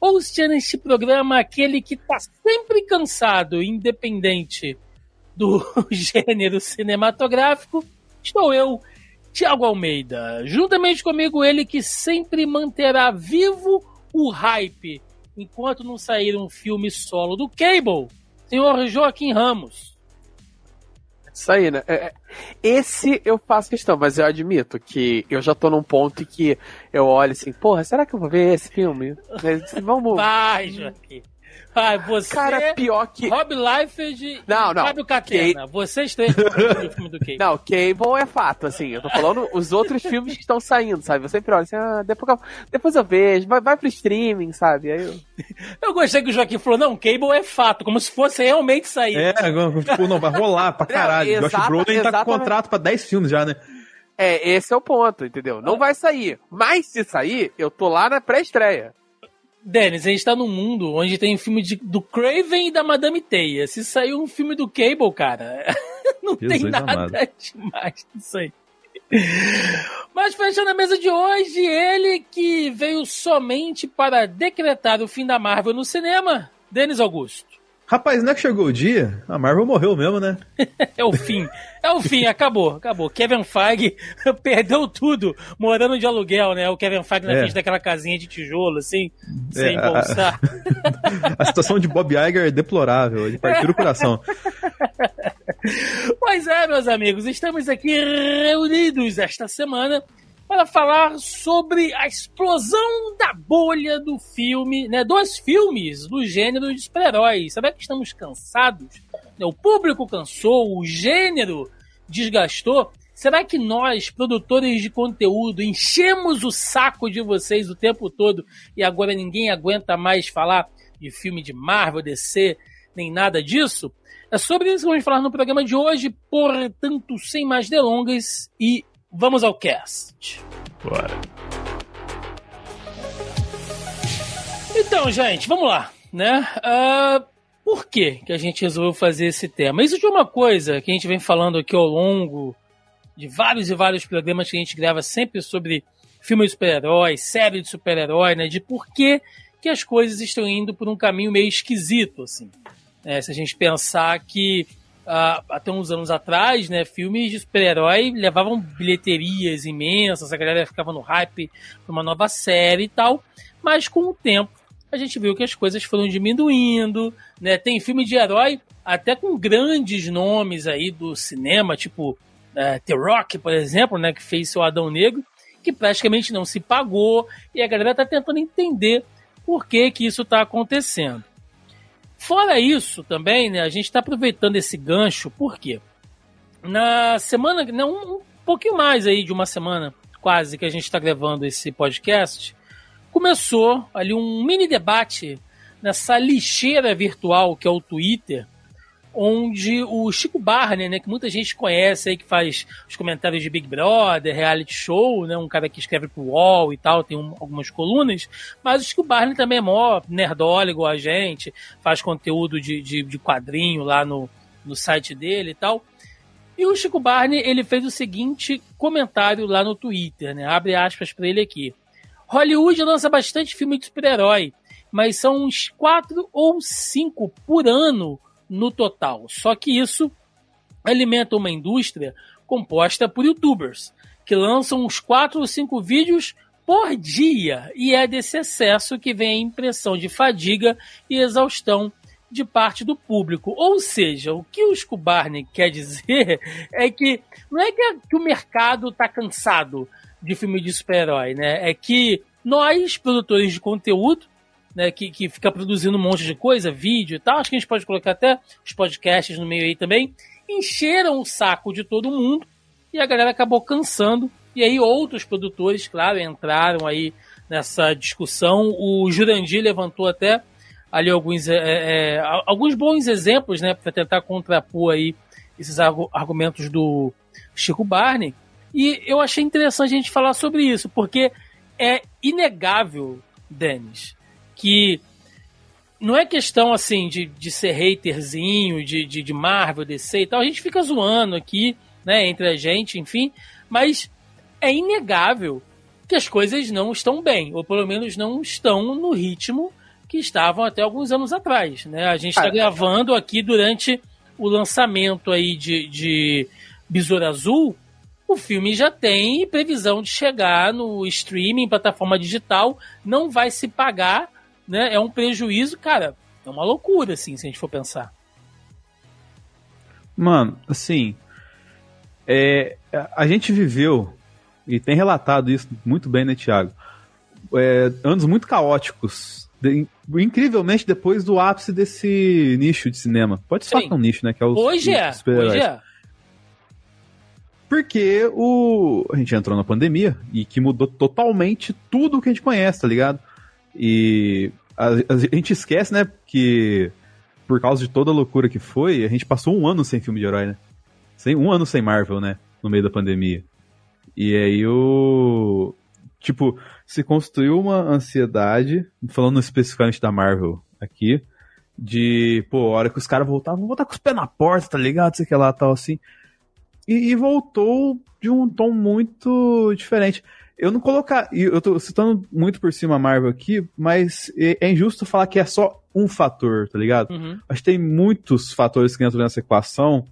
host neste programa, aquele que tá sempre cansado, independente do gênero cinematográfico, estou eu, Tiago Almeida. Juntamente comigo, ele que sempre manterá vivo o hype enquanto não sair um filme solo do Cable, senhor Joaquim Ramos. Isso aí, né? É, é, esse eu faço questão, mas eu admito que eu já tô num ponto que eu olho assim, porra, será que eu vou ver esse filme? Vamos. Vai, Joaquim. Vai, você. Cara, pior que. Rob Liefeld Não, não. Fábio Catena. Cable- Vocês três do filme do Cable. Não, Cable é fato, assim. Eu tô falando os outros filmes que estão saindo, sabe? Eu sempre olho assim, ah, depois, eu- depois eu vejo, vai, vai pro streaming, sabe? Aí eu... Eu gostei que o Joaquim falou, não, Cable é fato, como se fosse realmente sair. É, agora, tipo, não, vai rolar pra caralho. Não, Josh exata- Brolin tá com contrato pra 10 filmes já, né? É, esse é o ponto, entendeu? Não vai sair. Mas se sair, eu tô lá na pré-estreia. Denis, a gente tá num mundo onde tem filme de- do Craven e da Madame Teia. Se sair um filme do Cable, cara, não tem Jesus nada amado. demais disso aí. Mas fechando a mesa de hoje, ele que veio somente para decretar o fim da Marvel no cinema, Denis Augusto. Rapaz, não é que chegou o dia? A Marvel morreu mesmo, né? É o fim. É o fim, acabou, acabou. Kevin Feige perdeu tudo morando de aluguel, né? O Kevin Feige na É. frente daquela casinha de tijolo, assim, sem É, a- bolsar. A situação de Bob Iger é deplorável, de partir o coração. Pois é, meus amigos, estamos aqui reunidos esta semana para falar sobre a explosão da bolha do filme, né? Dos filmes do gênero de super-heróis. Sabe que estamos cansados? Né, O público cansou, o gênero desgastou. Será que nós, produtores de conteúdo, enchemos o saco de vocês o tempo todo e agora ninguém aguenta mais falar de filme de Marvel, DC, nem nada disso? É sobre isso que vamos falar no programa de hoje, portanto, sem mais delongas, e vamos ao cast. Bora. Então, gente, vamos lá, né? Ah, por que, que a gente resolveu fazer esse tema? Isso de uma coisa que a gente vem falando aqui ao longo de vários e vários programas que a gente grava sempre sobre filmes de super-heróis, série de super-herói, né? De por que, que as coisas estão indo por um caminho meio esquisito, assim. É, se a gente pensar que ah, até uns anos atrás, né, filmes de super-herói levavam bilheterias imensas, a galera ficava no hype para uma nova série e tal, mas com o tempo a gente viu que as coisas foram diminuindo, né? Tem filme de herói até com grandes nomes aí do cinema, tipo eh, The Rock, por exemplo, né, que fez seu Adão Negro, que praticamente não se pagou e a galera tá tentando entender por que que isso está acontecendo. Fora isso também, né, a gente está aproveitando esse gancho, por quê? Na semana, não, um pouquinho mais aí de uma semana, quase, que a gente está gravando esse podcast, começou ali um mini debate nessa lixeira virtual que é o Twitter, onde o Chico Barney, né, que muita gente conhece aí, que faz os comentários de Big Brother, reality show, né, um cara que escreve pro UOL e tal, tem um- algumas colunas, mas o Chico Barney também é mó nerdola igual a gente, faz conteúdo de, de, de quadrinho lá no, no site dele e tal. E o Chico Barney, ele fez o seguinte comentário lá no Twitter, né, abre aspas para ele aqui. Hollywood lança bastante filme de super-herói, mas são uns quatro ou cinco por ano no total. Só que isso alimenta uma indústria composta por youtubers, que lançam uns quatro ou cinco vídeos por dia. E é desse excesso que vem a impressão de fadiga e exaustão de parte do público. Ou seja, o que o Scubarney quer dizer é que não é que, que o mercado está cansado de filme de super-herói, né? É que nós, produtores de conteúdo, né, que, que fica produzindo um monte de coisa, vídeo e tal, acho que a gente pode colocar até os podcasts no meio aí também, encheram o saco de todo mundo e a galera acabou cansando. E aí outros produtores, claro, entraram aí nessa discussão. O Jurandir levantou até ali alguns, é, é, alguns bons exemplos, né, para tentar contrapor aí esses argumentos do Chico Barney. E eu achei interessante a gente falar sobre isso, porque é inegável, Denis, que não é questão assim de, de ser haterzinho de, de, de Marvel, DC e tal. A gente fica zoando aqui, né, entre a gente, enfim, mas é inegável que as coisas não estão bem, ou pelo menos não estão no ritmo que estavam até alguns anos atrás, né? A gente está gravando aqui durante o lançamento aí de, de Besouro Azul, o filme já tem previsão de chegar no streaming, plataforma digital, não vai se pagar né? É um prejuízo, cara, é uma loucura, assim, se a gente for pensar. Mano, assim, é, a gente viveu, e tem relatado isso muito bem, né, Thiago? É, anos muito caóticos. De, incrivelmente depois do ápice desse nicho de cinema. Pode ser que é um nicho, né? Que é os, hoje é, hoje é. Porque o, a gente entrou na pandemia e que mudou totalmente tudo que a gente conhece, tá ligado? E a, a, gente esquece, né, que por causa de toda a loucura que foi, a gente passou um ano sem filme de herói, né? Sem, um ano sem Marvel, né? No meio da pandemia. E aí o. Tipo, se construiu uma ansiedade, falando especificamente da Marvel aqui, de, pô, a hora que os caras voltavam, vão voltar com os pés na porta, tá ligado? Sei que lá, tal, assim. E, e voltou de um tom muito diferente. Eu não colocar. Eu tô citando muito por cima a Marvel aqui, mas é, é injusto falar que é só um fator, tá ligado? Uhum. Acho que tem muitos fatores que entram nessa equação.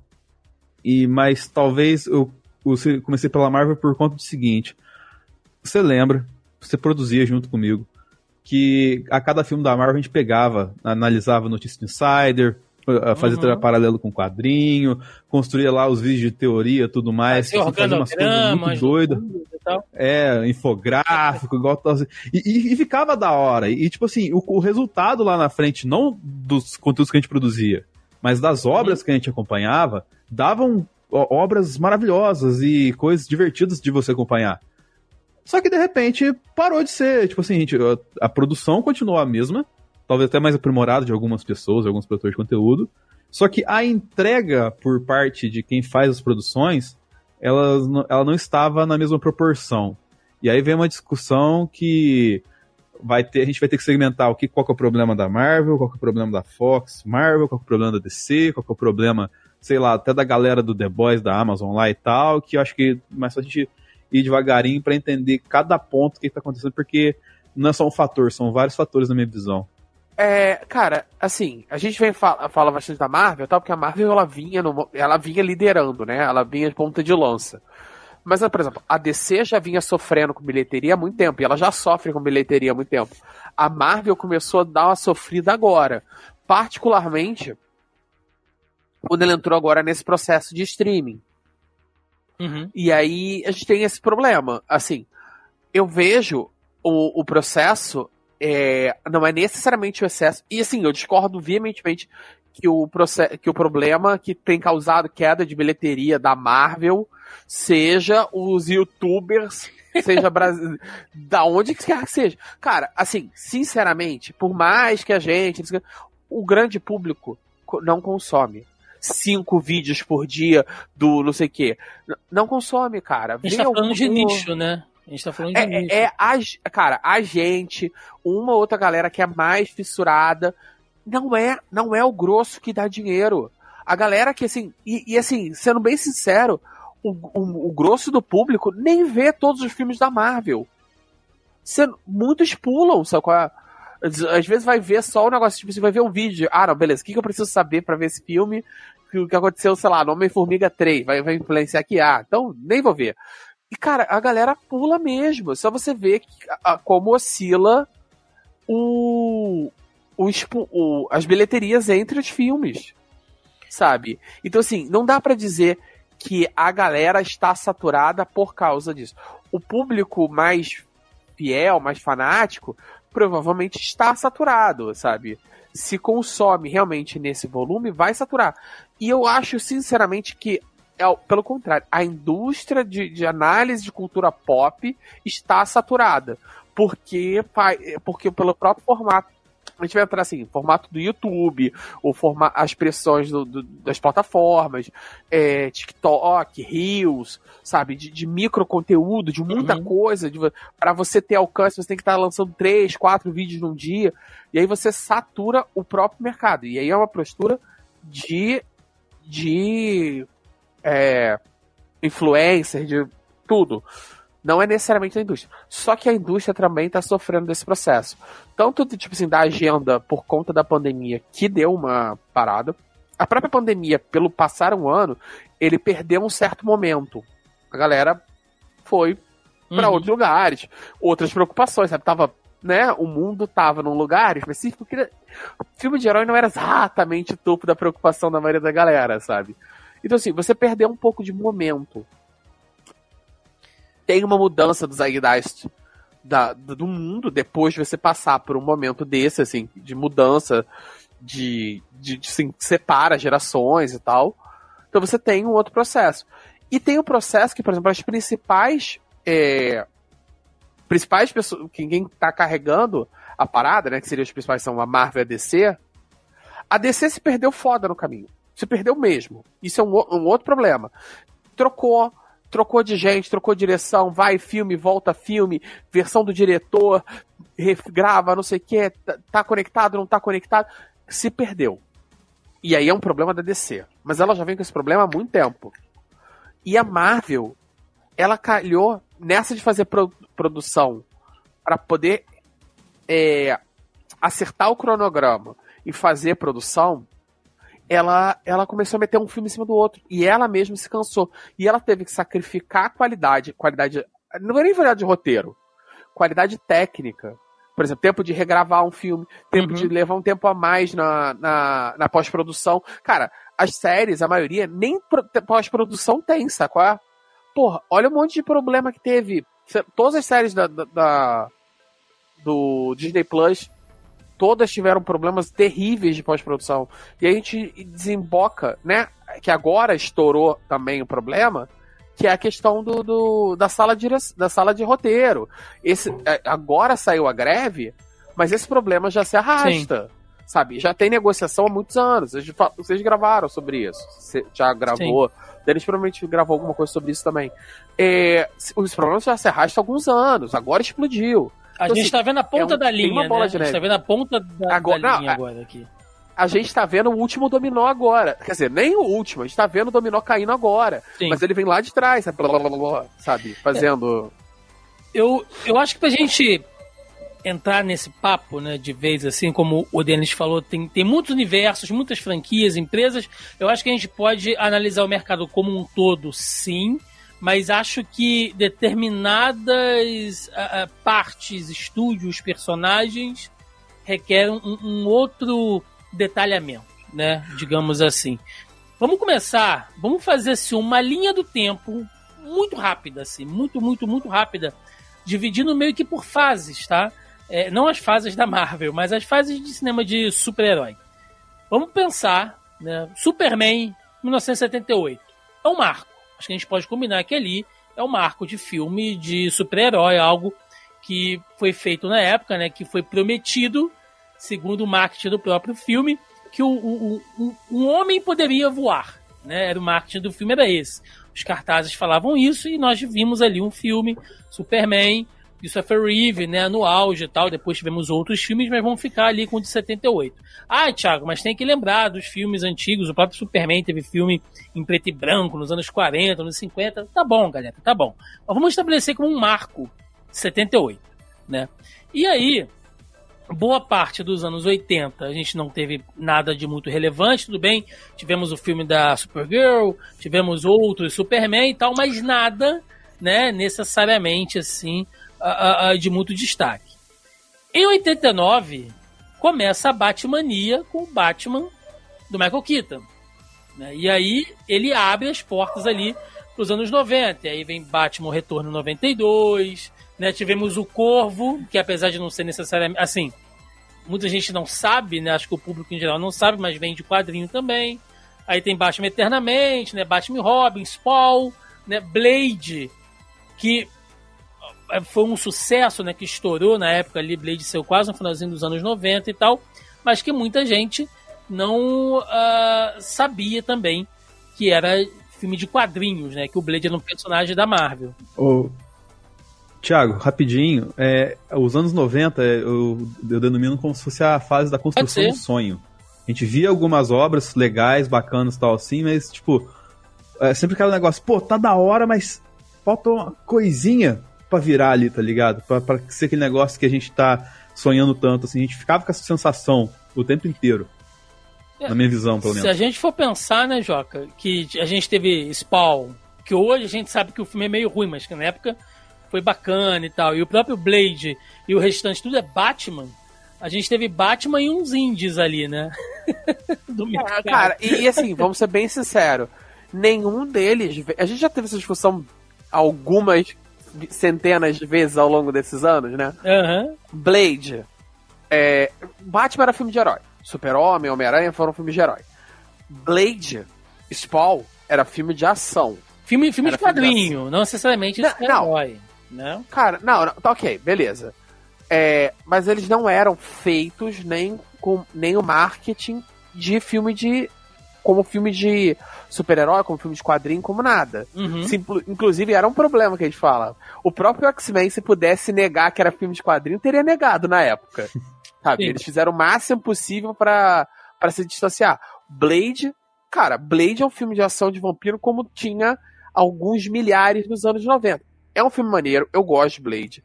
E, mas talvez eu, eu comecei pela Marvel por conta do seguinte. Você lembra, você produzia junto comigo, que a cada filme da Marvel a gente pegava, analisava notícia do Insider, fazer uhum. paralelo com quadrinho, construía lá os vídeos de teoria tudo mais, fazia umas coisas muito doidas. É, infográfico, igual e, e, e, ficava da hora. E, tipo assim, o, o, resultado lá na frente, não dos conteúdos que a gente produzia, mas das obras uhum. que a gente acompanhava, davam obras maravilhosas e coisas divertidas de você acompanhar. Só que de repente parou de ser. Tipo assim, gente, a, a produção continuou a mesma, talvez até mais aprimorado de algumas pessoas, alguns produtores de conteúdo. Só que a entrega por parte de quem faz as produções, ela, ela não estava na mesma proporção. E aí vem uma discussão que vai ter, a gente vai ter que segmentar o que, qual que é o problema da Marvel, qual que é o problema da Fox, Marvel, qual que é o problema da DC, qual que é o problema, sei lá, até da galera do The Boys, da Amazon lá e tal, que eu acho que mais só a gente ir devagarinho para entender cada ponto que está acontecendo, porque não é só um fator, são vários fatores na minha visão. É, cara, assim, a gente vem fala, fala bastante da Marvel, tal, porque a Marvel ela vinha, no, ela vinha liderando, né? Ela vinha de ponta de lança. Mas, por exemplo, a DC já vinha sofrendo com bilheteria há muito tempo, e ela já sofre com bilheteria há muito tempo. A Marvel começou a dar uma sofrida agora, particularmente quando ela entrou agora nesse processo de streaming. Uhum. E aí a gente tem esse problema. Assim, eu vejo o, o processo é, não é necessariamente o excesso. E assim, eu discordo veementemente que o, processo, que o problema que tem causado queda de bilheteria da Marvel seja os youtubers, seja Brasil, da onde quer que seja. Cara, assim, sinceramente, por mais que a gente, o grande público não consome cinco vídeos por dia do não sei o quê. Não consome, cara. A gente tá falando de nicho, né? A gente tá falando de é, nicho. É, a, cara, a gente, uma outra galera que é mais fissurada, não é, não é o grosso que dá dinheiro. A galera que, assim, e, e assim, sendo bem sincero, o, o, o, grosso do público nem vê todos os filmes da Marvel. Sendo, muitos pulam, sabe qual é? Às vezes vai ver só o negócio, tipo, você vai ver um vídeo. Ah, não, beleza, o que, que eu preciso saber para ver esse filme? O que aconteceu, sei lá, no Homem-Formiga 3, vai, vai influenciar aqui. Ah, então nem vou ver. E, cara, a galera pula mesmo. Só você vê que, a, como oscila o, o, o, as bilheterias entre os filmes. Sabe? Então, assim, não dá para dizer que a galera está saturada por causa disso. O público mais fiel, mais fanático, provavelmente está saturado, sabe? Se consome realmente nesse volume, vai saturar. E eu acho, sinceramente, que é, pelo contrário, a indústria de, de análise de cultura pop está saturada. Porque, porque pelo próprio formato a gente vai entrar assim, formato do YouTube, ou forma, as pressões do, do, das plataformas, é, TikTok, Reels, sabe, de, de micro conteúdo, de muita uhum. coisa, para você ter alcance, você tem que estar tá lançando três, quatro vídeos num dia, e aí você satura o próprio mercado. E aí é uma postura de, de é, influencer, de tudo. Não é necessariamente a indústria. Só que a indústria também está sofrendo desse processo. Tanto, tipo assim, da agenda por conta da pandemia, que deu uma parada. A própria pandemia, pelo passar um ano, ele perdeu um certo momento. A galera foi para uhum. outros lugares, outras preocupações, sabe? Tava, né? O mundo tava num lugar específico que filme de herói não era exatamente o topo da preocupação da maioria da galera, sabe? Então, assim, você perdeu um pouco de momento tem uma mudança do Zeitgeist da, do mundo depois de você passar por um momento desse, assim, de mudança, de, de, de assim, separa gerações e tal. Então você tem um outro processo. E tem o processo que, por exemplo, as principais. É, principais pessoas. Quem está carregando a parada, né? Que seriam os principais são a Marvel e a DC. A DC se perdeu foda no caminho. Se perdeu mesmo. Isso é um, um outro problema. Trocou trocou de gente, trocou direção, vai filme, volta filme, versão do diretor, grava, não sei o que, tá, tá conectado, não tá conectado, se perdeu. E aí é um problema da DC. Mas ela já vem com esse problema há muito tempo. E a Marvel, ela calhou nessa de fazer pro, produção para poder é, acertar o cronograma e fazer produção, ela, ela começou a meter um filme em cima do outro. E ela mesma se cansou. E ela teve que sacrificar a qualidade, qualidade. Não é nem qualidade de roteiro, qualidade técnica. Por exemplo, tempo de regravar um filme, tempo uhum. de levar um tempo a mais na, na, na pós-produção. Cara, as séries, a maioria, nem pós-produção tem, sacou? Porra, olha o monte de problema que teve. Todas as séries da, da, da do Disney Plus todas tiveram problemas terríveis de pós-produção. E a gente desemboca, né? Que agora estourou também o problema, que é a questão do, do da, sala de, da sala de roteiro. Esse, é, agora saiu a greve, mas esse problema já se arrasta. Sim. Sabe? Já tem negociação há muitos anos. Vocês, vocês gravaram sobre isso. Você já gravou. Sim. Denis provavelmente gravou alguma coisa sobre isso também. É, os problemas já se arrastam há alguns anos. Agora explodiu. A então, gente assim, tá vendo a ponta é um, da linha, né? A gente tá vendo a ponta da, agora, da linha não, agora aqui. A gente tá vendo o último dominó agora. Quer dizer, nem o último, a gente tá vendo o dominó caindo agora. Sim. Mas ele vem lá de trás, sabe? Blá, blá, blá, sabe? Fazendo. É. Eu, eu acho que pra gente entrar nesse papo, né, de vez, assim como o Denis falou, tem, tem muitos universos, muitas franquias, empresas. Eu acho que a gente pode analisar o mercado como um todo, sim mas acho que determinadas uh, partes, estúdios, personagens requerem um, um, outro detalhamento, né? Digamos assim. Vamos começar, vamos fazer assim, uma linha do tempo muito rápida, assim, muito, muito, muito rápida, dividindo meio que por fases, tá? É, não as fases da Marvel, mas as fases de cinema de super-herói. Vamos pensar, né? Superman, 1978. É um marco acho que a gente pode combinar que ali é um marco de filme de super-herói, algo que foi feito na época, né? Que foi prometido, segundo o marketing do próprio filme, que o, o, o, um homem poderia voar. Né? Era o marketing do filme, era esse. Os cartazes falavam isso e nós vimos ali um filme, Superman, Christopher Reeve, né, no auge e tal. Depois tivemos outros filmes, mas vamos ficar ali com o de 78. Ah, Thiago, mas tem que lembrar dos filmes antigos. O próprio Superman teve filme em preto e branco nos anos 40, anos 50. Tá bom, galera, tá bom. Mas vamos estabelecer como um marco 78, né? E aí, boa parte dos anos 80 a gente não teve nada de muito relevante, tudo bem. Tivemos o filme da Supergirl, tivemos outros Superman e tal, mas nada, né, necessariamente assim a, a, de muito destaque. Em 89, começa a Batmania com o Batman do Michael Keaton. Né? E aí ele abre as portas ali para os anos 90. E aí vem Batman Retorno 92. Né? Tivemos o Corvo, que apesar de não ser necessariamente. Assim, muita gente não sabe, né? Acho que o público em geral não sabe, mas vem de quadrinho também. Aí tem Batman Eternamente, né? Batman Robin, Spawn, né? Blade, que foi um sucesso, né? Que estourou na época ali, Blade saiu quase no finalzinho dos anos 90 e tal, mas que muita gente não uh, sabia também que era filme de quadrinhos, né? Que o Blade era um personagem da Marvel. Ô, Tiago, rapidinho, é, os anos 90 eu, eu denomino como se fosse a fase da construção do sonho. A gente via algumas obras legais, bacanas e tal assim, mas, tipo, é sempre aquele negócio, pô, tá da hora, mas falta uma coisinha pra virar ali, tá ligado? Pra, pra ser aquele negócio que a gente tá sonhando tanto, assim, a gente ficava com essa sensação o tempo inteiro. É, na minha visão, pelo menos. Se a gente for pensar, né, Joca, que a gente teve Spawn, que hoje a gente sabe que o filme é meio ruim, mas que na época foi bacana e tal, e o próprio Blade e o restante tudo é Batman, a gente teve Batman e uns indies ali, né? Do é, cara, e, e, assim, vamos ser bem sinceros, nenhum deles. A gente já teve essa discussão algumas centenas de vezes ao longo desses anos, né? Uhum. Blade. É, Batman era filme de herói. Super-Homem, Homem-Aranha foram filmes de herói. Blade, Spawn, era filme de ação. Filme, filme de quadrinho, de não necessariamente super-herói. Não. Cara, não, não, tá ok, beleza. É, mas eles não eram feitos nem com nem o marketing de filme de. Como filme de super-herói, como filme de quadrinho, como nada. Uhum. Inclusive, era um problema que a gente fala. O próprio X-Men, se pudesse negar que era filme de quadrinho, teria negado na época. Sabe? Eles fizeram o máximo possível para se distanciar. Blade, cara, Blade é um filme de ação de vampiro como tinha alguns milhares nos anos 90. É um filme maneiro, eu gosto de Blade.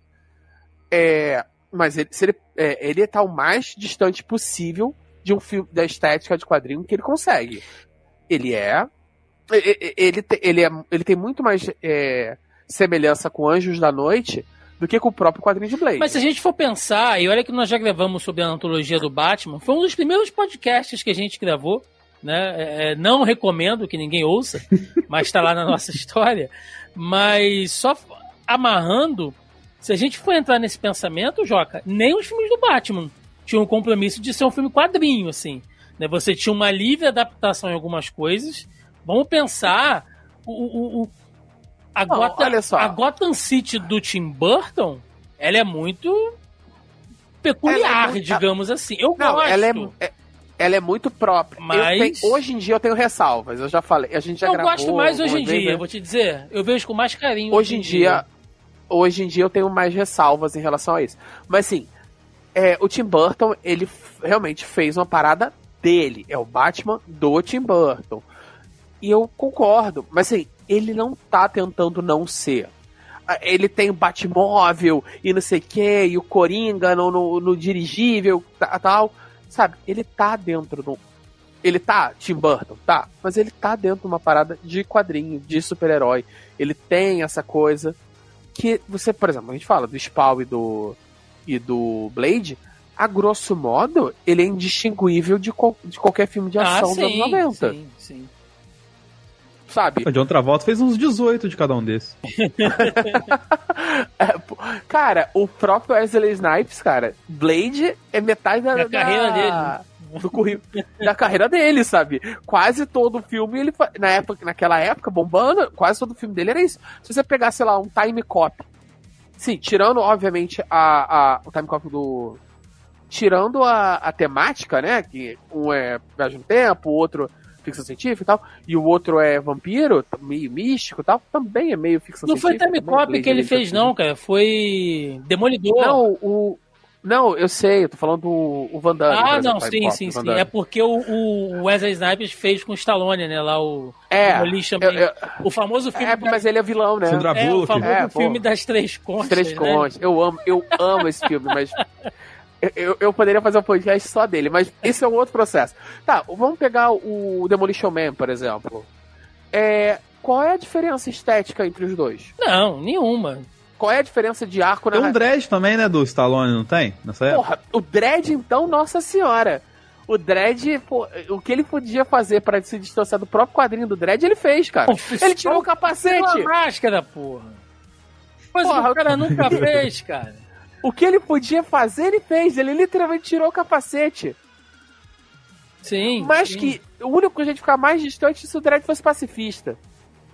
É, mas ele, ele, é, ele tá o mais distante possível de um filme da estética de quadrinho que ele consegue. Ele é. Ele, ele, é, ele tem muito mais é, semelhança com Anjos da Noite do que com o próprio quadrinho de Blade. Mas se a gente for pensar, e olha que nós já gravamos sobre a antologia do Batman, foi um dos primeiros podcasts que a gente gravou. Né? É, é não recomendo que ninguém ouça, mas está lá na nossa história. Mas só amarrando, se a gente for entrar nesse pensamento, Joca, nem os filmes do Batman tinham o compromisso de ser um filme quadrinho, assim. Né? Você tinha uma livre adaptação em algumas coisas. Vamos pensar o, o, o a, Não, Gotham, olha só. a Gotham City do Tim Burton, ela é muito peculiar, é muito... digamos assim. Eu Não, gosto. Ela é, é, ela é muito própria. Mas... Tenho, hoje em dia eu tenho ressalvas, eu já falei, a gente já eu gravou. Eu gosto mais hoje em dia, né? vou te dizer. Eu vejo com mais carinho. Hoje em dia, dia hoje em dia eu tenho mais ressalvas em relação a isso. Mas assim, é, o Tim Burton, ele realmente fez uma parada dele. É o Batman do Tim Burton. E eu concordo. Mas assim, ele não tá tentando não ser. Ah, ele tem o Batmóvel e não sei o que, e o Coringa no, no, no dirigível tal. Sabe? Ele tá dentro do. Ele tá, Tim Burton, tá. Mas ele tá dentro de uma parada de quadrinho, de super-herói. Ele tem essa coisa que você, por exemplo, a gente fala do Spawn e do, e do Blade, a grosso modo, ele é indistinguível de, de qualquer filme de ah, ação ah, sim, dos anos 90. Sim, sim. Sabe? O John Travolta fez uns 18 de cada um desses. é, cara, o próprio Wesley Snipes, cara, Blade é metade da, da carreira dele do currículo da carreira dele, sabe? Quase todo filme ele na época, naquela época bombando, quase todo filme dele era isso. Se você pegar, sei lá, um Time Cop, sim, tirando obviamente a, a o Time Cop do tirando a, a temática, né, que um é viagem no tempo, o outro ficção científica e tal, e o outro é vampiro, meio místico e tal, também é meio ficção não científica. Não foi Time Cop que ele fez, não, cara, foi Demolidor. Não, o, não, eu sei, eu tô falando do o Van Damme. Ah, não, sim, Pop, sim, sim. É porque o, o, Wesley Snipes fez com o Stallone, né? Lá o é, eu, eu, o famoso filme. É, da... mas ele é vilão, né? Sandra é, o famoso é, filme pô, das três contas. Três né? contas. Eu amo, eu amo esse filme, mas eu, eu poderia fazer um podcast só dele, mas esse é um outro processo. Tá, vamos pegar o Demolition Man, por exemplo. É, qual é a diferença estética entre os dois? Não, nenhuma. Qual é a diferença de arco na. Tem um dread também, né, do Stallone, não tem? Nessa época? Porra, o dread, então, nossa senhora. O Dredd, pô, o que ele podia fazer para se distanciar do próprio quadrinho do Dredd, ele fez, cara. ele tirou o capacete. Tirou a máscara, porra. Mas porra, o cara nunca fez, cara. O que ele podia fazer, ele fez. Ele literalmente tirou o capacete. Sim. Mas sim. que o único que a gente ficar mais distante se o Dredd fosse pacifista.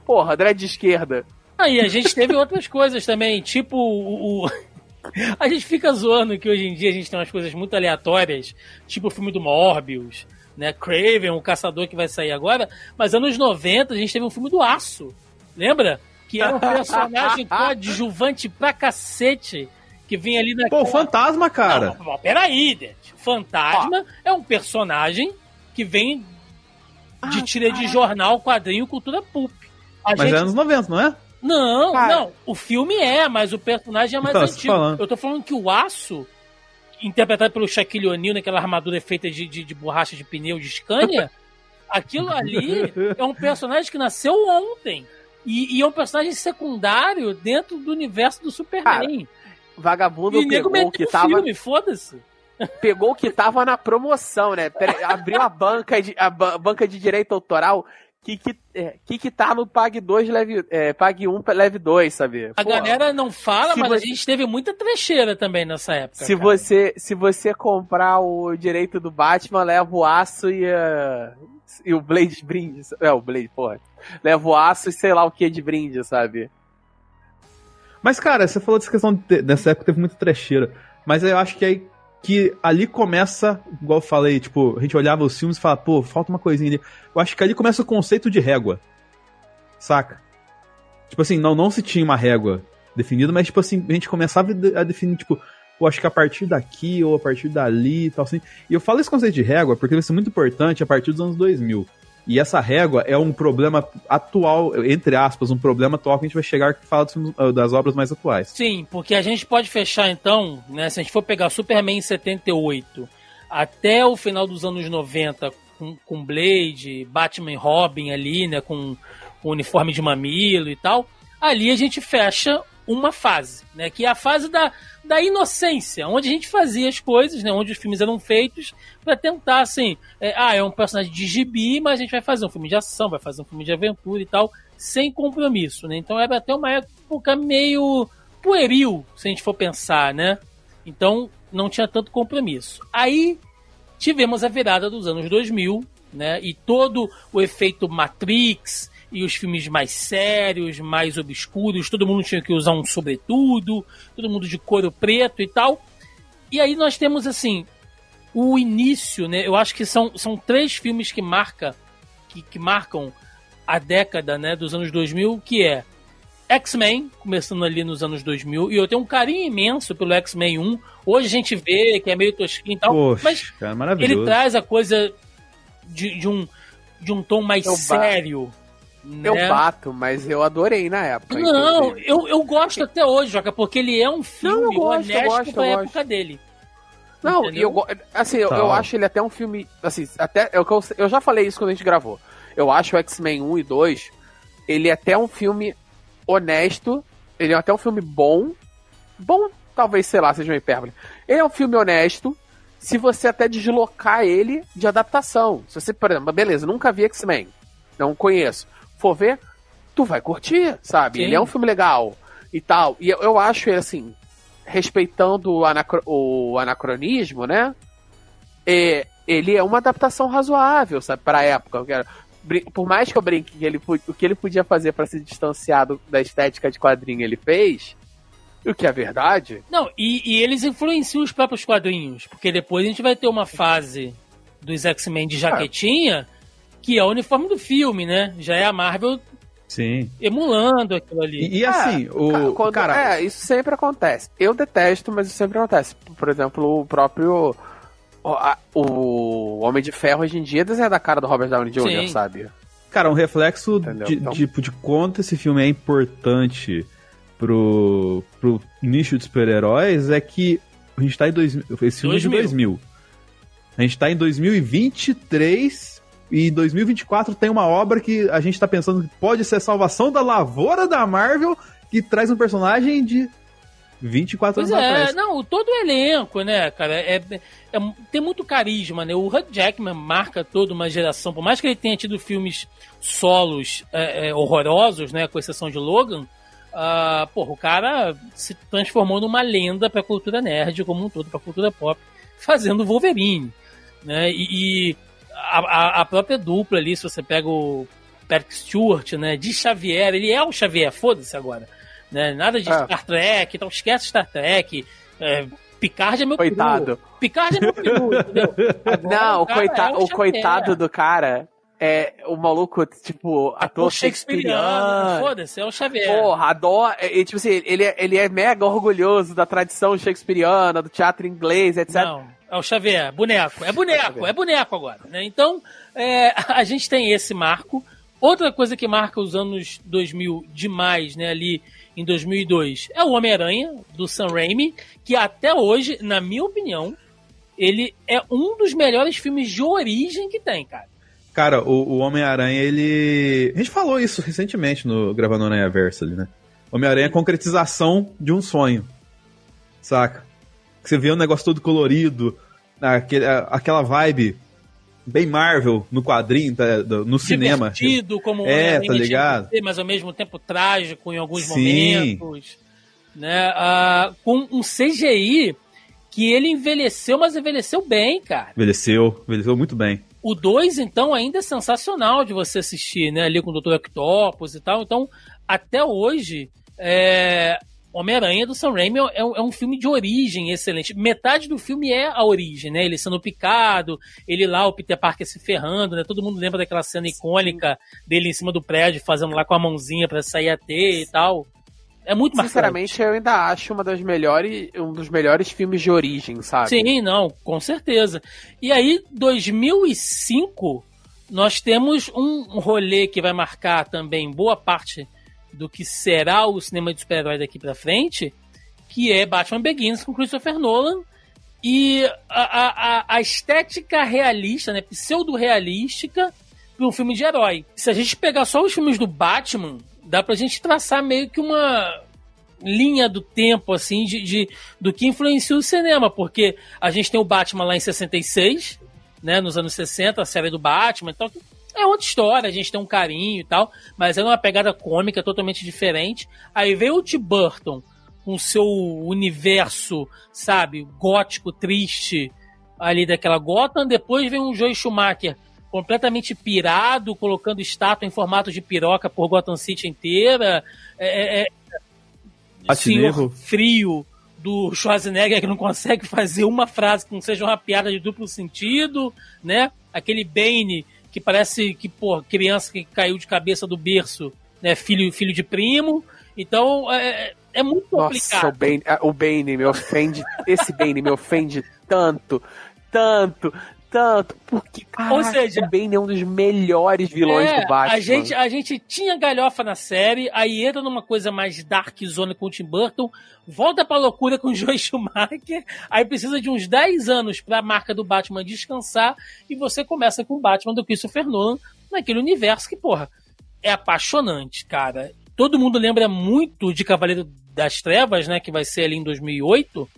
Porra, Dredd de esquerda. Aí a gente teve outras coisas também, tipo o, o... A gente fica zoando que hoje em dia a gente tem umas coisas muito aleatórias, tipo o filme do Morbius, né? Craven, o caçador que vai sair agora. Mas anos 90 a gente teve um filme do Aço, lembra? Que era um personagem coadjuvante pra cacete. Que vinha ali na. Pô, o fantasma, cara. Não, peraí, Dente. Fantasma é um personagem que vem de ah, tira de jornal, quadrinho, cultura pulp. A mas gente... é anos 90, não é? Não, Cara. não. O filme é, mas o personagem é mais então, antigo. Eu tô falando que o aço, interpretado pelo Shaquille O'Neal naquela armadura feita de, de, de borracha de pneu de Scania, aquilo ali é um personagem que nasceu ontem. E, e, é um personagem secundário dentro do universo do Superman. Cara, vagabundo e pegou o que tava. Filme, foda-se. Pegou o que tava na promoção, né? Abriu a banca de, a banca de direito autoral que que, é, que que tá no Pag 2, leve, é, Pag 1, leve 2, sabe? A Pô, galera não fala, mas você... a gente teve muita trecheira também nessa época. Se você, se você comprar o direito do Batman, leva o aço e, uh, e o Blade brinde. É, o Blade, porra. Leva o aço e sei lá o que de brinde, sabe? Mas, cara, você falou dessa questão de, dessa época teve muita trecheira. Mas eu acho que aí que ali começa, igual eu falei, tipo, a gente olhava os filmes e falava, pô, falta uma coisinha ali. Eu acho que ali começa o conceito de régua. Saca? Tipo assim, não, não se tinha uma régua definida, mas tipo assim, a gente começava a definir, tipo, pô, acho que a partir daqui ou a partir dali e tal assim. E eu falo esse conceito de régua porque vai ser muito importante a partir dos anos 2000. E essa régua é um problema atual, entre aspas, um problema atual que a gente vai chegar que fala ah, das obras mais atuais. Sim, porque a gente pode fechar então, né, se a gente for pegar Superman em 78 até o final dos anos 90 com, com Blade, Batman e Robin ali, né, com, com uniforme de mamilo e tal, ali a gente fecha uma fase, né, que é a fase da da inocência, onde a gente fazia as coisas, né, onde os filmes eram feitos para tentar, assim, é, ah, é um personagem de gibi, mas a gente vai fazer um filme de ação, vai fazer um filme de aventura e tal, sem compromisso, né? Então era até uma época meio pueril, se a gente for pensar, né? Então não tinha tanto compromisso. Aí tivemos a virada dos anos 2000, né? E todo o efeito Matrix, e os filmes mais sérios, mais obscuros, todo mundo tinha que usar um sobretudo, todo mundo de couro preto e tal. E aí nós temos assim o início, né? Eu acho que são, são três filmes que marca que, que marcam a década, né, dos anos 2000, que é X-Men, começando ali nos anos 2000, e eu tenho um carinho imenso pelo X-Men 1. Hoje a gente vê que é meio tosquinho e tal, Poxa, mas cara, ele traz a coisa de, de, um, de um tom mais sério, né? Eu bato, mas eu adorei na época. Não, eu, eu gosto até hoje, Joca, porque ele é um filme não, eu gosto, honesto eu gosto, pra eu época dele. Não, e eu, assim, eu, eu, acho ele até um filme, assim, até, eu, eu já falei isso quando a gente gravou. Eu acho o X-Men 1 e 2, ele é até um filme honesto, ele é até um filme bom, bom, talvez, sei lá, seja uma hipérbole. Ele é um filme honesto, se você até deslocar ele de adaptação. Se você, por exemplo, beleza, nunca vi X-Men, não conheço for ver, tu vai curtir, sabe? Sim. Ele é um filme legal e tal. E eu, eu acho, assim, respeitando o, anacro o anacronismo, né? É, ele é uma adaptação razoável, sabe, pra época. Por mais que eu brinque que ele, o que ele podia fazer para se distanciar do, da estética de quadrinho, ele fez. O que é verdade? Não, e, e, eles influenciam os próprios quadrinhos, porque depois a gente vai ter uma fase dos X-Men de jaquetinha que é o uniforme do filme, né? Já é a Marvel Sim. emulando aquilo ali. E, e assim, é, o. Quando, cara, é, isso sempre acontece. Eu detesto, mas isso sempre acontece. Por exemplo, o próprio. O, a, o Homem de Ferro hoje em dia é da cara do Robert Downey Jr., Sim. sabe? Cara, um reflexo de, então... de, de quanto esse filme é importante pro, pro nicho de super-heróis é que a gente tá em dois, esse filme 2000. é de 2000. A gente tá em 2023 e 2024 tem uma obra que a gente tá pensando que pode ser a salvação da lavoura da Marvel, que traz um personagem de 24 pois anos é, atrás. Não, todo o elenco, né, cara, é, é, tem muito carisma, né? O Hugh Jackman marca toda uma geração, por mais que ele tenha tido filmes solos é, é, horrorosos, né, com exceção de Logan, uh, porra, o cara se transformou numa lenda pra cultura nerd como um todo, pra cultura pop, fazendo Wolverine, né? E, e a, a, própria dupla ali, se você pega o, Patrick Stewart, né? De Xavier, ele é o Xavier, foda-se agora. Né? Nada de Ah. Star Trek, então esquece Star Trek. É, Picard é meu Coitado. peru. Picard é meu peru, entendeu? Agora Não, o, cara coita é o Xavier. coitado do cara é o maluco, tipo, ator O Shakespeareano, shakespeariano. foda-se, é o Xavier. Porra, adora. E, tipo assim, ele é, ele é mega orgulhoso da tradição shakespeariana, do teatro inglês, etc. Não, é o Xavier, boneco. É boneco, Xavier. é boneco agora. Né? Então, é, a gente tem esse marco. Outra coisa que marca os anos 2000 demais, né, ali em 2002, é o Homem-Aranha, do Sam Raimi, que até hoje, na minha opinião, ele é um dos melhores filmes de origem que tem, cara. Cara, o, o Homem-Aranha, ele. A gente falou isso recentemente no gravando Aranha Verso ali, né? Homem-Aranha é a concretização de um sonho. Saca? Que você vê um negócio todo colorido, aquele, aquela vibe bem Marvel no quadrinho, tá, do- no cinema. Divertido, como É, Homem-Aranha tá ligado? ser, mas ao mesmo tempo trágico em alguns Sim. momentos. Né? Ah, com um CGI que ele envelheceu, mas envelheceu bem, cara. Envelheceu, envelheceu muito bem. O 2, então, ainda é sensacional de você assistir, né? Ali com o Dr. Octopus e tal. Então, até hoje, é... Homem-Aranha do Sam Raimi é, um- é um filme de origem excelente. Metade do filme é a origem, né? Ele sendo picado, ele lá, o Peter Parker se ferrando, né? Todo mundo lembra daquela cena icônica dele em cima do prédio, fazendo lá com a mãozinha pra sair a teia e tal. É muito marcante. Sinceramente, eu ainda acho uma das melhores, um dos melhores filmes de origem, sabe? Sim, não, com certeza. E aí, 2005, nós temos um rolê que vai marcar também boa parte do que será o cinema de super-herói daqui pra frente, que é Batman Begins com Christopher Nolan. E a, a, a- a estética realista, né, pseudo-realística, de um filme de herói. Se a gente pegar só os filmes do Batman, dá pra gente traçar meio que uma linha do tempo, assim, de, de- do que influencia o cinema, porque a gente tem o Batman lá em 66, né, nos anos 60, a série do Batman, então é outra história, a gente tem um carinho e tal, mas é uma pegada cômica totalmente diferente. Aí veio o Tim Burton com seu universo, sabe, gótico, triste, ali daquela Gotham, depois vem um Joe Schumacher completamente pirado, colocando estátua em formato de piroca por Gotham City inteira, é, é, é, senhor frio do Schwarzenegger que não consegue fazer uma frase que não seja uma piada de duplo sentido, né? Aquele Bane que parece que, pô, criança que caiu de cabeça do berço, né? Filho, filho de primo. Então, é, é muito Nossa, o complicado. Bane, ah, o Bane me ofende. esse Bane me ofende tanto, tanto, tanto. Porque, caraca, Ou seja, o Bane é um dos melhores vilões É, do Batman. A gente, a gente tinha galhofa na série, aí entra numa coisa mais dark zona com o Tim Burton, volta pra loucura com o Joe Schumacher, aí precisa de uns 10 anos pra marca do Batman descansar, e você começa com o Batman do Christopher Nolan, naquele universo que, porra, é apaixonante, cara. Todo mundo lembra muito de Cavaleiro das Trevas, né, que vai ser ali em 2008,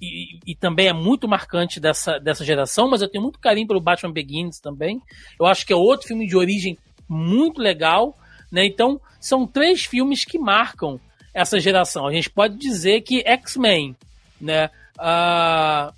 e, e também é muito marcante dessa, dessa geração, mas eu tenho muito carinho pelo Batman Begins também. Eu acho que é outro filme de origem muito legal, né? Então, são três filmes que marcam essa geração. A gente pode dizer que X-Men, né? Ah,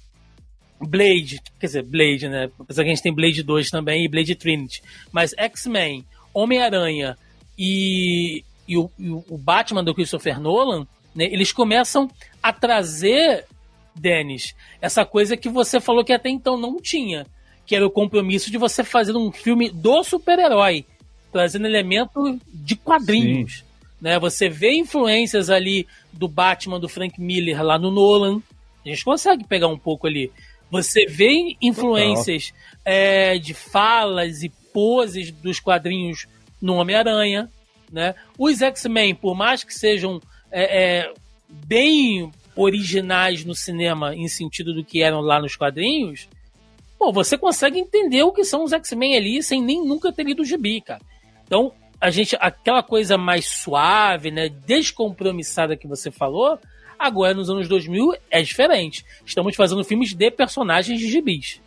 Blade, quer dizer, Blade, né? Apesar que a gente tem Blade 2 também e Blade Trinity. Mas X-Men, Homem-Aranha e, e, o, e o Batman do Christopher Nolan, né? Eles começam a trazer, Denis, essa coisa que você falou que até então não tinha, que era o compromisso de você fazer um filme do super-herói, trazendo elemento de quadrinhos. Né? Você vê influências ali do Batman do Frank Miller lá no Nolan. A gente consegue pegar um pouco ali. Você vê influências é, de falas e poses dos quadrinhos no Homem-Aranha. Né? Os X-Men, por mais que sejam é, é, bem originais no cinema, em sentido do que eram lá nos quadrinhos, pô, você consegue entender o que são os X-Men ali sem nem nunca ter lido o gibi, cara. Então, a gente, aquela coisa mais suave, né, descompromissada que você falou, agora nos anos 2000 é diferente. Estamos fazendo filmes de personagens de gibis.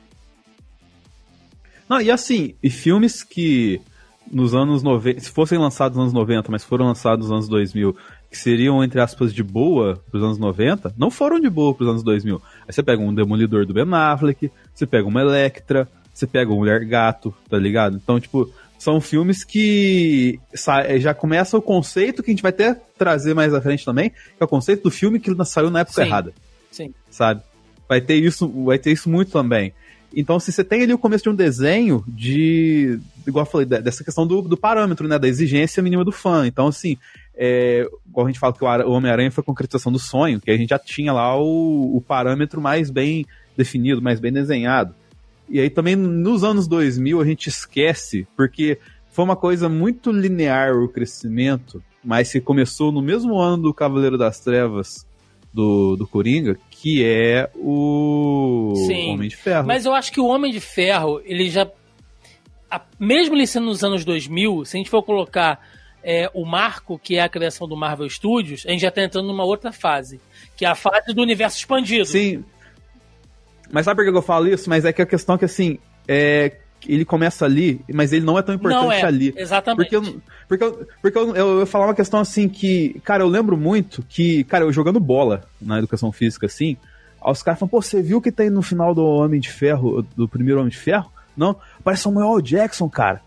Não, e assim, e filmes que nos anos 90, se fossem lançados nos anos 90, mas foram lançados nos anos 2000, que seriam, entre aspas, de boa pros anos 90, não foram de boa pros anos 2000. Aí você pega um Demolidor do Ben Affleck, você pega uma Electra, você pega um Mulher Gato, tá ligado? Então, tipo, são filmes que já começa o conceito que a gente vai até trazer mais à frente também, que é o conceito do filme que saiu na época Sim. errada. Sim. Sabe? Vai ter isso, vai ter isso muito também. Então, se você tem ali o começo de um desenho de. Igual eu falei, dessa questão do, do parâmetro, né? Da exigência mínima do fã. Então, assim, é, igual a gente fala que o Homem-Aranha foi a concretização do sonho, que a gente já tinha lá o, o parâmetro mais bem definido, mais bem desenhado. E aí também nos anos 2000 a gente esquece, porque foi uma coisa muito linear o crescimento, mas que começou no mesmo ano do Cavaleiro das Trevas do, do Coringa, que é o Sim. Homem de Ferro. Mas eu acho que o Homem de Ferro, ele já. A- mesmo ele sendo nos anos 2000, se a gente for colocar é, o marco, que é a criação do Marvel Studios, a gente já tá entrando numa outra fase, que é a fase do universo expandido. Sim. Mas sabe por que eu falo isso? Mas é que a questão é que assim, é, ele começa ali, mas ele não é tão importante Não é, ali. exatamente. Porque, eu, porque, eu, porque eu, eu, eu falar uma questão assim que, cara, eu lembro muito que, cara, eu jogando bola na educação física, assim, os caras falam, pô, você viu que tem no final do Homem de Ferro, do primeiro Homem de Ferro? Não, parece o Samuel Jackson, cara.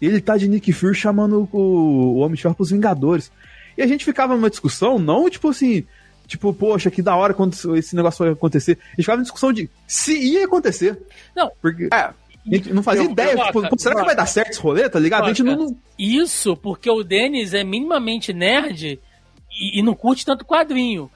Ele tá de Nick Fury chamando o, o Homem de Ferro pros Vingadores. E a gente ficava numa discussão, não tipo assim, tipo, poxa, que da hora quando esse negócio vai acontecer. A gente ficava em discussão de se ia acontecer. Não. Porque É, a gente não fazia Eu- ideia, eu- tipo, Waka, será que vai dar certo esse rolê, tá ligado? A gente não- Isso porque o Denis é minimamente nerd e, e não curte tanto quadrinho.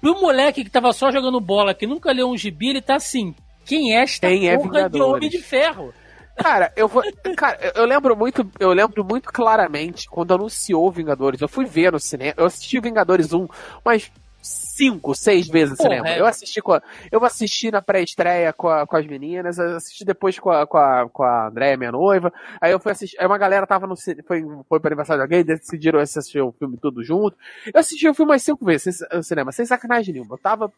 Pro moleque que tava só jogando bola, que nunca leu um gibi, ele tá assim. Quem é esta Quem é porra de Vingadores? Homem de Ferro? Cara, eu vou. Cara, eu- lembro muito. Eu lembro muito claramente quando anunciou Vingadores. Eu fui ver no cinema. Eu assisti Vingadores 1 umas cinco, seis vezes no cinema. é. Eu assisti com a- Eu assisti na pré-estreia com, a- com as meninas, eu assisti depois com a, com a, com a Andréia, minha noiva. Aí eu fui assistir. Aí uma galera tava no cinema. Foi, foi pro aniversário de alguém, decidiram assistir o filme tudo junto. Eu assisti o filme umas cinco vezes no cinema, sem sacanagem nenhuma. Eu tava.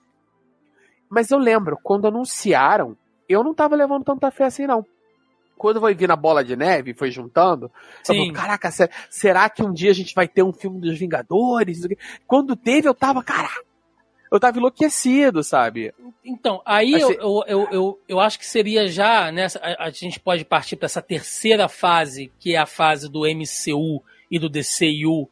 Mas eu lembro, quando anunciaram, eu não tava levando tanta fé assim, não quando foi vir na bola de neve, foi juntando, eu Sim. falei, caraca, se- será que um dia a gente vai ter um filme dos Vingadores? Quando teve, eu tava, caraca, eu tava enlouquecido, sabe? Então, aí eu, Assim- eu, eu, eu, eu acho que seria já nessa. A, a gente pode partir para essa terceira fase, que é a fase do MCU e do DCU,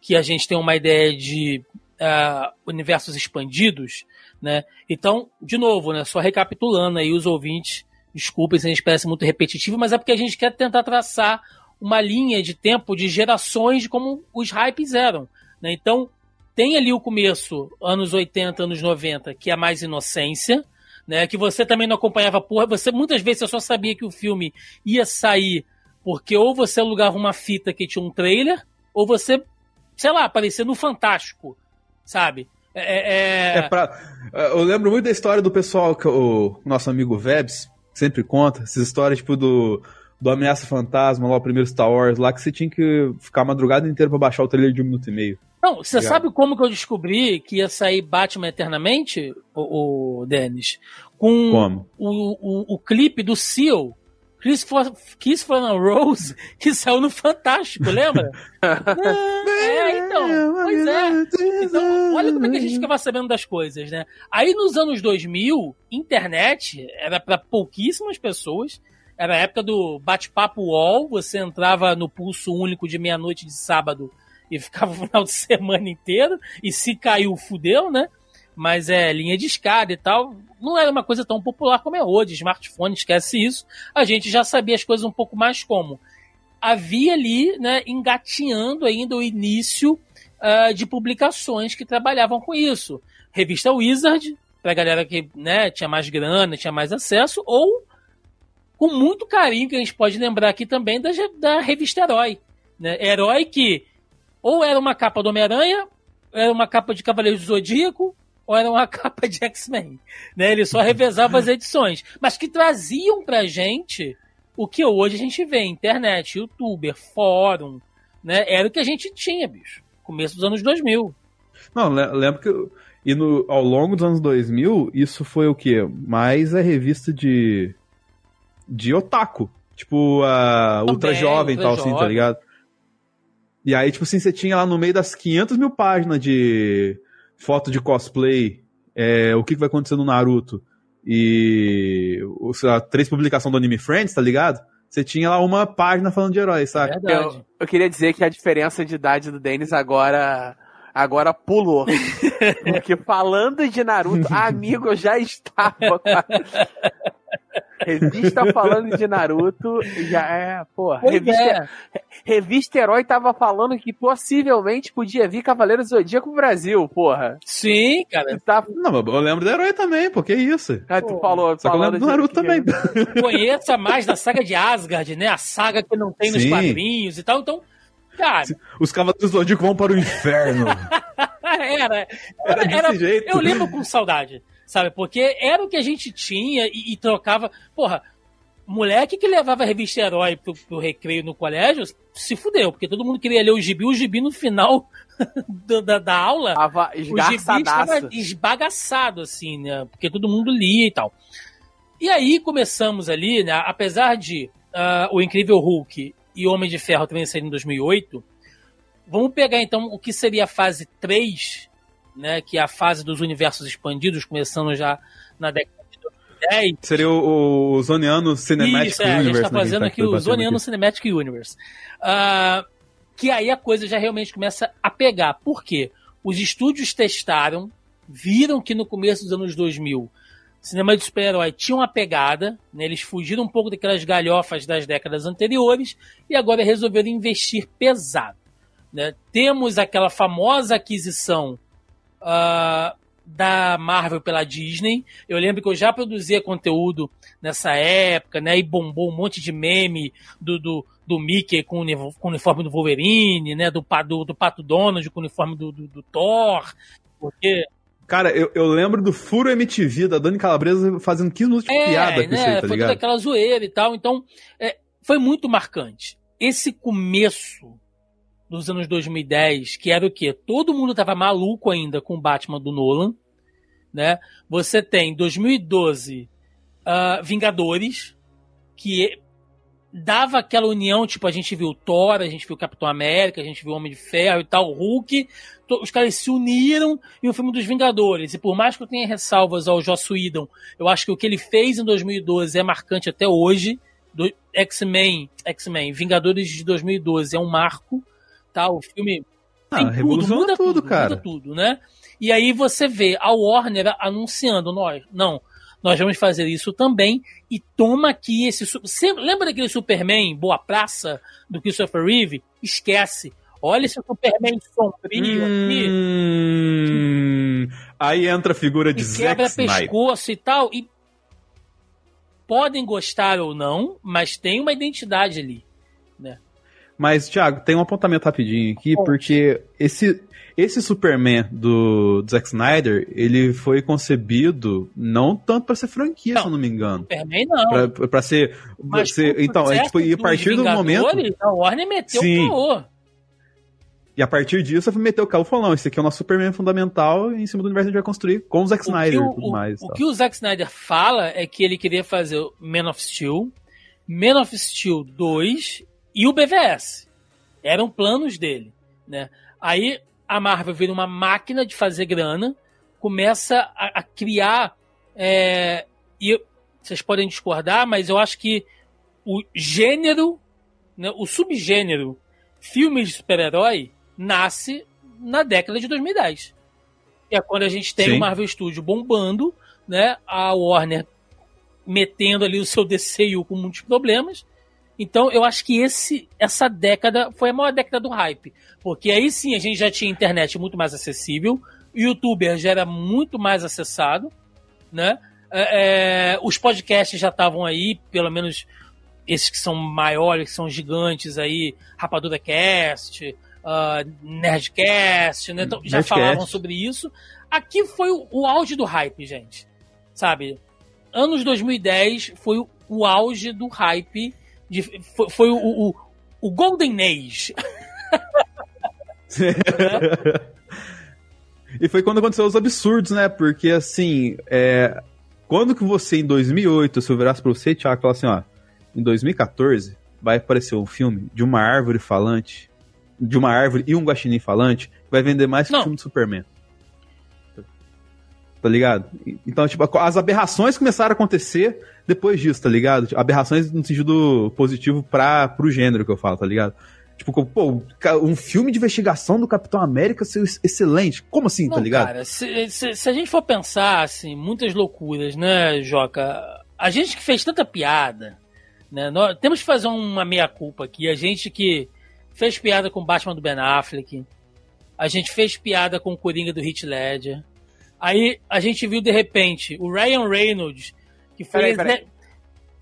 que a gente tem uma ideia de ah, universos expandidos, né? Então, de novo, né? Só recapitulando aí os ouvintes, desculpem se a gente parece muito repetitivo, mas é porque a gente quer tentar traçar uma linha de tempo de gerações de como os hypes eram, né? Então, tem ali o começo, anos 80, anos 90, que é mais inocência, né? Que você também não acompanhava porra. Você muitas vezes você só sabia que o filme ia sair porque ou você alugava uma fita que tinha um trailer, ou você, sei lá, aparecia no Fantástico, sabe? É, é- É pra, eu lembro muito da história do pessoal que o nosso amigo Vebs sempre conta, essas histórias tipo do, do Ameaça Fantasma, lá o primeiro Star Wars, lá que você tinha que ficar a madrugada inteira pra baixar o trailer de um minuto e meio. Não, você Obrigado. sabe como que eu descobri que ia sair Batman Eternamente, o, o Dennis? Com Como? O, o, o clipe do Seal, Christopher, Christopher Rose, que saiu no Fantástico, lembra? é, então, pois é. Então, olha como é que a gente ficava sabendo das coisas, né? Aí nos anos 2000, internet era para pouquíssimas pessoas. Era a época do bate-papo UOL, você entrava no pulso único de meia-noite de sábado e ficava o final de semana inteiro, e se caiu, fudeu, né? Mas é linha de escada e tal. Não era uma coisa tão popular como é hoje. Smartphone, esquece isso. A gente já sabia as coisas um pouco mais como. Havia ali, né, engatinhando ainda o início ah, de publicações que trabalhavam com isso. Revista Wizard, pra galera que né, tinha mais grana, tinha mais acesso, ou com muito carinho, que a gente pode lembrar aqui também da, da revista Herói. Né? Herói que ou era uma capa do Homem-Aranha, era uma capa de Cavaleiro do Zodíaco, ou era uma capa de X-Men. Né? Ele só revezava as edições, mas que traziam pra gente o que hoje a gente vê, internet, youtuber, fórum, né? Era o que a gente tinha, bicho. Começo dos anos 2000. Não, le- lembro que. eu- E no, ao longo dos anos 2000, isso foi o quê? Mais a revista de. de otaku. Tipo, a Ultra Jovem e tal, assim, tá Jovem. ligado? E aí, tipo assim, você tinha lá no meio das 500 mil páginas de foto de cosplay, é, o que, que vai acontecer no Naruto, e sei lá, três publicações do Anime Friends, tá ligado? você tinha lá uma página falando de herói, saca? Verdade. Eu, eu queria dizer que a diferença de idade do Denis agora agora pulou. Porque falando de Naruto, amigo, eu já estava com a... Revista falando de Naruto, já é, pô, revista, é. revista Herói tava falando que possivelmente podia vir Cavaleiro Zodíaco pro Brasil, porra. Sim, cara. Tá, Não, mas eu lembro do herói também, pô, que isso? ah, tu Pô, falou, Só que eu lembro do Naruto também. Conheça mais da saga de Asgard, né? A saga que não tem nos Sim. quadrinhos e tal. Então, cara, Os Cavaleiros do Zodíaco vão para o inferno. era. Era desse era- jeito. eu lembro com saudade, sabe? Porque era o que a gente tinha e, e trocava. Porra, moleque que levava a revista Herói pro, pro recreio no colégio se fudeu, porque todo mundo queria ler o gibi. O gibi no final da, da, da aula. Tava o gibi estava esbagaçado, assim, né? Porque todo mundo lia e tal. E aí começamos ali, né? Apesar de ah, o Incrível Hulk e Homem de Ferro também saírem em 2008, vamos pegar então o que seria a fase 3, né? Que é a fase dos universos expandidos, começando já na década de 2010. Seria o, o Zoniano Cinematic Isso, é, a gente Universe. está né, fazendo tá aqui o batendo Zoniano aqui. Cinematic Universe. Ah, que aí a coisa já realmente começa a pegar. Por quê? Os estúdios testaram, viram que no começo dos anos 2000 cinema de super-herói tinha uma pegada, né? eles fugiram um pouco daquelas galhofas das décadas anteriores e agora resolveram investir pesado. né? Temos aquela famosa aquisição ah, da Marvel pela Disney. Eu lembro que eu já produzia conteúdo nessa época, né? E bombou um monte de meme do, do, do Mickey com o, com o uniforme do Wolverine, né? Do, do, do Pato Donald com o uniforme do, do, do Thor. Porque Cara, eu, eu lembro do Furo MTV da Dani Calabresa fazendo 15 minutos de piada com né, isso aí, tá foi toda ligado? aquela zoeira e tal. Então, é, foi muito marcante. Esse começo dos anos 2010, que era o quê? Todo mundo tava maluco ainda com o Batman do Nolan, né? Você tem 2012 ah, Vingadores, que dava aquela união, tipo, a gente viu Thor, a gente viu Capitão América, a gente viu Homem de Ferro e tal, Hulk, os caras se uniram em um filme dos Vingadores. E por mais que eu tenha ressalvas ao Joss Whedon, eu acho que o que ele fez em 2012 é marcante até hoje. Do X-Men, X-Men, Vingadores de 2012 é um marco, tá? O filme Ah, tudo, revoluciona muda tudo, tudo, cara. muda tudo, né? E aí você vê a Warner anunciando, nós, não, nós vamos fazer isso também e toma aqui esse... lembra daquele Superman Boa Praça do Christopher Reeve? Esquece. Olha esse Superman sombrio aqui. Hum, aí entra a figura de e Zack quebra Snyder. pescoço e tal. E podem gostar ou não, mas tem uma identidade ali. Mas, Thiago, tem um apontamento rapidinho aqui, porque esse, esse Superman do, do Zack Snyder, ele foi concebido não tanto pra ser franquia, Não. se eu não me engano. Superman não. Pra, pra ser. Mas ser- o então, é, tipo, e a partir do momento. A Warner meteu Sim. o caô. E a partir disso, eu meteu o carro e falou: não, esse aqui é o nosso Superman fundamental e em cima do universo a gente vai construir com o Zack O Snyder o, e tudo o- mais. o tal. que o Zack Snyder fala é que ele queria fazer o Man of Steel, Man of Steel 2 e o BVS. Eram planos dele, né? Aí a Marvel vira uma máquina de fazer grana, começa a, a criar é, e vocês podem discordar, mas eu acho que o gênero, né, o subgênero filmes de super-herói nasce na década de 2010. Que é quando a gente tem Sim. o Marvel Studio bombando, né? A Warner metendo ali o seu DCU com muitos problemas. Então, eu acho que esse, essa década foi a maior década do hype. Porque aí sim a gente já tinha internet muito mais acessível, o youtuber já era muito mais acessado, né? É, é, os podcasts já estavam aí, pelo menos esses que são maiores, que são gigantes aí, Rapadura Cast, ah, Nerdcast, né? Então, já Nerdcast. falavam sobre isso. Aqui foi o, o auge do hype, gente. Sabe? Anos 2010 foi o, o auge do hype. De, foi foi o, o, o Golden Age. E foi quando aconteceu os absurdos, né? Porque, assim, é... quando que você, em 2008, se eu virasse pra você, Thiago, falar assim, ó, em 2014 vai aparecer um filme de uma árvore falante, de uma árvore e um guaxinim falante, que vai vender mais que o filme do Superman. Tá ligado? Então, tipo, as aberrações começaram a acontecer depois disso, tá ligado? Tipo, aberrações no sentido positivo para pro gênero que eu falo, tá ligado? Tipo, pô, um filme de investigação do Capitão América ser excelente. Como assim, tá Não, tá ligado? Cara, se, se, se, a gente for pensar, assim, muitas loucuras, né, Joca? A gente que fez tanta piada, né? Nós, temos que fazer uma meia-culpa aqui. A gente que fez piada com o Batman do Ben Affleck. A gente fez piada com o Coringa do Heath Ledger. Aí a gente viu, de repente, o Ryan Reynolds, que foi, peraí, peraí.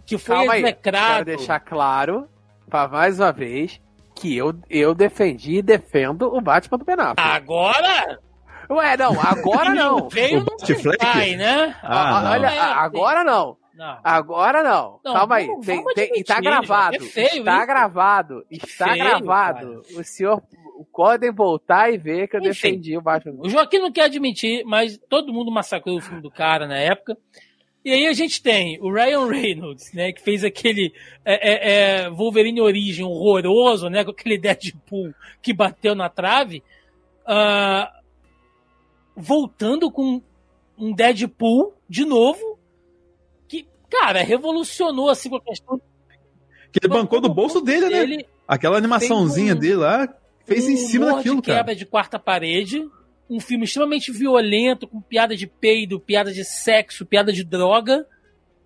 Que foi Calma execrado. Aí. Quero deixar claro, para mais uma vez, que eu, eu defendi e defendo o Batman do Ben Affleck. Agora? Ué, não, agora não. Veio no vai, né? Ah, Olha, não. agora não. não. Agora não. não Calma aí. Tem, tem, tá gravado. É feio, está isso. gravado. Está feio, gravado. Cara. O senhor podem voltar e ver que eu Enfim, defendi o Batman. O Joaquim não quer admitir, mas todo mundo massacrou o filme do cara na época. E aí a gente tem o Ryan Reynolds, né, que fez aquele é, é, é, Wolverine Origem horroroso, né, com aquele Deadpool que bateu na trave, uh, voltando com um Deadpool de novo, que, cara, revolucionou assim com a questão. Que ele bancou do bolso dele, né? Aquela animaçãozinha um, dele lá, fez um em cima daquilo, de cara. quebra de quarta parede, um filme extremamente violento, com piada de peido, piada de sexo, piada de droga,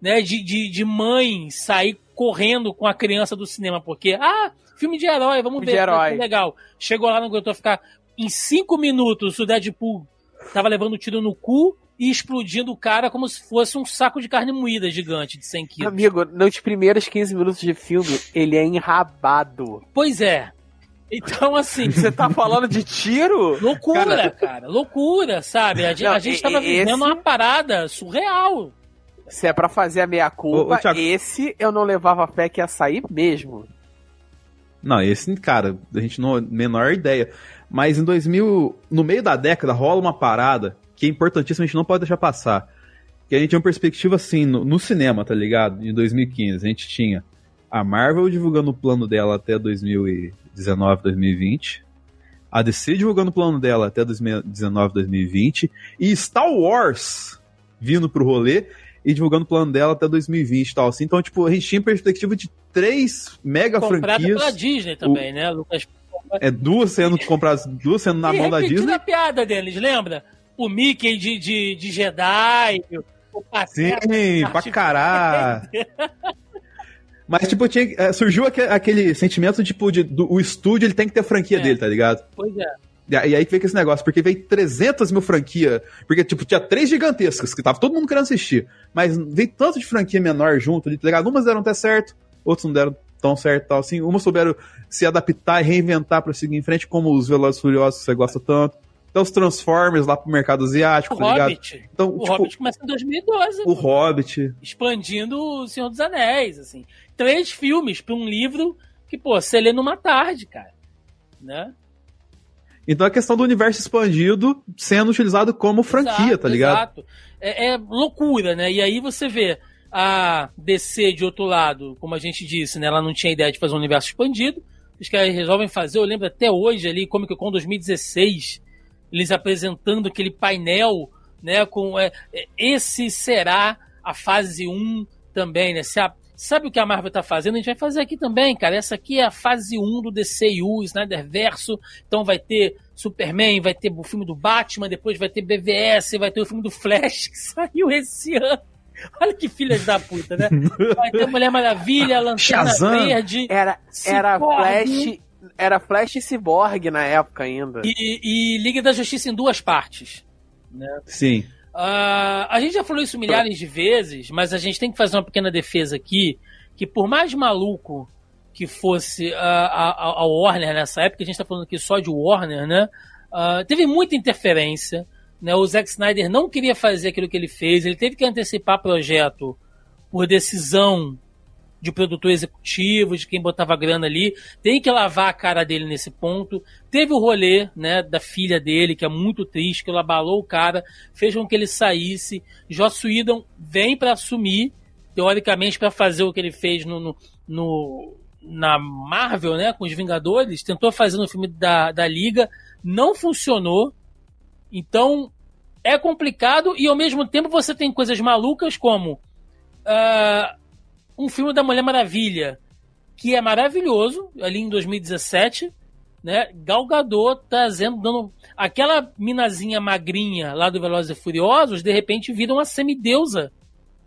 né? De, de, de mãe sair correndo com a criança do cinema, porque, ah, filme de herói, vamos filme ver, de herói. legal. Chegou lá, não aguentou ficar. Em cinco minutos, o Deadpool tava levando tiro no cu e explodindo o cara como se fosse um saco de carne moída gigante de 100 quilos. Amigo, nos primeiros 15 minutos de filme, ele é enrabado. Pois é. Então, assim. Você tá falando de tiro? Loucura, cara. cara loucura, sabe? A, Não, a gente tava esse... vivendo uma parada surreal. Se é pra fazer a meia-culpa, esse eu não levava fé que ia sair mesmo. Não, esse, cara, a gente não. Menor ideia. Mas em 2000, no meio da década, rola uma parada que é importantíssima, a gente não pode deixar passar. Que a gente tinha uma perspectiva assim, no, no cinema, tá ligado? Em 2015, a gente tinha a Marvel divulgando o plano dela até 2019, 2020. A DC divulgando o plano dela até 2019, 2020. E Star Wars vindo pro rolê e divulgando o plano dela até 2020 e tal. Assim. Então, tipo, a gente tinha perspectiva de três mega Comprado franquias. pela Disney também, o... né, Lucas? É duas sendo compradas, duas sendo na e mão da Disney. a piada deles, lembra? O Mickey de, de, de Jedi, o Pateta, Sim, pra caralho. Mas, tipo, tinha, é, surgiu aquele sentimento, tipo, de, do, o estúdio ele tem que ter a franquia é. dele, tá ligado? Pois é. E aí que veio esse negócio, porque veio 300 mil franquia, porque, tipo, tinha três gigantescas, que tava todo mundo querendo assistir, mas veio tanto de franquia menor junto tá ligado? Umas deram até certo, outros não deram tão certo tal, assim, umas souberam se adaptar e reinventar para seguir em frente, como os Velozes Furiosos que você gosta tanto, então os Transformers lá pro mercado asiático, o tá Hobbit. ligado? Então, o tipo, Hobbit começa em 2012. O Hobbit. Expandindo o Senhor dos Anéis, assim. Três filmes para um livro que, pô, você lê numa tarde, cara. Né? Então a questão do universo expandido sendo utilizado como franquia, exato, tá ligado? Exato. É, é, loucura, né? E aí você vê a DC de outro lado, como a gente disse, né? Ela não tinha ideia de fazer um universo expandido. Os caras resolvem fazer, eu lembro até hoje ali, Comic Con 2016, eles apresentando aquele painel, né, com é, é esse será a fase 1 também, né? Se a, sabe o que a Marvel tá fazendo? A gente vai fazer aqui também, cara. Essa aqui é a fase 1 do DCU, Snyder Verso. Então vai ter Superman, vai ter o filme do Batman, depois vai ter BVS, vai ter o filme do Flash que saiu esse ano. Olha que filhas da puta, né? Vai ter Mulher Maravilha, Lanterna Shazam. Verde. Era, era Flash era Flash e Cyborg na época ainda. E, e Liga da Justiça em duas partes. Né? Sim. Uh, a gente já falou isso milhares de vezes, mas a gente tem que fazer uma pequena defesa aqui, que por mais maluco que fosse a, a, a Warner nessa época, a gente está falando aqui só de Warner, né? Uh, teve muita interferência, né? O Zack Snyder não queria fazer aquilo que ele fez, ele teve que antecipar projeto por decisão de produtor executivo, de quem botava grana ali, tem que lavar a cara dele nesse ponto. Teve o rolê, né, da filha dele, que é muito triste, que ela abalou o cara, fez com que ele saísse. Joss Whedon vem para assumir, teoricamente, para fazer o que ele fez no, no, no, na Marvel, né, com os Vingadores, tentou fazer no filme da, da Liga, não funcionou. Então, é complicado e ao mesmo tempo você tem coisas malucas como uh, um filme da Mulher Maravilha, que é maravilhoso, ali em 2017, né? Gal Gadot trazendo, dando aquela minazinha magrinha lá do Velozes e Furiosos, de repente vira uma semideusa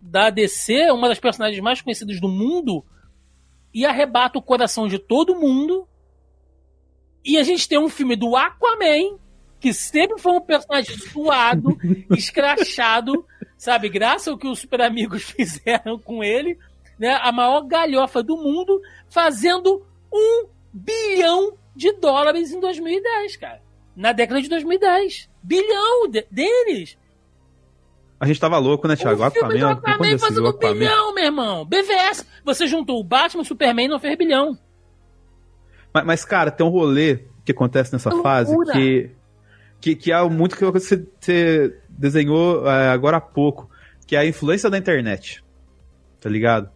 da DC, uma das personagens mais conhecidas do mundo, e arrebata o coração de todo mundo. E a gente tem um filme do Aquaman, que sempre foi um personagem suado, escrachado, sabe? Graças ao que os super amigos fizeram com ele, né? A maior galhofa do mundo, fazendo um bilhão de dólares em 2010, cara. Na década de 2010. Bilhão de deles. A gente tava louco, né, Thiago? O Aquaman, filme do Aquaman fazendo Aquaman. bilhão, meu irmão. BVS. Você juntou o Batman, o Superman e não fez bilhão. Mas, mas, cara, tem um rolê que acontece nessa fase que, que, que é muito que você, você desenhou é, agora há pouco, que é a influência da internet. Tá ligado?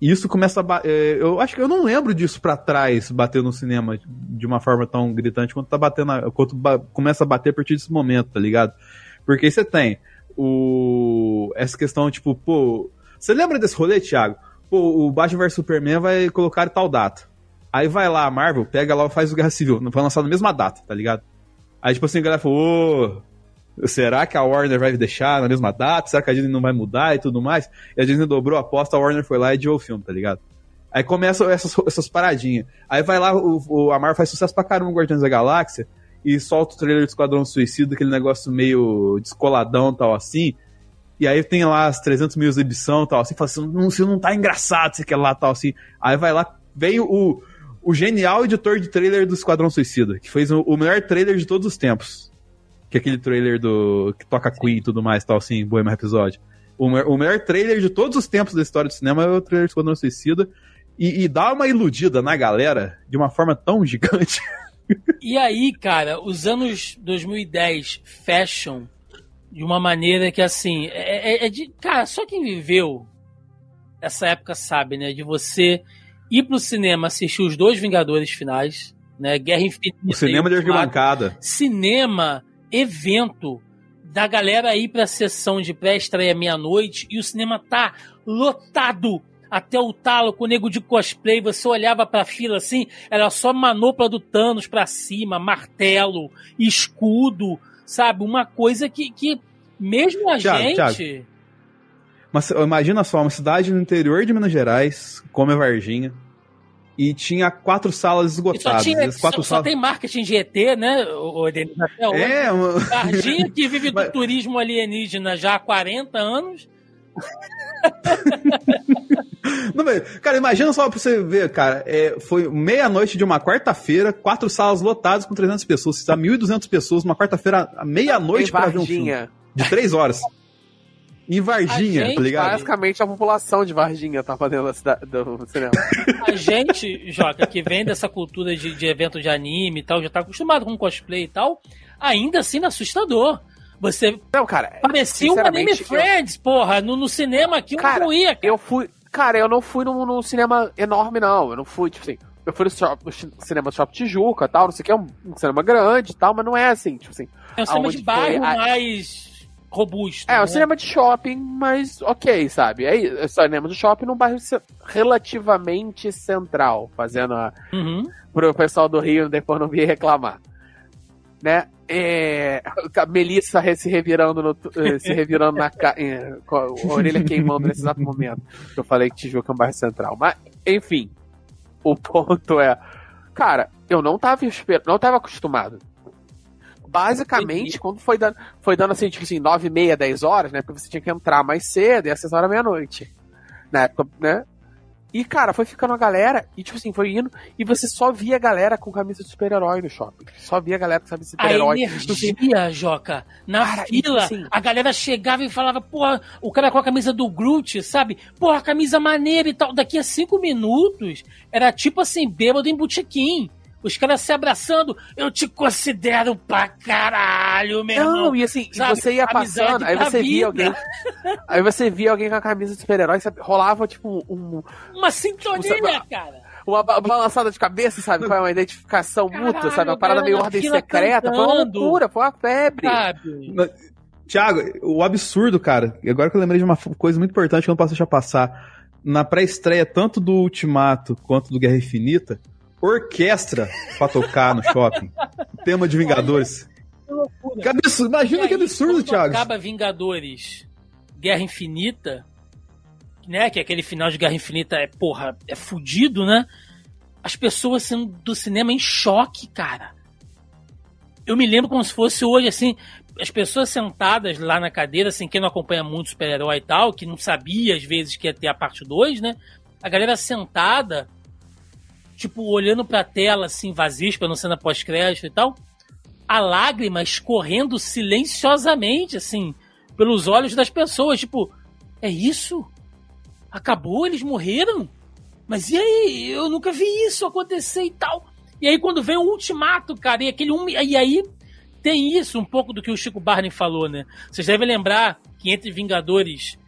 Isso começa a. É, eu acho que eu não lembro disso para trás, bater no cinema de uma forma tão gritante quanto tá batendo. Quanto ba, começa a bater a partir desse momento, tá ligado? Porque você tem o essa questão, tipo, pô, você lembra desse rolê, Thiago? Pô, o Batman vs Superman vai colocar tal data. Aí vai lá a Marvel, pega lá e faz o Guerra Civil, foi lançado na mesma data, tá ligado? Aí tipo assim, a galera falou, será que a Warner vai deixar na mesma data? Será que a Disney não vai mudar e tudo mais? E a Disney dobrou a aposta, a Warner foi lá e adiou o filme, tá ligado? Aí começam essas, essas paradinhas. Aí vai lá, o, o, a Marvel faz sucesso pra caramba no Guardiões da Galáxia, e solta o trailer do Esquadrão Suicida, aquele negócio meio descoladão tal assim. E aí tem lá as 300 mil exibição tal assim, fala assim, não, você não tá engraçado, você quer lá tal assim. Aí vai lá, vem o, o genial editor de trailer do Esquadrão Suicida, que fez o, o melhor trailer de todos os tempos. Que é aquele trailer do que toca Queen e tudo mais, tal assim, Bohemian episódio. O, o melhor trailer de todos os tempos da história do cinema é o trailer do Esquadrão Suicida. E, e dá uma iludida na galera de uma forma tão gigante. E aí, cara, os anos 2010 fecham de uma maneira que, assim, é, é, é, de. Cara, só quem viveu essa época sabe, né? De você ir pro cinema assistir os dois Vingadores finais, né? Guerra Infinita. O cinema de arquibancada. Cinema, evento, da galera ir pra sessão de pré-estreia meia-noite e o cinema tá lotado até o talo com o nego de cosplay, você olhava pra fila assim, era só manopla do Thanos pra cima, martelo, escudo, sabe? Uma coisa que, que mesmo a Thiago, gente. Thiago. Mas imagina só, uma cidade no interior de Minas Gerais, como é Varginha, e tinha quatro salas esgotadas. E só, tinha, quatro só, salas... só tem marketing de ET, né, o, Denis? É, Varginha que vive do turismo alienígena já há 40 anos. Não, cara, imagina só pra você ver, cara. É, foi meia-noite de uma quarta-feira, quatro salas lotadas com 300 pessoas. Você está 1.200 pessoas numa quarta-feira, meia-noite para ver um filme. De três horas. Em Varginha, gente, tá ligado? Basicamente a população de Varginha tá fazendo da cidade, do cinema. A gente, Joca, que vem dessa cultura de, de evento de anime e tal, já tá acostumado com cosplay e tal, ainda assim é assustador. Você. Não, cara. Parecia um anime Friends, eu... porra. No, no cinema aqui cara, eu não ia, cara. Eu fui. Cara, eu não fui num, num cinema enorme, não. Eu não fui, tipo assim. Eu fui no, shop, no cinema Shop Tijuca e tal, não sei o que, é um, um, cinema grande e tal, mas não é assim, tipo assim. É um cinema de bairro a... mais robusto. É, né? um cinema de shopping, mas ok, sabe? É, é cinema de shopping num bairro relativamente central, fazendo a. Uhum. Pro pessoal do Rio depois não vir reclamar. Né? É, a Melissa se revirando, no, eh, se revirando na com a orelha queimando nesse exato momento. Eu falei que Tijuca é um bairro central. Mas, enfim, o ponto é, cara, eu não tava esperando, não tava acostumado. Basicamente, quando foi dando, foi dando assim, tipo assim, 9 e meia, 10 horas, né? Porque você tinha que entrar mais cedo e às 6 horas meia-noite. Na época, né? E, cara, foi ficando a galera, e tipo assim, foi indo, e você só via a galera com camisa de super-herói no shopping. Só via a galera com camisa de super-herói. A energia, Joca, na cara, fila, assim, a galera chegava e falava, porra, o cara com a camisa do Groot, sabe? Porra, camisa maneira e tal. Daqui a cinco minutos, era tipo assim, bêbado em botequim. Os caras se abraçando, eu te considero pra caralho, meu Não, irmão. e assim, sabe? você ia passando, aí você vida. via alguém. aí você via alguém com a camisa de super-herói, rolava tipo um. Uma sintonia, tipo, cara. Uma balançada de cabeça, sabe? Foi uma identificação Caralho, mútua, sabe? Uma parada meio ordem secreta. Cantando. Foi uma loucura, foi uma febre. Sabe? Tiago, o absurdo, cara, agora que eu lembrei de uma coisa muito importante que eu não posso deixar passar. Na pré-estreia, tanto do Ultimato quanto do Guerra Infinita, orquestra pra tocar no shopping. Tema de Vingadores. Que loucura. Que absurdo, imagina aí, que absurdo, Thiago. acaba Vingadores Guerra Infinita, né? Que é aquele final de Guerra Infinita é, porra, é fudido, né? As pessoas sendo do cinema em choque, cara. Eu me lembro como se fosse hoje, assim, as pessoas sentadas lá na cadeira, assim, quem não acompanha muito super-herói e tal, que não sabia às vezes que ia ter a parte 2, né? A galera sentada, tipo, olhando pra tela, assim, vazia, esperando cena pós-crédito e tal, a lágrima escorrendo silenciosamente, assim, pelos olhos das pessoas. Tipo, é isso? Acabou? Eles morreram? Mas e aí? Eu nunca vi isso acontecer e tal. E aí, quando vem o ultimato, cara, e aquele um. E aí tem isso, um pouco do que o Chico Barney falou, né? Vocês devem lembrar que entre Vingadores,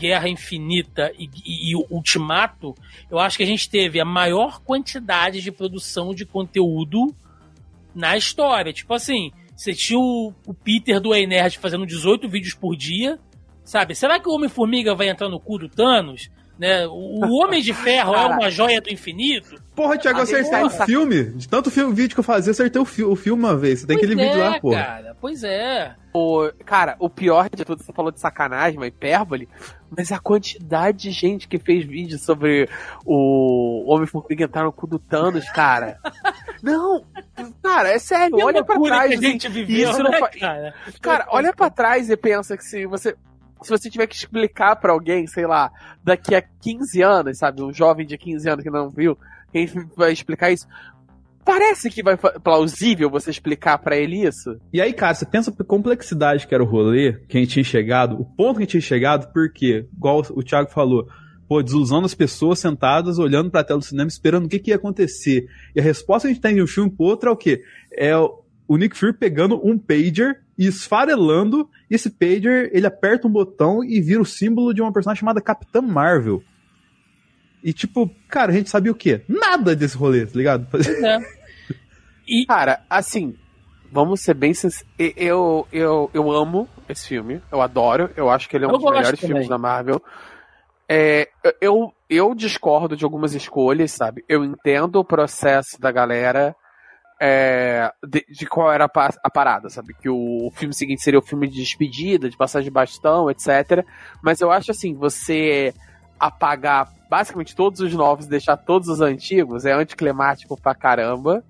Guerra Infinita e, e, e Ultimato, eu acho que a gente teve a maior quantidade de produção de conteúdo na história. Tipo assim, você tinha o, o Peter do Nerd fazendo 18 vídeos por dia, sabe? Será que o Homem-Formiga vai entrar no cu do Thanos? Né? O, Homem de Ferro é uma joia do infinito. Porra, Thiago, eu acertei o filme. De tanto filme, vídeo que eu fazia, acertei o, fi o filme uma vez. Você tem pois aquele é, vídeo lá, porra. Cara, pois é. O, cara, o pior de tudo, você falou de sacanagem, uma hipérbole, mas a quantidade de gente que fez vídeo sobre o Homem-Formiga entrar no cu do Thanos, cara. Não, cara, é sério, que olha pra trás. Que a gente assim, viveu, isso né, não cara? cara, olha pra trás e pensa que se você se você tiver que explicar para alguém, sei lá, daqui a 15 anos, sabe, um jovem de 15 anos que não viu, quem vai explicar isso? Parece que vai plausível você explicar para ele isso. E aí, cara, você pensa a complexidade que era o rolê, que a gente tinha chegado, o ponto que a gente tinha chegado, porque, igual o Thiago falou, pô, desilusão das pessoas sentadas olhando pra tela do cinema esperando o que, que ia acontecer. E a resposta que a gente tem de um filme pro outro é o quê? É o Nick Fury pegando um pager e esfarelando, e esse pager, ele aperta um botão e vira o símbolo de uma personagem chamada Capitã Marvel. E tipo, cara, a gente sabia o quê? Nada desse rolê, tá ligado? É. E... Cara, assim, vamos ser bem sinceros. Eu, eu, eu amo esse filme, eu adoro, eu acho que ele é um eu dos melhores também. filmes da Marvel. É, eu, eu discordo de algumas escolhas, sabe? Eu entendo o processo da galera é, de, de, qual era a, a, parada, sabe? Que o, o, filme seguinte seria o filme de despedida, de passagem de bastão, etc. Mas eu acho assim, você apagar basicamente todos os novos e deixar todos os antigos é anticlimático pra caramba.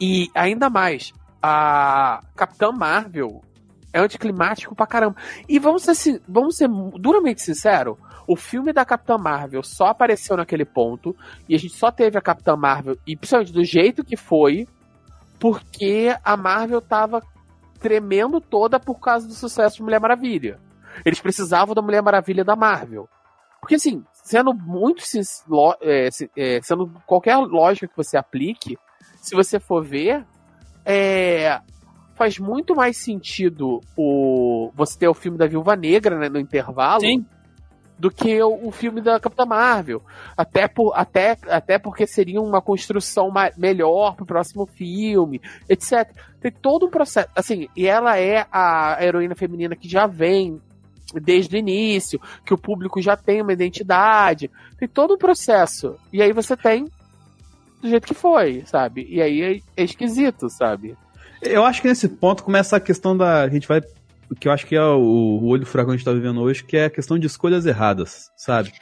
E ainda mais, a Capitã Marvel é anticlimático pra caramba. E vamos ser, vamos ser duramente sinceros, o filme da Capitã Marvel só apareceu naquele ponto e a gente só teve a Capitã Marvel, e principalmente do jeito que foi, porque a Marvel tava tremendo toda por causa do sucesso de Mulher Maravilha. Eles precisavam da Mulher Maravilha da Marvel. Porque assim, sendo muito é, é, sendo qualquer lógica que você aplique, se você for ver, é, faz muito mais sentido o você ter o filme da Viúva Negra né, no intervalo Sim do que o, o, filme da Capitã Marvel. Até, por, até, até porque seria uma construção melhor pro próximo filme, etc. Tem todo um processo. Assim, e ela é a heroína feminina que já vem desde o início, que o público já tem uma identidade. Tem todo um processo. E aí você tem do jeito que foi, sabe? E aí é, é esquisito, sabe? Eu acho que nesse ponto começa a questão da. A gente vai que eu acho que é o, o olho furacão que a gente tá vivendo hoje, que é a questão de escolhas erradas, sabe?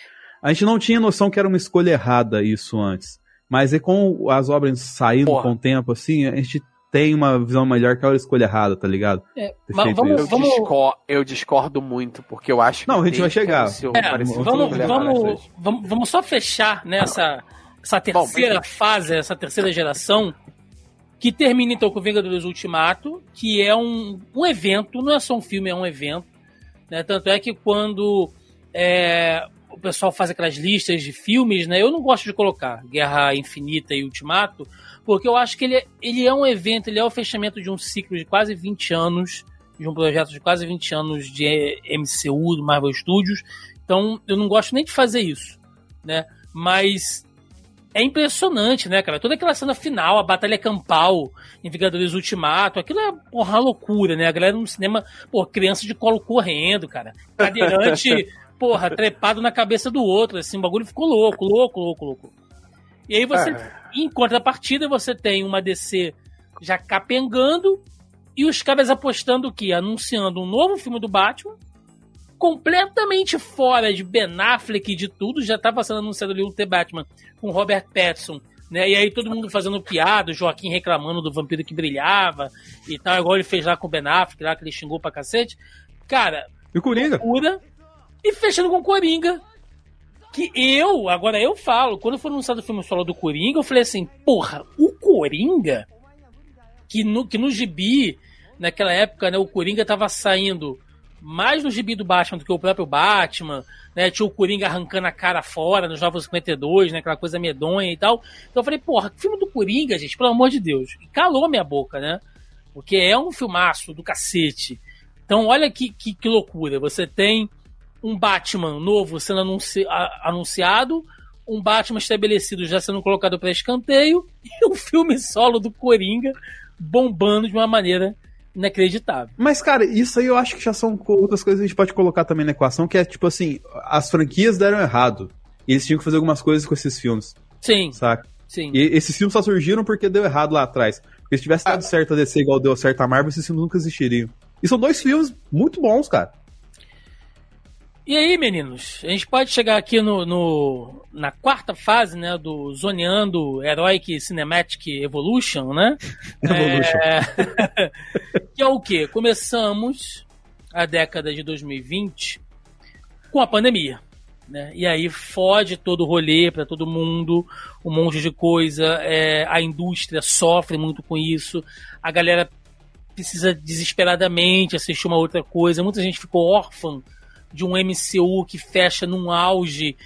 A gente não tinha noção que era uma escolha errada isso antes. Mas é com as obras saindo Porra. com o tempo, assim, a gente tem uma visão melhor que a escolha errada, tá ligado? É, mas vamos, eu, vamos... Discordo, eu, discordo, muito, porque eu acho que. Não, a gente vai chegar. É, vamos, vamos, vamos, vamos, só fechar nessa né, essa terceira Bom, fase, essa terceira geração que termina então com Vingadores Ultimato, que é um, um evento, não é só um filme, é um evento. Né? Tanto é que quando é, o pessoal faz aquelas listas de filmes, né? Eu não gosto de colocar Guerra Infinita e Ultimato, porque eu acho que ele é, ele é um evento, ele é o fechamento de um ciclo de quase 20 anos, de um projeto de quase 20 anos de MCU, do Marvel Studios. Então, eu não gosto nem de fazer isso, né? Mas é impressionante, né, cara? Toda aquela cena final, a batalha campal em Vingadores Ultimato, aquilo é porra loucura, né? A galera no cinema, pô, criança de colo correndo, cara. Cadeirante, porra, trepado na cabeça do outro, assim, o bagulho ficou louco, louco, louco, louco. E aí você, é. em contrapartida, você tem uma DC já capengando e os caras apostando que anunciando um novo filme do Batman, completamente fora de Ben Affleck e de tudo, já estava sendo anunciado ali um The Batman com Robert Pattinson, né? E aí todo mundo fazendo piada, o Joaquim reclamando do vampiro que brilhava e tal, igual ele fez lá com o Ben Affleck, lá que ele xingou pra cacete. Cara, e o Coringa? Loucura, e fechando com o Coringa. Que eu, agora eu falo, quando foi anunciado o filme solo do Coringa, eu falei assim, porra, o Coringa? Que no, que no gibi, naquela época, né, o Coringa tava saindo mais no gibi do Batman do que o próprio Batman, né? Tinha o Coringa arrancando a cara fora nos Novos 52, né? Aquela coisa medonha e tal. Então eu falei, porra, filme do Coringa, gente, pelo amor de Deus. E calou minha boca, né? Porque é um filmaço do cacete. Então olha que, que, que loucura. Você tem um Batman novo sendo anunci anunciado, um Batman estabelecido já sendo colocado para escanteio, e um filme solo do Coringa bombando de uma maneira inacreditável. Mas, cara, isso aí eu acho que já são outras coisas que a gente pode colocar também na equação, que é tipo assim, as franquias deram errado. E eles tinham que fazer algumas coisas com esses filmes. Sim. Saca? Sim. E esses filmes só surgiram porque deu errado lá atrás. Porque se tivesse dado ah. certo a DC igual deu certo a Marvel, esses filmes nunca existiriam. E são dois filmes muito bons, cara. E aí, meninos, a gente pode chegar aqui no, no, na quarta fase, né, do Zoneando Heroic Cinematic Evolution, né? Evolution. É... que é o quê? Começamos a década de 2020 com a pandemia, né? E aí fode todo o rolê para todo mundo, um monte de coisa, é, a indústria sofre muito com isso, a galera precisa desesperadamente assistir uma outra coisa, muita gente ficou órfã de um MCU que fecha num auge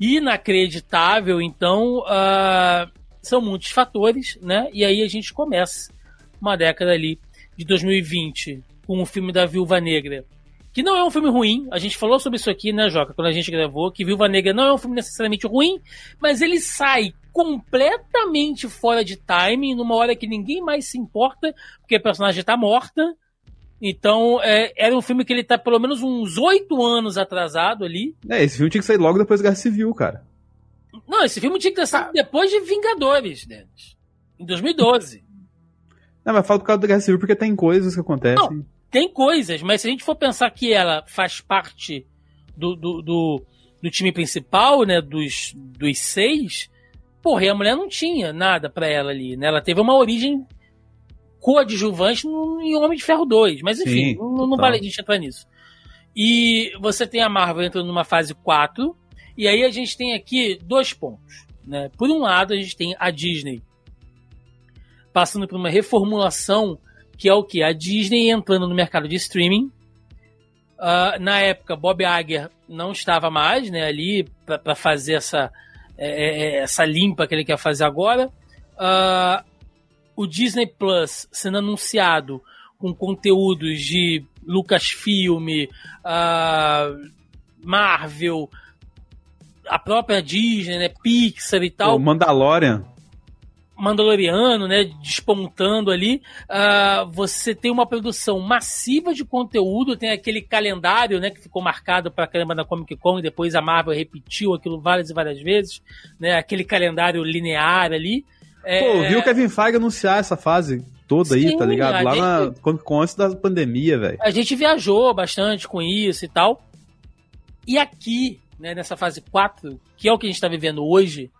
inacreditável. Então, uh, são muitos fatores, né? E aí a gente começa uma década ali de 2020 com o filme da Viúva Negra. Que não é um filme ruim, a gente falou sobre isso aqui, né, Joca, quando a gente gravou, que Viúva Negra não é um filme necessariamente ruim, mas ele sai completamente fora de timing, numa hora que ninguém mais se importa, porque a personagem está morta, então, é, era um filme que ele tá pelo menos uns oito anos atrasado ali. É, esse filme tinha que sair logo depois da Guerra Civil, cara. Não, esse filme tinha que ter saído depois de Vingadores, Dennis. Em 2012. Não, mas falo por causa da Guerra Civil porque tem coisas que acontecem. Não, tem coisas, mas se a gente for pensar que ela faz parte do, do, do, do time principal, né, dos, dos seis, porra, a mulher não tinha nada para ela ali, né? Ela teve uma origem coadjuvante em Homem de Ferro 2. Mas enfim, Sim, não, não vale a gente entrar nisso. E você tem a Marvel entrando numa fase 4. E aí a gente tem aqui dois pontos. Né? Por um lado, a gente tem a Disney passando por uma reformulação que é o que? A Disney entrando no mercado de streaming. Uh, na época, Bob Iger não estava mais né, ali para fazer essa, é, é, essa limpa que ele quer fazer agora. Uh, o Disney Plus sendo anunciado com conteúdos de Lucasfilm, uh, Marvel, a própria Disney, né, Pixar e tal. O Mandalorian. Mandaloriano, né, despontando ali, uh, você tem uma produção massiva de conteúdo, tem aquele calendário, né, que ficou marcado para caramba na Comic Con e depois a Marvel repetiu aquilo várias e várias vezes, né, aquele calendário linear ali. É... Pô, viu o Kevin Feige anunciar essa fase toda Sim, aí, tá ligado? Lá gente... na Comic Con antes da pandemia, velho. A gente viajou bastante com isso e tal. E aqui, né, nessa fase 4, que é o que a gente tá vivendo hoje,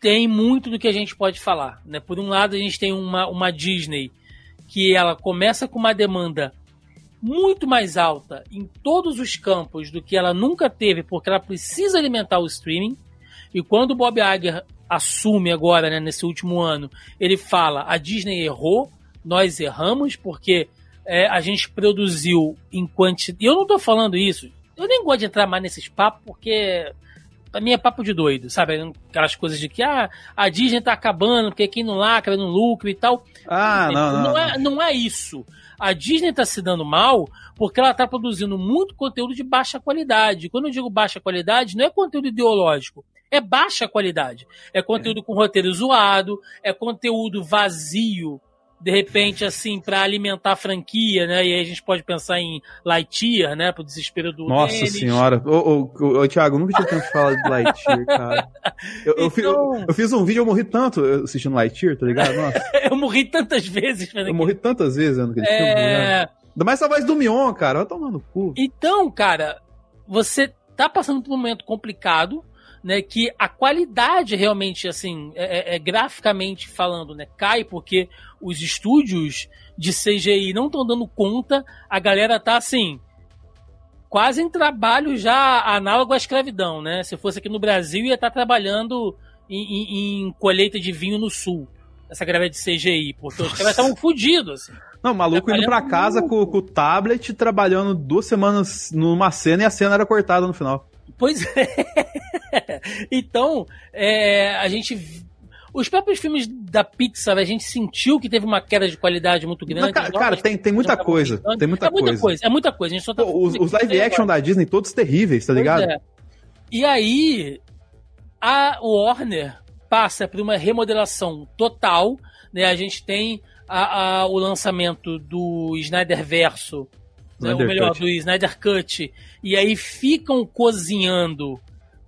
tem muito do que a gente pode falar. Né? Por um lado, a gente tem uma, uma Disney que ela começa com uma demanda muito mais alta em todos os campos do que ela nunca teve, porque ela precisa alimentar o streaming. E quando o Bob Iger assume agora, né, nesse último ano, ele fala: a Disney errou, nós erramos, porque é, a gente produziu em quantidade. Eu não tô falando isso, eu nem gosto de entrar mais nesses papos, porque pra mim é papo de doido, sabe? Aquelas coisas de que ah, a Disney tá acabando, porque quem não lacra não lucra e tal. Ah, não, não. Não é, não é isso. A Disney tá se dando mal porque ela tá produzindo muito conteúdo de baixa qualidade. Quando eu digo baixa qualidade, não é conteúdo ideológico é baixa qualidade. É conteúdo é. com roteiro zoado, é conteúdo vazio de repente, assim, para alimentar a franquia, né? E aí a gente pode pensar em Lightyear, né? Pro desespero do Nossa Dennis. senhora. Ô, ô, ô, ô, Thiago, nunca tinha tanto falado de Lightyear, cara. Eu, eu, fiz, eu, então- eu, fiz um vídeo, eu morri tanto assistindo Lightyear, tá ligado? Nossa. eu morri tantas vezes. Eu morri tantas vezes vendo aquele é... filme. Né? Ainda mais essa voz do Mion, cara. Vai tomar no cu. Então, cara, você tá passando por um momento complicado, né, que a qualidade realmente, assim, é, é, é, graficamente falando, né, cai porque os estúdios de CGI não estão dando conta, a galera tá assim, quase em trabalho já análogo à escravidão, né? Se fosse aqui no Brasil, ia estar tá trabalhando em, em, em, colheita de vinho no sul, essa galera de CGI, porque os caras estavam fodidos, assim. Não, maluco indo pra casa com, com o tablet, trabalhando duas semanas numa cena e a cena era cortada no final. Pois é. então, é, a gente. Os próprios filmes da Pixar, a gente sentiu que teve uma queda de qualidade muito grande. Mas, cara, cara tem, tem muita coisa. Tem muita, é muita coisa. coisa. É muita coisa. A gente só tá Pô, os, os live action agora. da Disney, todos terríveis, tá ligado? É. E aí, a Warner passa por uma remodelação total. Né? A gente tem a, a, o lançamento do Snyder Verso né, ou melhor, Cut. do Snyder Cut, e aí ficam cozinhando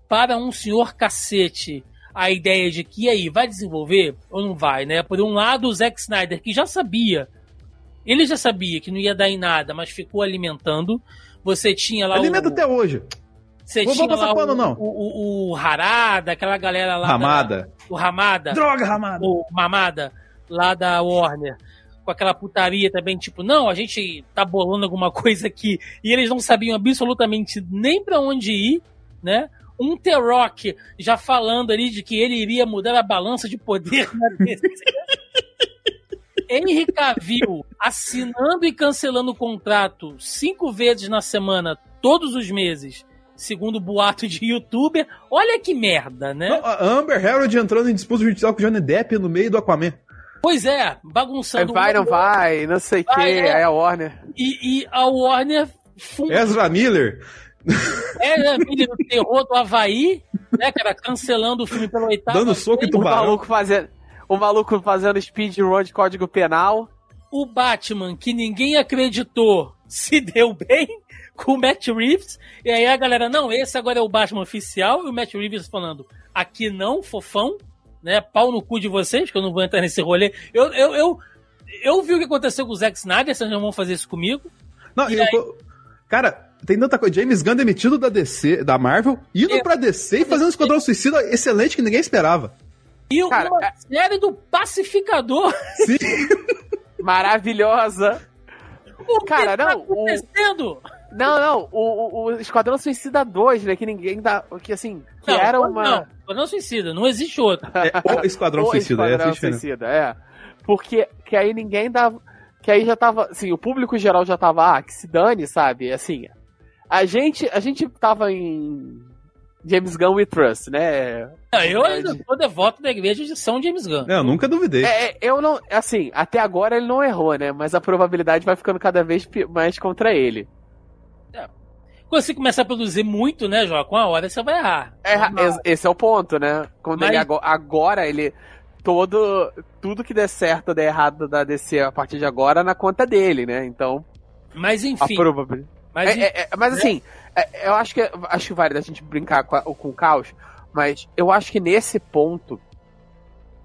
para um senhor cacete a ideia de que aí vai desenvolver ou não vai, né? Por um lado, o Zack Snyder, que já sabia, ele já sabia que não ia dar em nada, mas ficou alimentando. Você tinha lá Alimenta o... até hoje. Você Vou tinha lá o, pano, não. O, o, o, Harada, aquela galera lá. Ramada. Da, o Ramada. Droga, Ramada. O Mamada, lá da Warner com aquela putaria também, tipo, não, a gente tá bolando alguma coisa aqui, e eles não sabiam absolutamente nem para onde ir, né? Um The-Rock já falando ali de que ele iria mudar a balança de poder na DC. Henry Cavill assinando e cancelando o contrato cinco vezes na semana, todos os meses, segundo boato de youtuber. Olha que merda, né? Não, a Amber Heard entrando em disputa judicial com o Johnny Depp no meio do Aquaman. Pois é, bagunçando. É, vai, não vai, não sei o que, é. a Warner. E, e a Warner. Ezra Miller. Ezra Miller do terror do Havaí, né, cara, cancelando o filme pelo oitavo. Dando soco e tubarão. O maluco fazendo, o maluco fazendo speedrun de código penal. O Batman, que ninguém acreditou, se deu bem com o Matt Reeves. E aí a galera, não, esse agora é o Batman oficial. E o Matt Reeves falando, aqui não, fofão né? Pau no cu de vocês, que eu não vou entrar nesse rolê. Eu, eu, eu, eu vi o que aconteceu com o Zack Snyder, vocês não vão fazer isso comigo. Não, eu, aí... cara, tem tanta coisa. James Gunn demitido da DC, da Marvel, indo é, pra DC e fazendo um Esquadrão Suicida excelente que ninguém esperava. E cara, uma é... série do Pacificador. Sim. Maravilhosa. O que cara, tá não, acontecendo? O... Não, não, o, o, o, Esquadrão Suicida 2, né? Que ninguém dá. Que assim, que não, era uma. Não, Esquadrão Suicida, não existe outro. É, o Esquadrão o Suicida, Esquadrão é Suicida, é. Porque que aí ninguém dava. Que aí já tava. Assim, o público geral já tava, ah, que se dane, sabe? Assim. A gente, a gente tava em James Gunn We Trust, né? eu ainda sou devoto da igreja de São James Gunn. eu nunca duvidei. É, é, eu não, assim, até agora ele não errou, né? Mas a probabilidade vai ficando cada vez mais contra ele. Quando você começar a produzir muito, né, Jó? Com a hora você vai errar. É, esse é o ponto, né? Quando Mas... ele agora, agora, ele. Todo. Tudo que der certo ou der errado da DC a partir de agora na conta dele, né? Então. Mas enfim. Mas, é, é, é, mas assim, é, eu acho que acho que vale da gente brincar com, a, com o caos, mas eu acho que nesse ponto,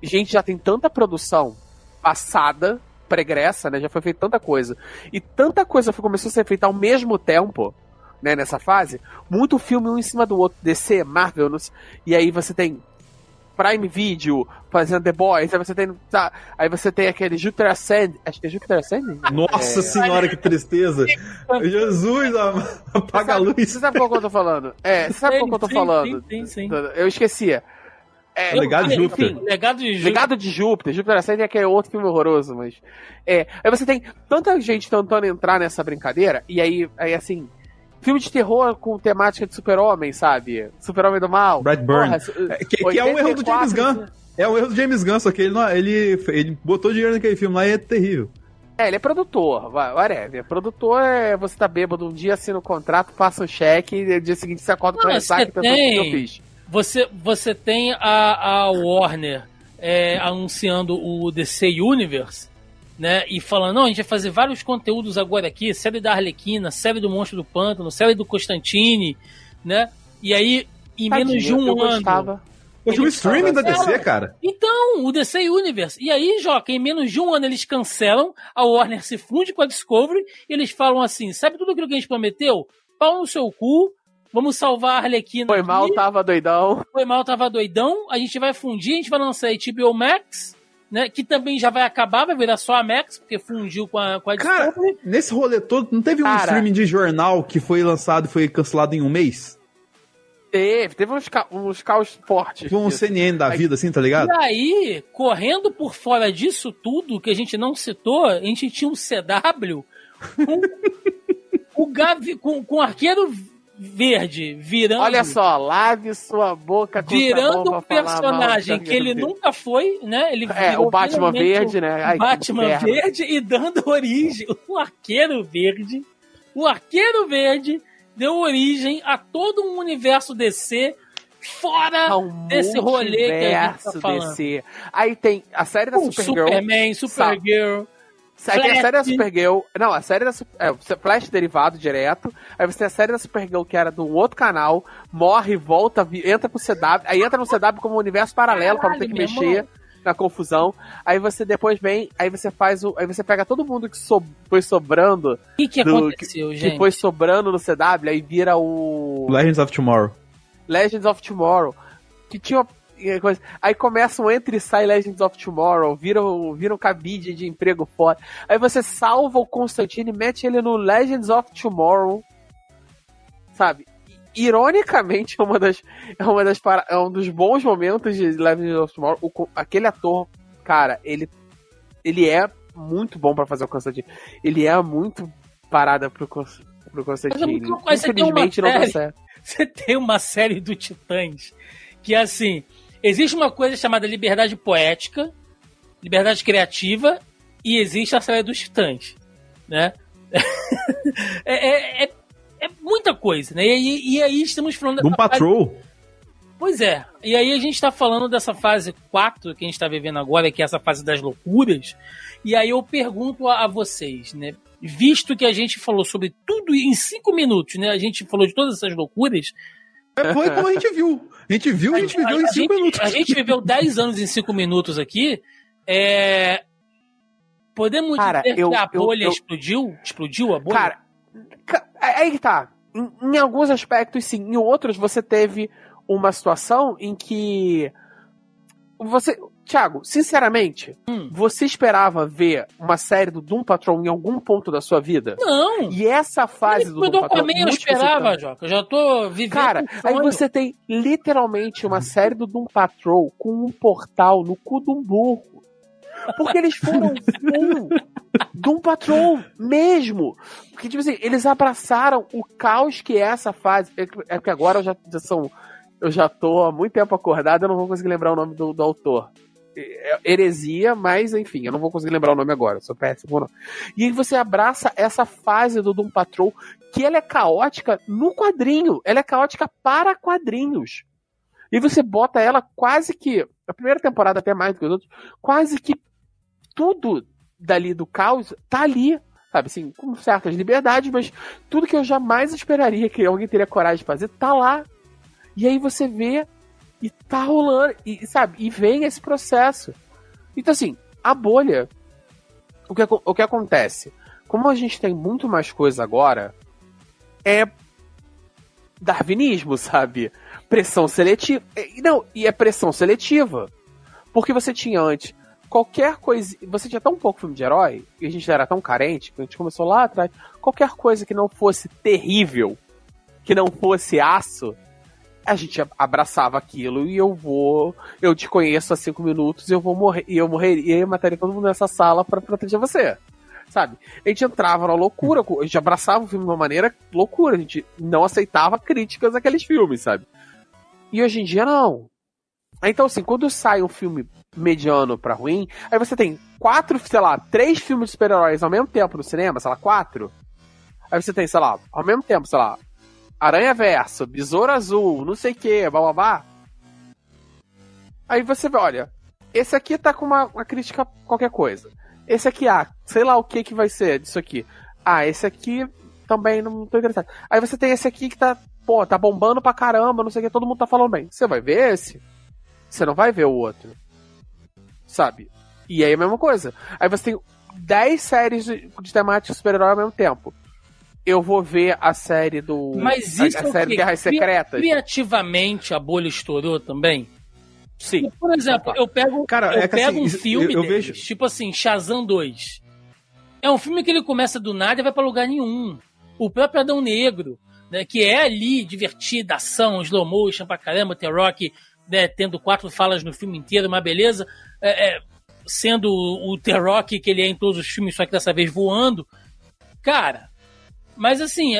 gente já tem tanta produção passada, pregressa, né? Já foi feita tanta coisa. E tanta coisa começou a ser feita ao mesmo tempo né, nessa fase, muito filme um em cima do outro, DC, Marvel, e aí você tem Prime Video fazendo The Boys, aí você tem, tá, aí você tem aquele Jupiter Ascend, acho que é Jupiter Ascend? Nossa é... senhora, que tristeza! Jesus, apaga a luz! Você sabe qual que eu tô falando? É, você sabe qual que eu tô falando? Sim, sim, sim. Eu esquecia. É, legado de Júpiter. Enfim, legado de Júpiter. Legado de Júpiter. Júpiter Ascending é que é outro filme horroroso, mas. É. Aí você tem tanta gente tentando entrar nessa brincadeira, e aí, aí assim, filme de terror com temática de super-homem, sabe? Super-homem do mal. Brad Burn. Porra, é, que, que, é um erro do James Gunn. É um erro do James Gunn, só que ele, não, ele, ele botou dinheiro naquele filme lá e é terrível. É, ele é produtor, whatever. Produtor é você tá bêbado um dia, assina o um contrato, passa o um cheque e no dia seguinte você acorda com a ressaca e tem... que eu fiz. Você, você tem a, a Warner é, anunciando o DC Universe, né? E falando, não, a gente vai fazer vários conteúdos agora aqui, série da Arlequina, série do Monstro do Pântano, série do Constantine, né? E aí, em Tadinho, menos de um eu ano. Gostava. Eu tive o streaming da DC, cara. Então, o DC Universe. E aí, Joca, em menos de um ano eles cancelam, a Warner se funde com a Discovery e eles falam assim: sabe tudo aquilo que a gente prometeu? Pau no seu cu, vamos salvar a Arlequina. Foi aqui. mal, tava doidão. Foi mal, tava doidão. A gente vai fundir, a gente vai lançar a HBO Max, né? Que também já vai acabar, vai virar só a Max, porque fundiu com a, com a Cara, Discovery. nesse rolê todo, não teve um Cara. streaming de jornal que foi lançado e foi cancelado em um mês? Teve, teve uns, ca uns caos fortes. Tipo um. CNN da vida, assim, tá ligado? E aí, correndo por fora disso tudo, que a gente não citou, a gente tinha um CW com o Gavi, com, com o arqueiro verde virando. Olha só, lave sua boca com Virando um personagem do que ele nunca foi, né? Ele. É, o Batman Verde, né? Ai, O Batman. Verde e dando origem. O Arqueiro Verde. O Arqueiro Verde deu origem a todo um universo DC fora um desse rolê que a gente tá falando. DC. Aí tem a série da com Supergirl. Superman, Supergirl. Aí tem a série da. Supergirl. Não, a série da é, o Flash derivado direto. Aí você tem a série da Supergirl que era do outro canal, morre, volta, entra pro CW. Aí entra no CW como um universo paralelo pra não ter que mexer na confusão. Aí você depois vem, aí você faz o. Aí você pega todo mundo que so- foi sobrando, O que, que Do- aconteceu, gente? que foi sobrando no CW, aí vira o. Legends of Tomorrow. Legends of Tomorrow, que tinha. Aí começa um entra e sai Legends of Tomorrow, vira, vira um cabide de emprego fora. Aí você salva o Constantine e mete ele no Legends of Tomorrow. Sabe? Ironicamente, é uma das, é uma das para- é um dos bons momentos de Legends of Tomorrow. O aquele ator, cara, ele ele é muito bom pra fazer o Constantine. Ele é muito parada pro, pro Constantine. mas tem uma Infelizmente não série- certo. Você tem uma série do Titãs que, assim, existe uma coisa chamada liberdade poética, liberdade criativa, e existe a série dos Titãs, né? é, é- é- é muita coisa, né? E, aí- e aí estamos falando... Fase- Patrol. Pois é. E aí a gente tá falando dessa fase 4 que a gente tá vivendo agora, que é essa fase das loucuras. E aí eu pergunto a, a vocês, né? Visto que a gente falou sobre tudo em cinco minutos, né? A gente falou de todas essas loucuras. É, Foi como a gente viu. A gente viu, a gente viveu em 5 gente, minutos. a gente viveu 10 anos em 5 minutos aqui. É... Podemos Cara, dizer eu- que a eu- bolha eu- explodiu? Explodiu a bolha? Cara, ca- aí que tá. Em, em alguns aspectos, sim. Em outros, você teve uma situação em que. Você. Thiago, sinceramente, Hum. você esperava ver uma série do Doom Patrol em algum ponto da sua vida? não. E essa fase do Eu Doom Patrol. também eu esperava, Joca. Eu já tô vivendo. Cara, um aí você tem literalmente uma série do Doom Patrol com um portal no cu de um burro. Porque eles foram full Doom Patrol mesmo. Porque, tipo assim, eles abraçaram o caos que é essa fase. É que- é porque agora eu já, já são. Eu já tô há muito tempo acordado, eu não vou conseguir lembrar o nome do, do autor. É heresia, mas enfim, eu não vou conseguir lembrar o nome agora, sou péssimo com o nome. E aí você abraça essa fase do Doom Patrol, que ela é caótica no quadrinho, ela é caótica para quadrinhos. E você bota ela quase que, a primeira temporada até mais do que os outros, quase que tudo dali do caos tá ali, sabe assim, com certas liberdades, mas tudo que eu jamais esperaria que alguém teria coragem de fazer, tá lá. E aí você vê e tá rolando, e sabe, e vem esse processo. Então assim, a bolha, o que, o que acontece? Como a gente tem muito mais coisa agora, é darwinismo, sabe? Pressão seletiva. E Não, e é pressão seletiva. Porque você tinha antes qualquer coisa. Você tinha tão pouco filme de herói, e a gente era tão carente, que a gente começou lá atrás. Qualquer coisa que não fosse terrível, que não fosse aço, a gente abraçava aquilo e eu vou. Eu te conheço há cinco minutos e eu vou morrer. E eu morreria e mataria todo mundo nessa sala pra proteger você. Sabe? A gente entrava na loucura, a gente abraçava o filme de uma maneira loucura, a gente não aceitava críticas àqueles filmes, sabe? E hoje em dia não. Então, assim, quando sai um filme mediano pra ruim, aí você tem quatro, sei lá, três filmes de super-heróis ao mesmo tempo no cinema, sei lá, quatro. Aí você tem, sei lá, ao mesmo tempo, sei lá, Aranha Verso, Besouro Azul, não sei o que, blá. Aí você vê, olha, esse aqui tá com uma, uma crítica qualquer coisa. Esse aqui, ah, sei lá o que que vai ser disso aqui. Ah, esse aqui também não tô interessado. Aí você tem esse aqui que tá, pô, tá bombando pra caramba, não sei o que, todo mundo tá falando bem. Você vai ver esse? Você não vai ver o outro. Sabe? E aí é a mesma coisa. Aí você tem 10 séries de, de temática super-herói ao mesmo tempo. Eu vou ver a série do. Mas a, isso a é o série? Guerras Secretas. Criativamente a bolha estourou também? Sim. Por exemplo, eu pego, Cara, eu é pego assim, um filme eu- eu deles, vejo- tipo assim, Shazam 2. É um filme que ele começa do nada e vai pra lugar nenhum. O próprio Adão Negro, né, que é ali divertida, ação, slow motion pra caramba, The Rock né, tendo quatro falas no filme inteiro, uma beleza, é, é, sendo o The Rock que ele é em todos os filmes, só que dessa vez voando. Cara, mas assim,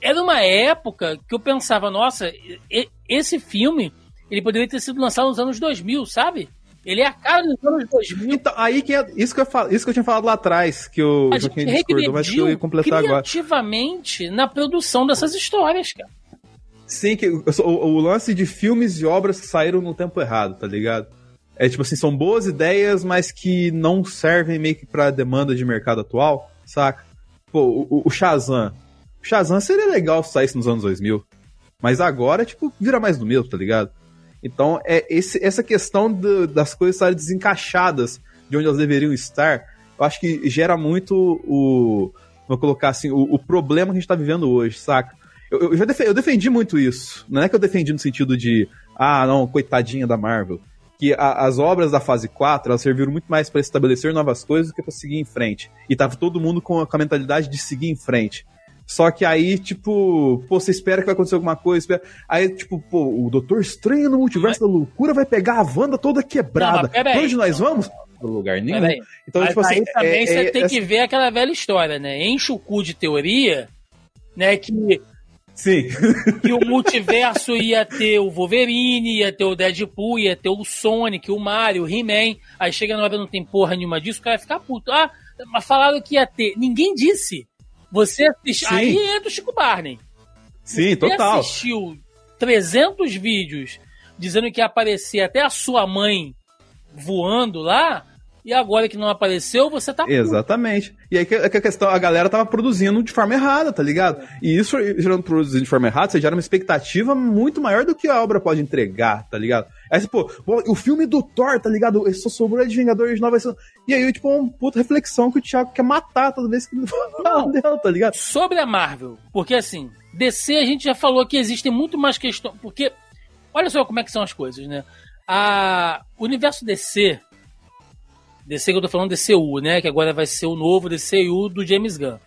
era uma época que eu pensava, nossa, esse filme ele poderia ter sido lançado nos anos 2000, sabe? Ele é a cara dos anos 2000. Então, aí que é isso que eu, falo, isso que eu tinha falado lá atrás, que o A Joaquim discordou, mas que eu ia completar agora. criativamente na produção dessas histórias, cara. Sim, que o- o lance de filmes e obras que saíram no tempo errado, tá ligado? É tipo assim, são boas ideias, mas que não servem meio que pra demanda de mercado atual, saca? Pô, o, o Shazam. O Shazam seria legal se saísse nos anos 2000. Mas agora, tipo, vira mais do mesmo, tá ligado? Então, é esse, essa questão do- das coisas estarem desencaixadas de onde elas deveriam estar, eu acho que gera muito o. Vou colocar assim, o, o problema que a gente tá vivendo hoje, saca? Eu, eu já defe- eu defendi muito isso. Não é que eu defendi no sentido de, ah, não, coitadinha da Marvel. Que a- as obras da fase 4, elas serviram muito mais para estabelecer novas coisas do que para seguir em frente. E tava todo mundo com a, com a mentalidade de seguir em frente. Só que aí, tipo, pô, você espera que vai acontecer alguma coisa, espera... aí, tipo, pô, o Doutor Estranho no Multiverso da Loucura vai pegar a Wanda toda Não, quebrada. mas peraí. Pra onde nós vamos? Pra lugar nenhum. Peraí. Então, Mas tipo assim, aí também é- você é- tem essa- que ver aquela velha história, né? Enche o cu de teoria, né? Que, Sim. que o multiverso ia ter o Wolverine, ia ter o Deadpool, ia ter o Sonic, o Mario, o He-Man. Aí chega na hora não tem porra nenhuma disso, o cara vai ficar puto. Ah, mas falaram que ia ter. Ninguém disse. Você assistiu. Sim. Aí é do Chico Barney. Sim, Você total. assistiu 300 vídeos dizendo que ia aparecer até a sua mãe voando lá, e agora que não apareceu, você tá puto. Exatamente. E aí que, é que a questão, a galera tava produzindo de forma errada, tá ligado? E isso, gerando produzindo de forma errada, você gera uma expectativa muito maior do que a obra pode entregar, tá ligado? Aí, você, pô, o filme do Thor, tá ligado? Só sobrou de Vingadores Nova. E aí, tipo, uma puta reflexão que o Thiago quer matar toda vez que ele fala dela, tá ligado? Sobre a Marvel, porque assim, DC a gente já falou que existem muito mais questões. Porque, olha só como é que são as coisas, né? A, o universo DC, DC que eu tô falando DCU, né? Que agora vai ser o novo DCU do James Gunn.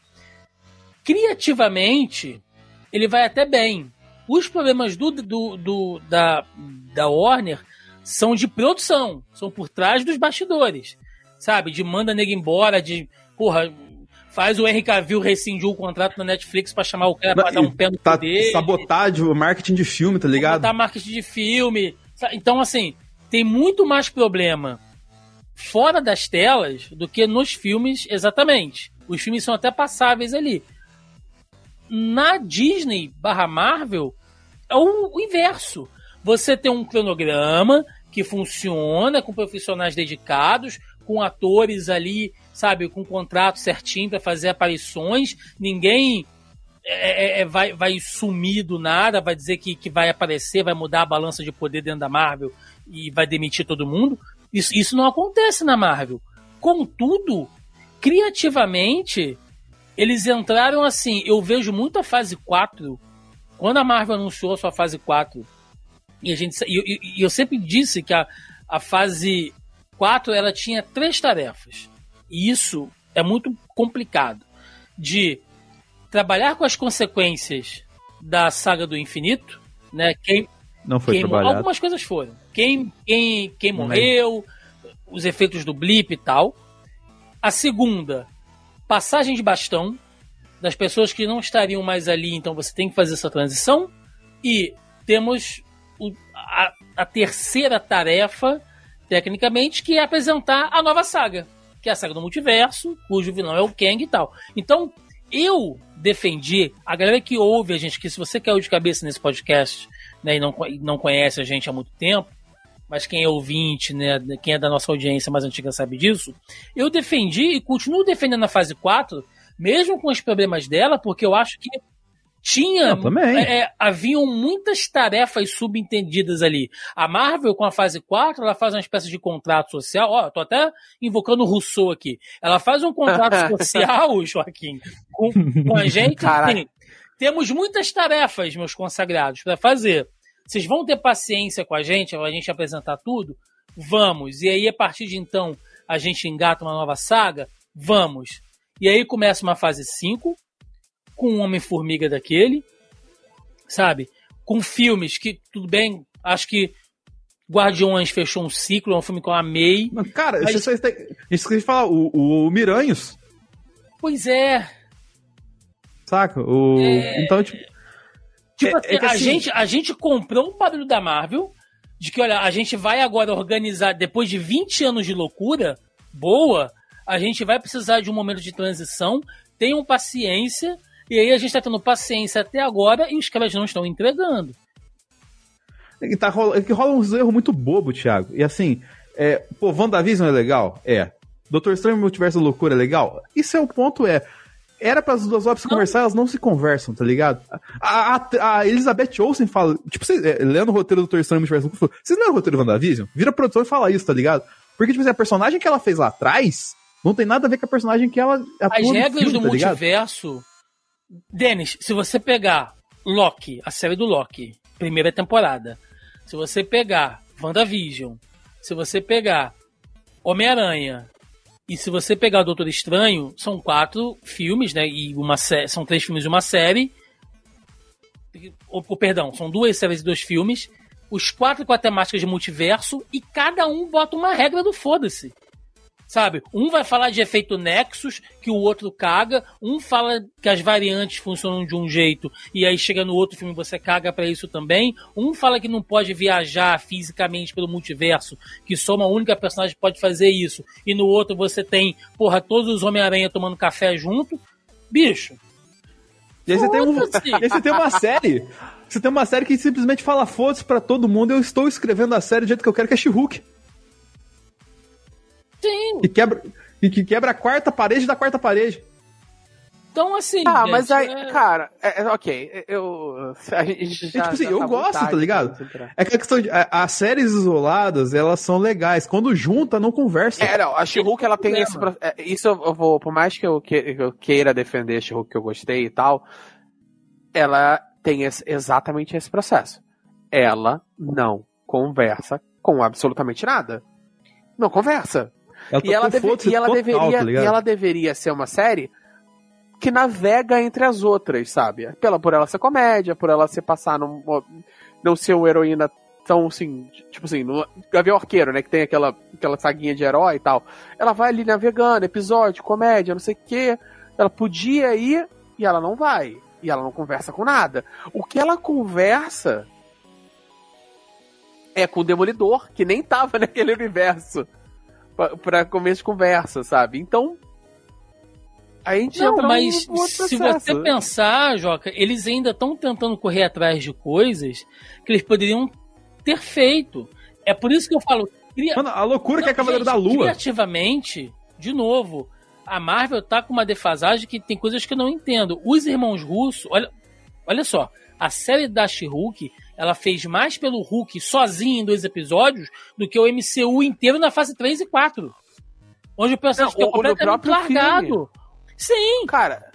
Criativamente, ele vai até bem. Os problemas do, do, do- da, da Warner são de produção, são por trás dos bastidores. Sabe? De manda nego embora, de. Porra, faz o Henry Cavill rescindir o contrato na Netflix pra chamar o cara pra dar um pé no Tá dele. sabotagem, marketing de filme, tá ligado? botar marketing de filme. Então, assim, tem muito mais problema fora das telas do que nos filmes exatamente. Os filmes são até passáveis ali. Na Disney barra Marvel, é o, inverso. Você tem um cronograma que funciona com profissionais dedicados, com atores ali, sabe, com contrato certinho para fazer aparições. Ninguém é, é, é, vai, vai sumir do nada, vai dizer que, que vai aparecer, vai mudar a balança de poder dentro da Marvel e vai demitir todo mundo. Isso, isso não acontece na Marvel. Contudo, criativamente, eles entraram assim. Eu vejo muito a fase 4. Quando a Marvel anunciou a sua fase 4, e a gente, e, e- e eu sempre disse que a, a fase 4 ela tinha três tarefas. E isso é muito complicado. De trabalhar com as consequências da saga do infinito, né? Quem, Não foi quem trabalhado. algumas coisas foram. Quem, quem, quem morreu, os efeitos do blip e tal. A segunda, passagem de bastão das pessoas que não estariam mais ali, então você tem que fazer essa transição. E temos o- a, a terceira tarefa, tecnicamente, que é apresentar a nova saga, que é a saga do multiverso, cujo vilão é o Kang e tal. Então, eu defendi, a galera que ouve a gente, que se você caiu de cabeça nesse podcast né, e não, e não conhece a gente há muito tempo, mas quem é ouvinte, né, quem é da nossa audiência mais antiga sabe disso, eu defendi e continuo defendendo a fase 4, mesmo com os problemas dela, porque eu acho que tinha. Também. É, haviam muitas tarefas subentendidas ali. A Marvel, com a fase 4, ela faz uma espécie de contrato social. Ó, tô até invocando o Rousseau aqui. Ela faz um contrato social, Joaquim, com, com a gente. Temos muitas tarefas, meus consagrados, para fazer. Vocês vão ter paciência com a gente, a gente apresentar tudo? Vamos. E aí, a partir de então, a gente engata uma nova saga? Vamos. E aí começa uma fase 5, com um Homem-Formiga daquele, sabe? Com filmes que, tudo bem, acho que Guardiões fechou um ciclo, é um filme que eu amei. Cara, mas... que a gente fala, o, o Miranhos. Pois é. Saca? O... É... Então, tipo. Tipo é, assim, é a, assim... Gente, a gente comprou um padrão da Marvel de que, olha, a gente vai agora organizar, depois de 20 anos de loucura, boa, a gente vai precisar de um momento de transição, tenham paciência e aí a gente tá tendo paciência até agora e os caras não estão entregando. É que, tá, é que rola uns erros muito bobo, Thiago. E assim, é, pô, WandaVision é legal? É. Doutor Estranho Multiverso da Loucura é legal? Isso é o ponto, é. Era para as duas obras conversar, elas não se conversam, tá ligado? A, a, a Elizabeth Olsen fala, tipo, você, é, lendo o roteiro do Doutor Estranho Multiverso vocês leram o roteiro do WandaVision? Vira produtor e fala isso, tá ligado? Porque, tipo assim, a personagem que ela fez lá atrás não tem nada a ver com a personagem que ela atua As regras filme, do tá multiverso? Denis, se você pegar Loki, a série do Loki, primeira temporada, se você pegar WandaVision, se você pegar Homem-Aranha e se você pegar Doutor Estranho, são quatro filmes, né? E uma são três filmes e uma série. Ou, perdão, são duas séries e dois filmes. Os quatro com a temática de multiverso e cada um bota uma regra do foda-se. Sabe? Um vai falar de efeito Nexus, que o outro caga. Um fala que as variantes funcionam de um jeito, e aí chega no outro filme você caga para isso também. Um fala que não pode viajar fisicamente pelo multiverso, que só uma única personagem pode fazer isso. E no outro você tem, porra, todos os Homem-Aranha tomando café junto. Bicho. E aí você tem, um, aí você tem uma série. Você tem uma série que simplesmente fala foda-se pra todo mundo. Eu estou escrevendo a série do jeito que eu quero, que é She-Hulk. Sim. E quebra, e que quebra a quarta parede da quarta parede. Então, assim. Ah, gente, mas aí, é... cara, é, é, ok. Eu. A gente já, tipo assim, eu tá gosto, tá ligado? É que a questão de. As séries isoladas, elas são legais. Quando junta, não conversa. É, não, a she ela tem esse. É, isso eu vou, por mais que eu, que, eu queira defender a she que eu gostei e tal, ela tem esse, exatamente esse processo. Ela não conversa com absolutamente nada. Não conversa. Ela e, ela deve, e, ela total, deveria, tá e ela deveria ser uma série que navega entre as outras, sabe? Pela, por ela ser comédia, por ela ser passar num, não ser uma heroína tão assim, tipo assim, no Gavião Arqueiro, né? Que tem aquela, aquela saguinha de herói e tal. Ela vai ali navegando, episódio, comédia, não sei o quê. Ela podia ir e ela não vai. E ela não conversa com nada. O que ela conversa é com o Demolidor, que nem tava naquele universo para começo de conversa, sabe? Então. A gente Não, mas se você pensar, Joca, eles ainda estão tentando correr atrás de coisas que eles poderiam ter feito. É por isso que eu falo. Cria... Mano, a loucura Não, que é Cavaleiro gente, da Lua. Criativamente, de novo, a Marvel tá com uma defasagem que tem coisas que eu não entendo. Os irmãos russos, olha, olha só, a série da She-Hulk ela fez mais pelo Hulk sozinho em dois episódios do que o MCU inteiro na fase 3 e 4. Onde o personagem fica completamente largado. Filme. Sim. Cara.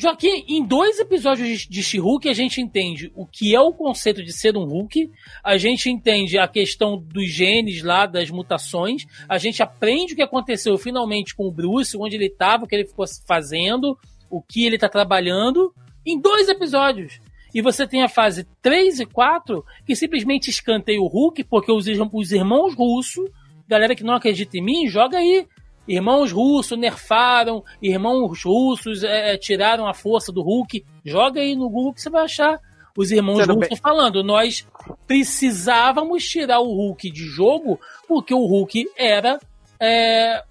Joaquim, em dois episódios de She-Hulk a gente entende o que é o conceito de ser um Hulk, a gente entende a questão dos genes lá, das mutações, a gente aprende o que aconteceu finalmente com o Bruce, onde ele estava, o que ele ficou fazendo, o que ele está trabalhando, em dois episódios. E você tem a fase 3 e 4 que simplesmente escanteia o Hulk, porque os, os irmãos russos, galera que não acredita em mim, joga aí. Irmãos russos nerfaram, irmãos russos é, é, tiraram a força do Hulk. Joga aí no Google que você vai achar. Os irmãos Sendo russos bem... falando, nós precisávamos tirar o Hulk de jogo porque o Hulk era. É,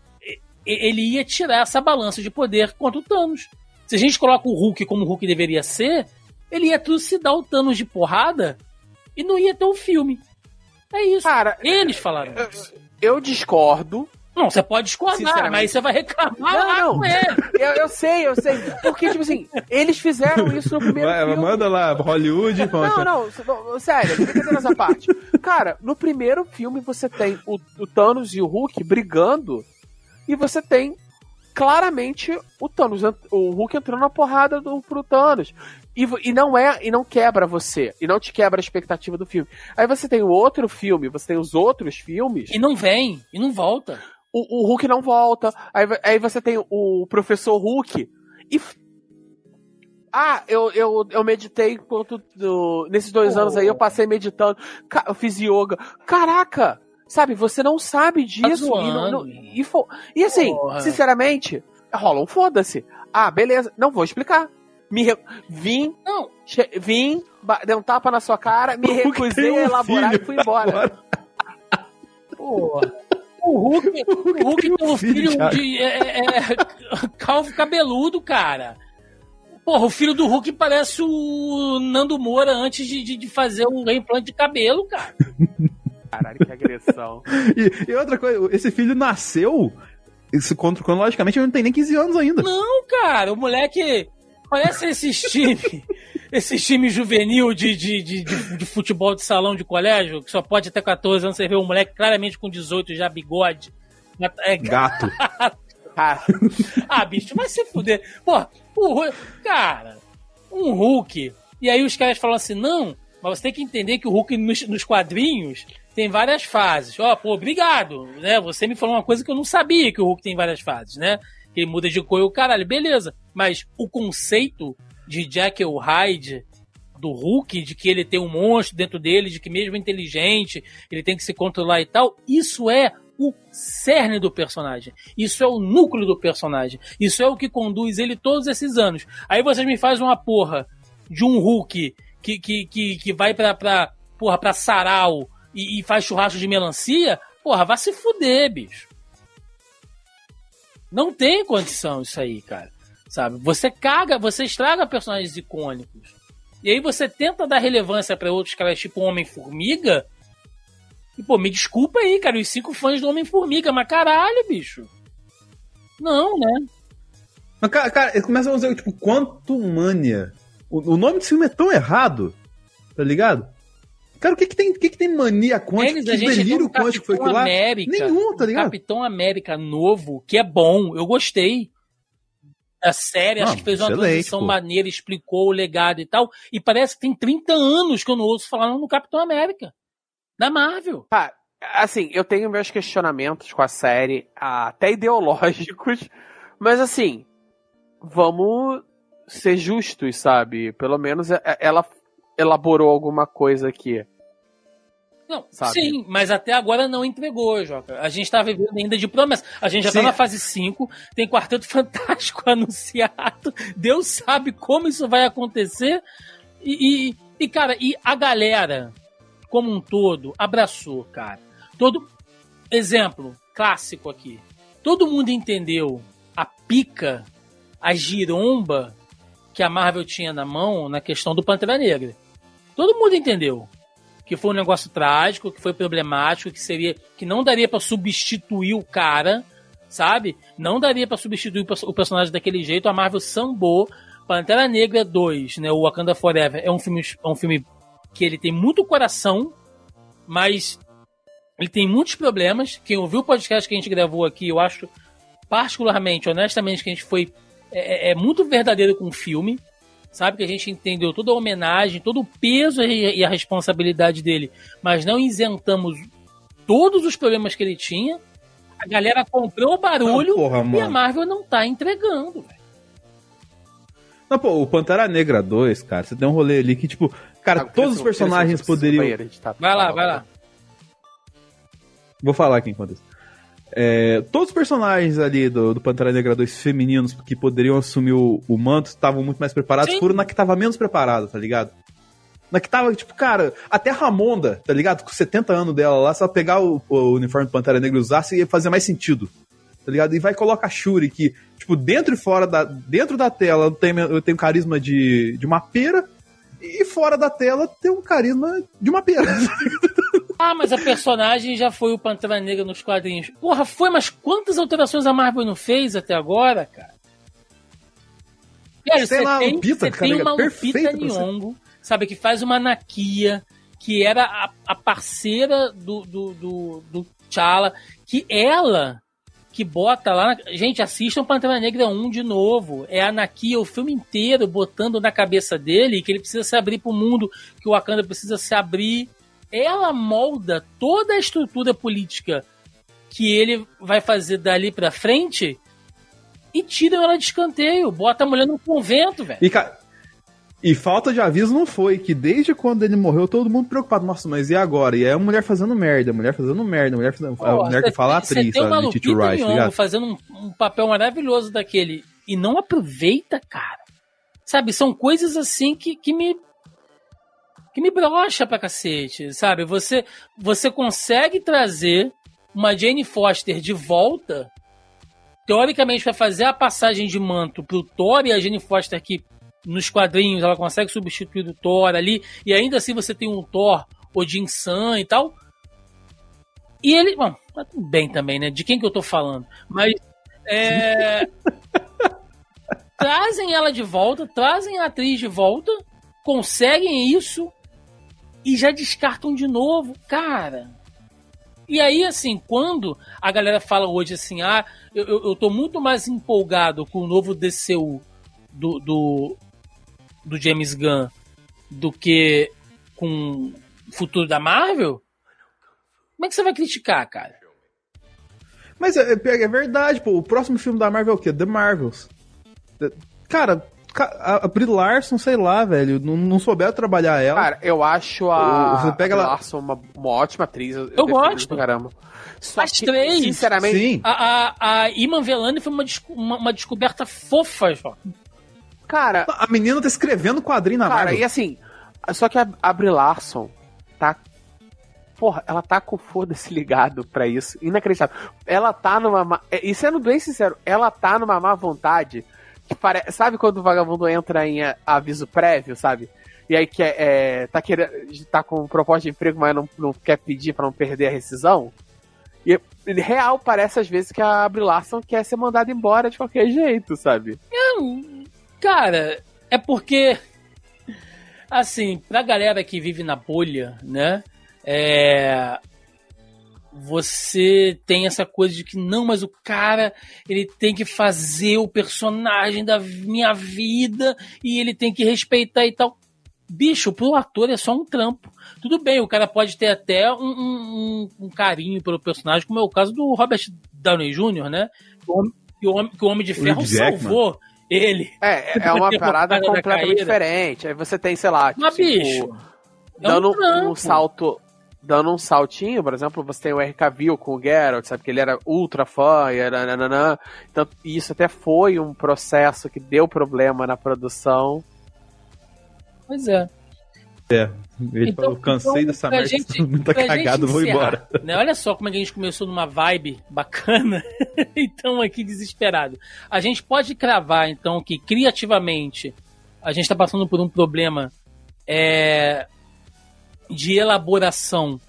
ele ia tirar essa balança de poder contra o Thanos. Se a gente coloca o Hulk como o Hulk deveria ser, ele ia trucidar o Thanos de porrada e não ia ter o um filme. É isso. Cara, Eles falaram eu, isso. eu discordo. Não, você pode discordar, mas você vai reclamar Não, não. com ele. Eu, eu sei, eu sei. Porque, tipo assim, eles fizeram isso no primeiro Vai, filme. manda lá, Hollywood. Não, conta. não, não, sério, brincadeira essa parte. Cara, no primeiro filme você tem o, o Thanos e o Hulk brigando e você tem claramente o Thanos, o Hulk entrando na porrada do, pro Thanos. E, e não é, e não quebra você, e não te quebra a expectativa do filme. Aí você tem o outro filme, você tem os outros filmes, E não vem, e não volta. o, o Hulk não volta. Aí, aí você tem o professor Hulk. E. Ah, eu, eu, eu meditei enquanto. do- nesses dois Oh. anos aí eu passei meditando. Eu fiz yoga. Caraca! Sabe, você não sabe disso. e, não- não- e, e assim, Porra. sinceramente, rola um foda-se. Ah, beleza, não vou explicar. Me re... Vim, Não, che- vim, dei um tapa na sua cara, me recusei tem um a elaborar e fui embora. agora. porra. O Hulk, o Hulk tem um filho, filho de é, é, é, calvo cabeludo, cara. Porra, o filho do Hulk parece o Nando Moura antes de, de, de fazer o reimplante de cabelo, cara. Caralho, que agressão. E, e outra coisa, esse filho nasceu. Isso, contra- cronologicamente, ele não tem nem 15 anos ainda. Não, cara, o moleque parece esses times, esses times juvenil de, de, de, de, de futebol de salão de colégio, que só pode ter 14 anos, você vê um moleque claramente com 18 já bigode. É, Gato. Cara, Ah, bicho, vai se fuder. Pô, o Hulk, cara, um Hulk. E aí os caras falam assim: não, mas você tem que entender que o Hulk nos, nos quadrinhos tem várias fases. Ó, pô, obrigado, né? Você me falou uma coisa que eu não sabia que o Hulk tem várias fases, né? Que ele muda de cor e o caralho, beleza. Mas o conceito de Jekyll Hyde do Hulk, de que ele tem um monstro dentro dele, de que mesmo inteligente, ele tem que se controlar e tal, isso é o cerne do personagem. Isso é o núcleo do personagem. Isso é o que conduz ele todos esses anos. Aí vocês me fazem uma porra de um Hulk que, que, que, que vai pra, pra, porra, pra sarau e, e faz churrasco de melancia, porra, vai se fuder, bicho. Não tem condição isso aí, cara. Sabe? Você caga, você estraga personagens icônicos. E aí você tenta dar relevância pra outros caras tipo Homem-Formiga. E, pô, me desculpa aí, cara, os cinco fãs do Homem-Formiga, mas caralho, bicho. Não, né? Mas, cara, cara, eles começam a dizer, tipo, Quantumania. O, o nome desse filme é tão errado, tá ligado? Cara, o que que tem, o que que tem mania quântica? Eles, a Que gente delírio tem um quântico foi Capitão aquilo lá? América. Nenhum, tá um ligado? Capitão América novo, que é bom, eu gostei. A série, acho Não, que fez uma transição pô. maneira, explicou o legado e tal. E parece que tem 30 anos que eu não ouço falar no Capitão América. Da Marvel. Tá, assim, eu tenho meus questionamentos com a série, até ideológicos, mas assim, vamos ser justos, sabe? Pelo menos é- é- ela elaborou alguma coisa aqui. Não, Sabe? sim, mas até agora não entregou, Joca. A gente tá vivendo ainda de promessa. A gente já tá Sim. na fase 5, tem Quarteto Fantástico anunciado. Deus sabe como isso vai acontecer. E, e, e, cara, e a galera, como um todo, abraçou, cara. Todo. Exemplo clássico aqui. Todo mundo entendeu a pica, a giromba que a Marvel tinha na mão na questão do Pantera Negra. Todo mundo entendeu que foi um negócio trágico, que foi problemático, que seria que não daria pra substituir o cara, sabe? Não daria pra substituir o personagem daquele jeito. A Marvel sambou Pantera Negra 2, né, o Wakanda Forever, é um filme é um filme que ele tem muito coração, mas ele tem muitos problemas. Quem ouviu o podcast que a gente gravou aqui, eu acho particularmente, honestamente, que a gente foi é, é- é muito verdadeiro com o filme sabe? Que a gente entendeu toda a homenagem, todo o peso e a responsabilidade dele, mas não isentamos todos os problemas que ele tinha. A galera comprou o barulho Não, porra, e a. Marvel não tá entregando. velho. Não, pô, o Pantera Negra 2, cara, você tem um rolê ali que, tipo, cara, Thiago, todos os personagens poderiam. banheiro, tá- Vai lá, vai lá. Vou falar aqui enquanto isso. É, todos os personagens ali do, do Pantera Negra 2 femininos que poderiam assumir o, o manto estavam muito mais preparados, Sim. foram na que tava menos preparada, tá ligado? Na que tava, tipo, cara, até a Ramonda, tá ligado? Com 70 anos dela lá, se ela pegar o, o uniforme do Pantera Negra e usasse, ia fazer mais sentido. Tá ligado? E vai colocar a Shuri, que, tipo, dentro e fora da. Dentro da tela tem, tem um carisma de, de uma pera, e fora da tela tem um carisma de uma pera. Ah, mas a personagem já foi o Pantera Negra nos quadrinhos. Porra, foi, mas quantas alterações a Marvel não fez até agora, cara? Cara, você lá, tem, Lupita, você cara, tem uma Lupita. Nyong'o, sabe, que faz uma Nakia, que era a, a parceira do, do, do, do T'Challa, que ela que bota lá. Gente, assistam Pantera Negra 1 de novo. É a Nakia o filme inteiro botando na cabeça dele que ele precisa se abrir pro mundo, que o Wakanda precisa se abrir. Ela molda toda a estrutura política que ele vai fazer dali pra frente e tiram ela de escanteio. Bota a mulher no convento, velho. E, ca- e falta de aviso não foi, que desde quando ele morreu, todo mundo preocupado. Nossa, mas e agora? E é a mulher fazendo merda, a mulher fazendo merda, a mulher, fazendo, a Pô, mulher que fala a você atriz, a Letitia Lupita Wright, tá ligado? fazendo um, um papel maravilhoso daquele e não aproveita, cara. Sabe, são coisas assim que, que me que me brocha pra cacete, sabe? Você você consegue trazer uma Jane Foster de volta teoricamente para fazer a passagem de manto pro Thor e a Jane Foster que nos quadrinhos ela consegue substituir o Thor ali e ainda assim você tem um Thor Odin San e tal. E ele, bom, tá tudo bem também, né? De quem que eu tô falando? Mas é, trazem ela de volta, trazem a atriz de volta, conseguem isso e já descartam de novo, cara. E aí, assim, quando a galera fala hoje assim, ah, eu, eu, eu tô muito mais empolgado com o novo DCU do, do, do James Gunn do que com o futuro da Marvel, como é que você vai criticar, cara? Mas é, é é verdade, pô. O próximo filme da Marvel é o quê? The Marvels. Cara, ca- a a Brie Larson, sei lá, velho, não, não souberam trabalhar ela. Cara, eu acho a Você pega a lá- Larson uma, uma ótima atriz. Eu, Eu gosto. pra caramba. Só As que, três. Sinceramente, Sim. A, a, a Iman Velani foi uma, desco- uma, uma descoberta fofa, João. cara, A menina tá escrevendo quadrinho na cara, Marvel. e assim, só que a, a Brie Larson tá. Porra, ela tá com foda-se ligado pra isso. Inacreditável. Ela tá numa. má- é, E sendo bem sincero, ela tá numa má vontade. Que pare... Sabe quando o vagabundo entra em é, aviso prévio, sabe? E aí quer, é, tá querendo. tá com proposta de emprego, mas não, não quer pedir pra não perder a rescisão? E real parece às vezes que a Larson quer ser mandada embora de qualquer jeito, sabe? Cara, é porque. Assim, pra galera que vive na bolha, né? É. Você tem essa coisa de que não, mas o cara ele tem que fazer o personagem da minha vida e ele tem que respeitar e tal. Bicho, pro ator é só um trampo. Tudo bem, o cara pode ter até um, um- um- um carinho pelo personagem, como é o caso do Robert Downey Jr., né? Que o Homem, que o Homem, que o Homem de Ferro salvou ele. É, é uma parada completamente diferente. Aí você tem, sei lá, Mas, tipo, bicho, é dando um trampo. um salto. Dando um saltinho, por exemplo, você tem o R. Cavill com o Geralt, sabe? Que ele era ultra fã e era nananã. Então, isso até foi um processo que deu problema na produção. Pois é. Ele Então- falou, cansei então, dessa merda, gente- tá pra cagado, vou embora. né? Olha só como é que a gente começou numa vibe bacana e estamos aqui desesperado. A gente pode cravar, então, que criativamente a gente está passando por um problema é, de elaboração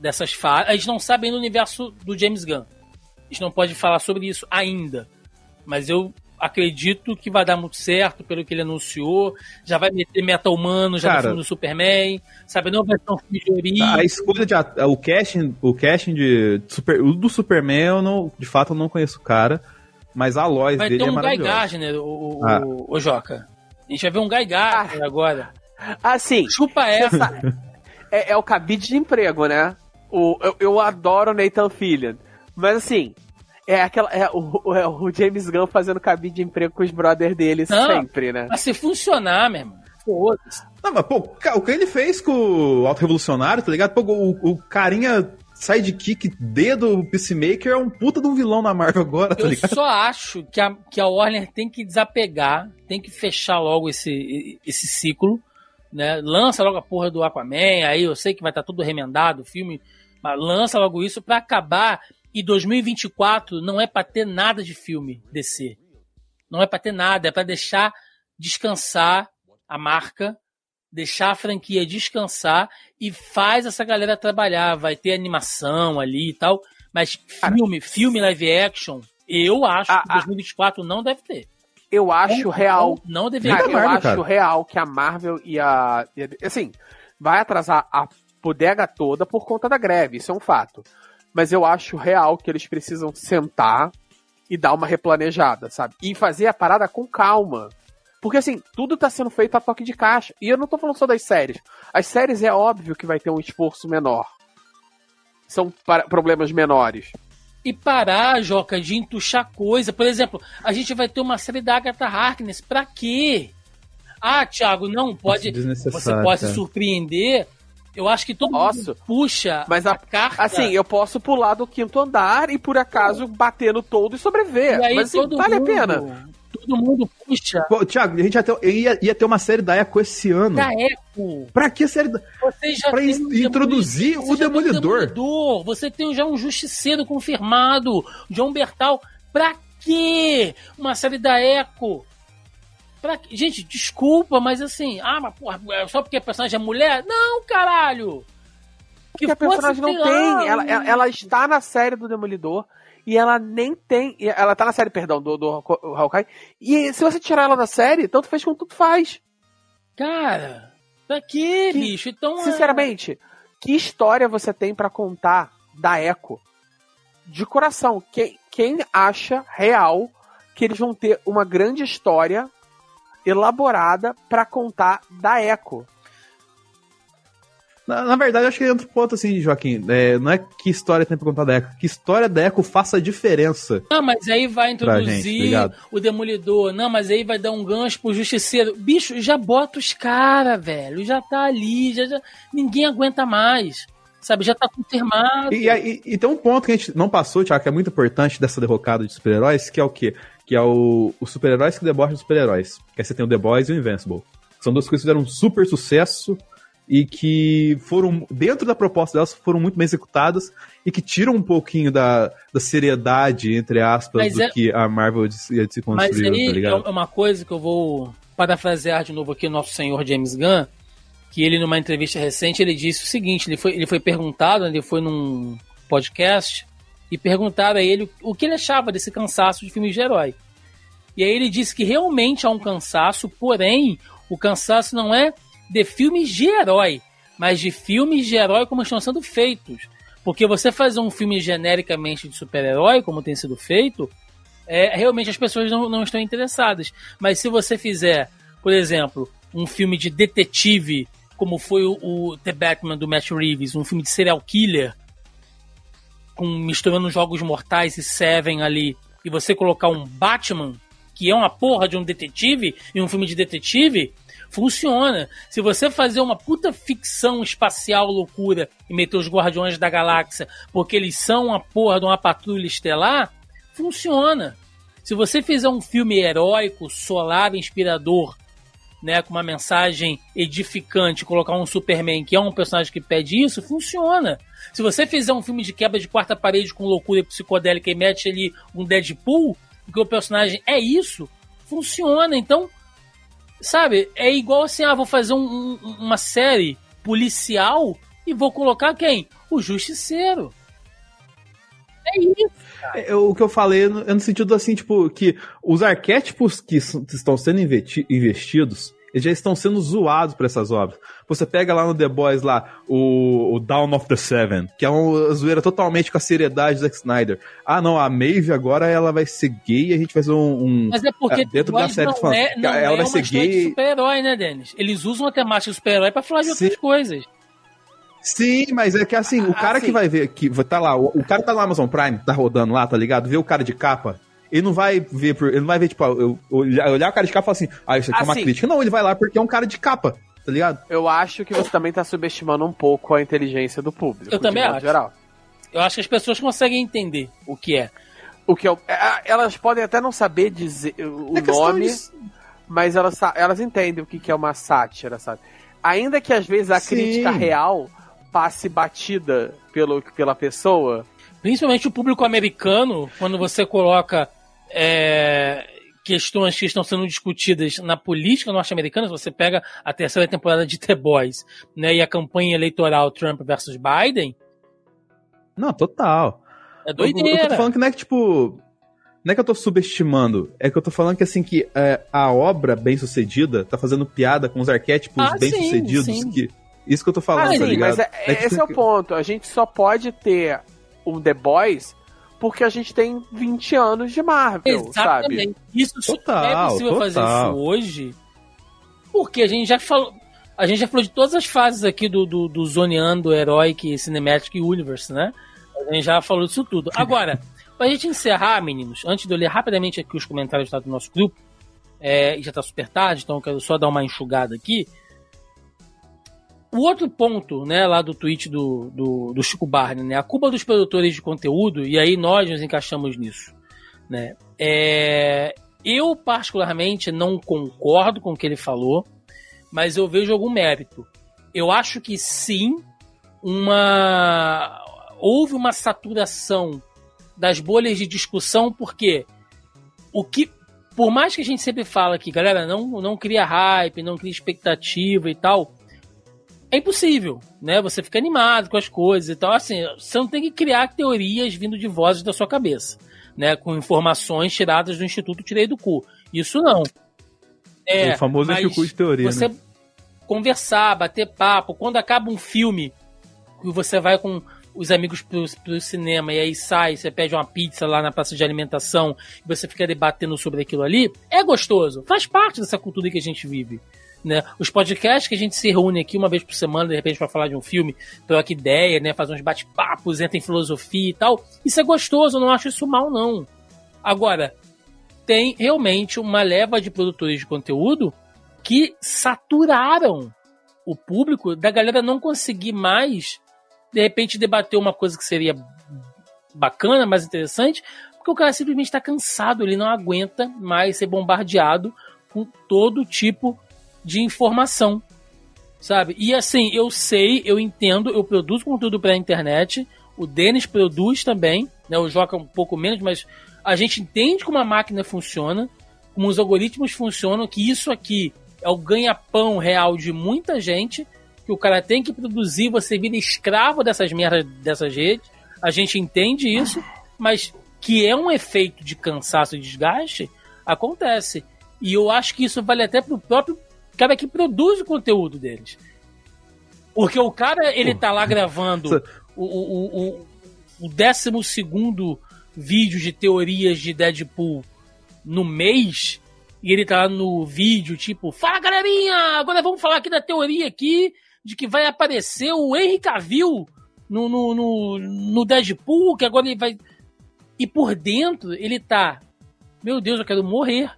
dessas falas. A gente não sabe ainda o universo do James Gunn. A gente não pode falar sobre isso ainda. Mas eu acredito que vai dar muito certo pelo que ele anunciou. Já vai meter meta humano, já Cara- no filme do Superman. Sabe, não vai ser um filme de origem. A escolha de at- o casting, o casting de super, o do Superman, eu não, de fato eu não conheço o cara, mas a Lois Vai dele ter é um Guy. Gardner, o, o, Ah. o, o Joca. A gente vai ver um Guy Gardner agora. Assim, Chupa essa. É, é o cabide de emprego, né? O, eu, eu adoro o Nathan Fillion. Mas assim, é aquela. É o, é o James Gunn fazendo cabide de emprego com os brothers dele Não. sempre, né? Mas se funcionar, meu irmão. Foda-se. Não, mas pô, o que ele fez com o Auto Revolucionário, tá ligado? Pô, o, o carinha sidekick D do Peacemaker é um puta de um vilão na Marvel agora, tá Eu ligado? só acho que a, que a Warner tem que desapegar, tem que fechar logo esse, esse ciclo, né? Lança logo a porra do Aquaman, aí eu sei que vai estar tudo remendado o filme, mas lança logo isso pra acabar. E 2024 não é pra ter nada de filme DC. Não é pra ter nada, é pra deixar descansar a marca deixar a franquia descansar e faz essa galera trabalhar. Vai ter animação ali e tal, mas filme, filme live action, eu acho Ah, que ah. 2024 não deve ter. Eu acho Não- real. Não, não deveria Cara, eu Marvel, acho cara. real que a Marvel e a. e a- Assim, vai atrasar a bodega toda por conta da greve, isso é um fato. Mas eu acho real que eles precisam sentar e dar uma replanejada, sabe? E fazer a parada com calma. Porque assim, tudo tá sendo feito a toque de caixa. E eu não tô falando só das séries. As séries é óbvio que vai ter um esforço menor. São para- problemas menores. E parar, Joca, de entuchar coisa. Por exemplo, a gente vai ter uma série da Agatha Harkness. Pra quê? Ah, Thiago, não, pode. Desnecessário, Você pode se cara. surpreender. Eu acho que todo Posso. mundo puxa Mas a- carta. Assim, eu posso pular do quinto andar e por acaso bater no todo e sobreviver. e aí Mas assim, todo vale mundo, a pena. Todo mundo puxa. Pô, Thiago, a gente ia ter, ia, ia ter uma série da Echo esse ano. Da Eco. Pra que série da... Você já Pra in- um introduzir Demolidor, o você já tem Demolidor. Demolidor, Você tem já um Justiceiro confirmado. John Bertal. Pra quê? Uma série da Eco. Pra... quê? Gente, desculpa, mas assim, ah, mas porra, é só porque a personagem é mulher? Não, caralho! Que Porque a fosse, personagem não tem. Ela, um- ela, ela está na série do Demolidor e ela nem tem. Ela tá na série, perdão, do, do Hawk- Hawkeye. E se você tirar ela da série, tanto fez como tudo faz. Cara, pra quê, Que- bicho? Então, é- Sinceramente, que história você tem pra contar da Echo? De coração, quem, quem acha real que eles vão ter uma grande história elaborada pra contar da Echo? Na, na verdade, acho que entra um ponto assim, Joaquim. é, não é que história tem pra contar da Echo, que história da Echo faça diferença. Não, mas aí vai introduzir gente, o Demolidor. Não, mas aí vai dar um gancho pro Justiceiro. Bicho, já bota os caras, velho. Já tá ali, já, já- ninguém aguenta mais. Sabe, já tá confirmado. E, aí- e tem um ponto que a gente não passou, Thiago, que é muito importante dessa derrocada de super-heróis, que é o quê? Que é o, os super-heróis que debocham dos super-heróis. Que aí você tem o The Boys e o Invincible. São duas coisas que fizeram um super sucesso e que foram, dentro da proposta delas, foram muito bem executadas e que tiram um pouquinho da, da seriedade, entre aspas, Mas do é- que a Marvel de se Mas construiu, aí tá ligado? é uma coisa que eu vou parafrasear de novo aqui o nosso senhor James Gunn, que ele numa entrevista recente ele disse o seguinte, ele foi, ele foi perguntado, ele foi num podcast e perguntaram a ele o que ele achava desse cansaço de filmes de herói. E aí ele disse que realmente há um cansaço, porém o cansaço não é de filmes de herói, mas de filmes de herói como estão sendo feitos. Porque você fazer um filme genericamente de super-herói, como tem sido feito, é, realmente as pessoas não, não estão interessadas. Mas se você fizer, por exemplo, um filme de detetive, como foi o, o The Batman do Matt Reeves, um filme de serial killer, com misturando jogos mortais e Seven ali, e você colocar um Batman, que é uma porra de um detetive, em um filme de detetive, funciona. Se você fazer uma puta ficção espacial loucura e meter os Guardiões da Galáxia, porque eles são uma porra de uma patrulha estelar, funciona. Se você fizer um filme heróico, solar, inspirador, né, com uma mensagem edificante, colocar um Superman que é um personagem que pede isso, funciona. Se você fizer um filme de quebra de quarta parede com loucura psicodélica e mete ali um Deadpool, porque o personagem é isso, funciona. Então, sabe, é igual assim, ah, vou fazer um- um- uma série policial e vou colocar quem? O Justiceiro. É isso. É, o que eu falei é no, sentido assim, tipo, que os arquétipos que estão sendo investi- investidos, eles já estão sendo zoados por essas obras. Você pega lá no The Boys lá, o, o Dawn of the Seven, que é uma zoeira totalmente com a seriedade do Zack Snyder. Ah, não, a Maeve agora ela vai ser gay e a gente vai fazer um... um- Mas é porque É, dentro da série não fala- é, não ela é vai uma ser gay. super-herói, né, Denis? Eles usam a temática de super-herói pra falar de Sim. outras coisas. Sim, mas é que assim, o Ah, cara sim. que vai ver, que vai tá lá, o, o cara tá no Amazon Prime, tá rodando lá, tá ligado? Vê o cara de capa, ele não vai ver, por- ele não vai ver, tipo, eu, olhar, olhar o cara de capa e falar assim, ah, isso aqui é uma Assim. crítica. Não, ele vai lá porque é um cara de capa, tá ligado? Eu acho que você também tá subestimando um pouco a inteligência do público. Eu também acho. Geral. Eu acho que as pessoas conseguem entender o que é. O que é, elas podem até não saber dizer o É nome, de- mas elas, elas entendem o que, que é uma sátira, sabe? Ainda que às vezes a Sim. crítica real passe batida pelo, pela pessoa, Principalmente o público americano, quando você coloca é, questões que estão sendo discutidas na política norte-americana, se você pega a terceira temporada de The Boys, né, e a campanha eleitoral Trump versus Biden. Não, total. É doideira. Eu, eu tô falando que não é que, tipo. Não é que eu tô subestimando, é que eu tô falando que assim, que é, a obra bem sucedida tá fazendo piada com os arquétipos ah, bem sucedidos que. Isso que eu tô falando, ah, tá sim, ligado? Mas é, é, esse tipo, é o ponto. A gente só pode ter um The Boys porque a gente tem 20 anos de Marvel, Exatamente. sabe? Isso total, é possível total. fazer isso hoje, porque a gente já falou. A gente já falou de todas as fases aqui do, do, do Zoneando, Heroic, Cinematic Universe, né? A gente já falou disso tudo. Agora, pra gente encerrar, meninos, antes de eu ler rapidamente aqui os comentários do nosso grupo, é, já tá super tarde, então eu quero só dar uma enxugada aqui. O outro ponto, né, lá do tweet do, do, do, Chico Barney, né, a culpa dos produtores de conteúdo, e aí nós nos encaixamos nisso, né, é, eu particularmente não concordo com o que ele falou, mas eu vejo algum mérito. Eu acho que sim, uma houve uma saturação das bolhas de discussão, porque o que por mais que a gente sempre fala que, galera, não, não cria hype, não cria expectativa e tal, é impossível, né? Você fica animado com as coisas e tal. Assim, você não tem que criar teorias vindo de vozes da sua cabeça, né? Com informações tiradas do Instituto Tirei do Cu. Isso não. É, o famoso Instituto de teoria. Você né? conversar, bater papo. Quando acaba um filme e você vai com os amigos pro, pro cinema e aí sai, você pede uma pizza lá na praça de alimentação e você fica debatendo sobre aquilo ali, é gostoso. Faz parte dessa cultura que a gente vive. Né? Os podcasts que a gente se reúne aqui uma vez por semana, de repente, para falar de um filme, troca ideia, né? fazer uns bate-papos, entra em filosofia e tal. Isso é gostoso, eu não acho isso mal, não. Agora, tem realmente uma leva de produtores de conteúdo que saturaram o público da galera não conseguir mais, de repente, debater uma coisa que seria bacana, mais interessante, porque o cara simplesmente está cansado, ele não aguenta mais ser bombardeado com todo tipo de informação, sabe? E assim, eu sei, eu entendo, eu produzo conteúdo para a internet, o Denis produz também, né? O Joca um pouco menos, mas a gente entende como a máquina funciona, como os algoritmos funcionam, que isso aqui é o ganha-pão real de muita gente, que o cara tem que produzir, você vira escravo dessas merdas dessas redes. A gente entende isso, mas que é um efeito de cansaço e desgaste, acontece. E eu acho que isso vale até pro próprio cara que produz o conteúdo deles. Porque o cara, ele tá lá gravando o, o, o, o décimo segundo vídeo de teorias de Deadpool no mês, e ele tá lá no vídeo, tipo, fala galerinha, agora vamos falar aqui da teoria aqui, de que vai aparecer o Henry Cavill no, no, no, no Deadpool, que agora ele vai... E por dentro, ele tá, meu Deus, eu quero morrer.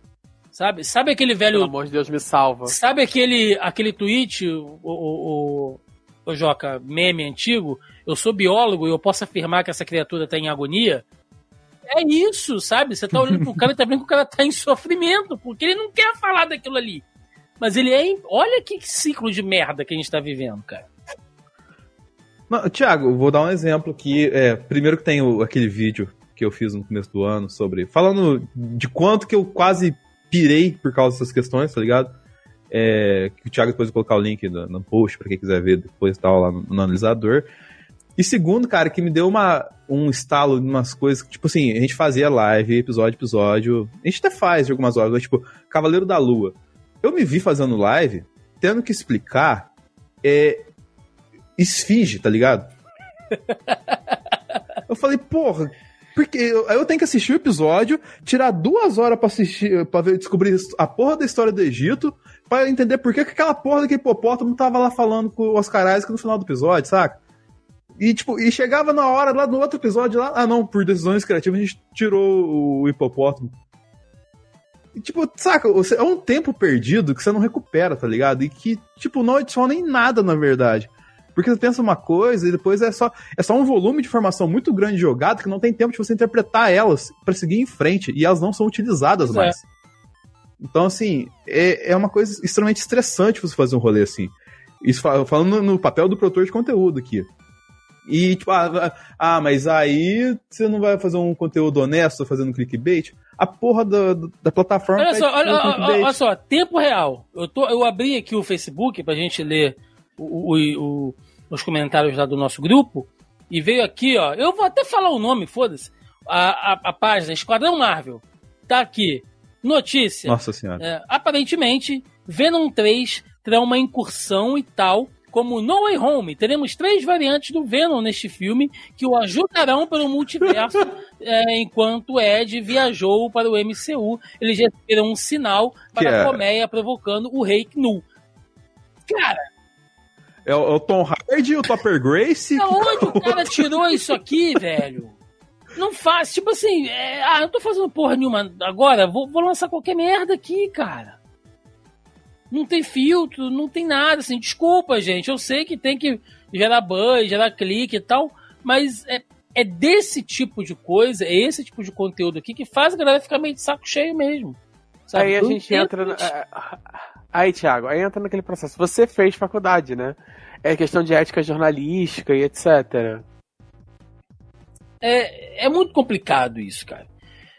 Sabe? Sabe aquele velho. Pelo amor de Deus, me salva. Sabe aquele, aquele tweet, o, o, o, o Joca, meme antigo? Eu sou biólogo e eu posso afirmar que essa criatura tá em agonia? É isso, sabe? Você tá olhando pro cara e tá vendo que o cara tá em sofrimento, porque ele não quer falar daquilo ali. Mas ele é. Olha que ciclo de merda que a gente tá vivendo, cara. Tiago, vou dar um exemplo aqui. É, primeiro que tem o, aquele vídeo que eu fiz no começo do ano sobre. Falando de quanto que eu quase pirei por causa dessas questões, tá ligado? É, que o Thiago depois vai colocar o link no, no post para quem quiser ver depois tal lá no, no, analisador. E segundo, cara, que me deu uma, um estalo de umas coisas que, tipo assim, a gente fazia live, episódio, episódio. A gente até faz de algumas horas, mas, tipo, Cavaleiro da Lua. Eu me vi fazendo live, tendo que explicar é, esfinge, tá ligado? Eu falei, porra, porque eu, eu tenho que assistir o episódio, tirar duas horas pra assistir, pra ver, descobrir a porra da história do Egito, pra entender por que, que aquela porra daquele hipopótamo tava lá falando com o Oscar Isaac no final do episódio, saca? E, tipo, e chegava na hora lá no outro episódio lá, ah não, por decisões criativas a gente tirou o hipopótamo. E, tipo, saca, é um tempo perdido que você não recupera, tá ligado? E que, tipo, não adiciona em nada, na verdade. Porque você pensa uma coisa e depois é só, é só um volume de informação muito grande jogado que não tem tempo de você interpretar elas para seguir em frente. E elas não são utilizadas é. mais. Então, assim, é, é uma coisa extremamente estressante você fazer um rolê assim. Isso falando no papel do produtor de conteúdo aqui. E, tipo, ah, ah, mas aí você não vai fazer um conteúdo honesto fazendo clickbait? a porra da, da plataforma. Olha só, olha, olha, olha, só, tempo real. Eu, tô, eu abri aqui o Facebook pra gente ler o, o, os comentários lá do nosso grupo e veio aqui, ó. Eu vou até falar o nome, foda-se. A, a, a, página Esquadrão Marvel. Tá aqui. Notícia. Nossa senhora. É, aparentemente, Venom 3 terá uma incursão e tal como No Way Home, teremos três variantes do Venom neste filme que o ajudarão pelo multiverso é, enquanto Ed viajou para o MCU. Eles receberam um sinal para que a é? colmeia provocando o Rei Nu. Cara. É o, é o Tom Hardy e o Topper Grace? Da onde o cara tirou isso aqui, velho? Não faz, tipo assim, é, ah, eu tô fazendo porra nenhuma agora, vou, vou lançar qualquer merda aqui, cara não tem filtro, não tem nada, assim, desculpa, gente, eu sei que tem que gerar buzz, gerar clique e tal, mas é, é desse tipo de coisa, é esse tipo de conteúdo aqui que faz a galera ficar meio de saco cheio mesmo. Sabe? Aí a gente entra. No... Aí, Thiago, aí entra naquele processo. Você fez faculdade, né? É questão de ética jornalística e etc. É, é muito complicado isso, cara.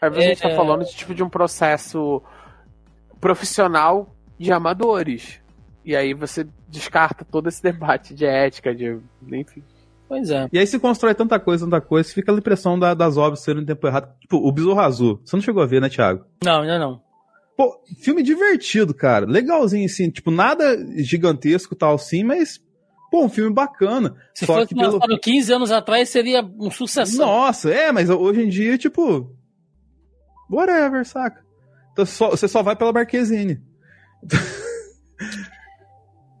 Aí a gente tá é... falando de tipo de um processo profissional de amadores. E aí você descarta todo esse debate de ética, de. enfim. Pois é. E aí se constrói tanta coisa, tanta coisa, fica a impressão da, das obras serem no tempo errado. Tipo, o Besouro Azul. Você não chegou a ver, né, Thiago? Não, ainda não. Pô, filme divertido, cara. Legalzinho, assim. Tipo, nada gigantesco tal, assim, mas. Pô, um filme bacana. Se Só fosse lançado pelo... 15 anos atrás, seria um sucesso. Nossa, é, mas hoje em dia, tipo. Whatever, saca? Então, só, você só vai pela Marquezine.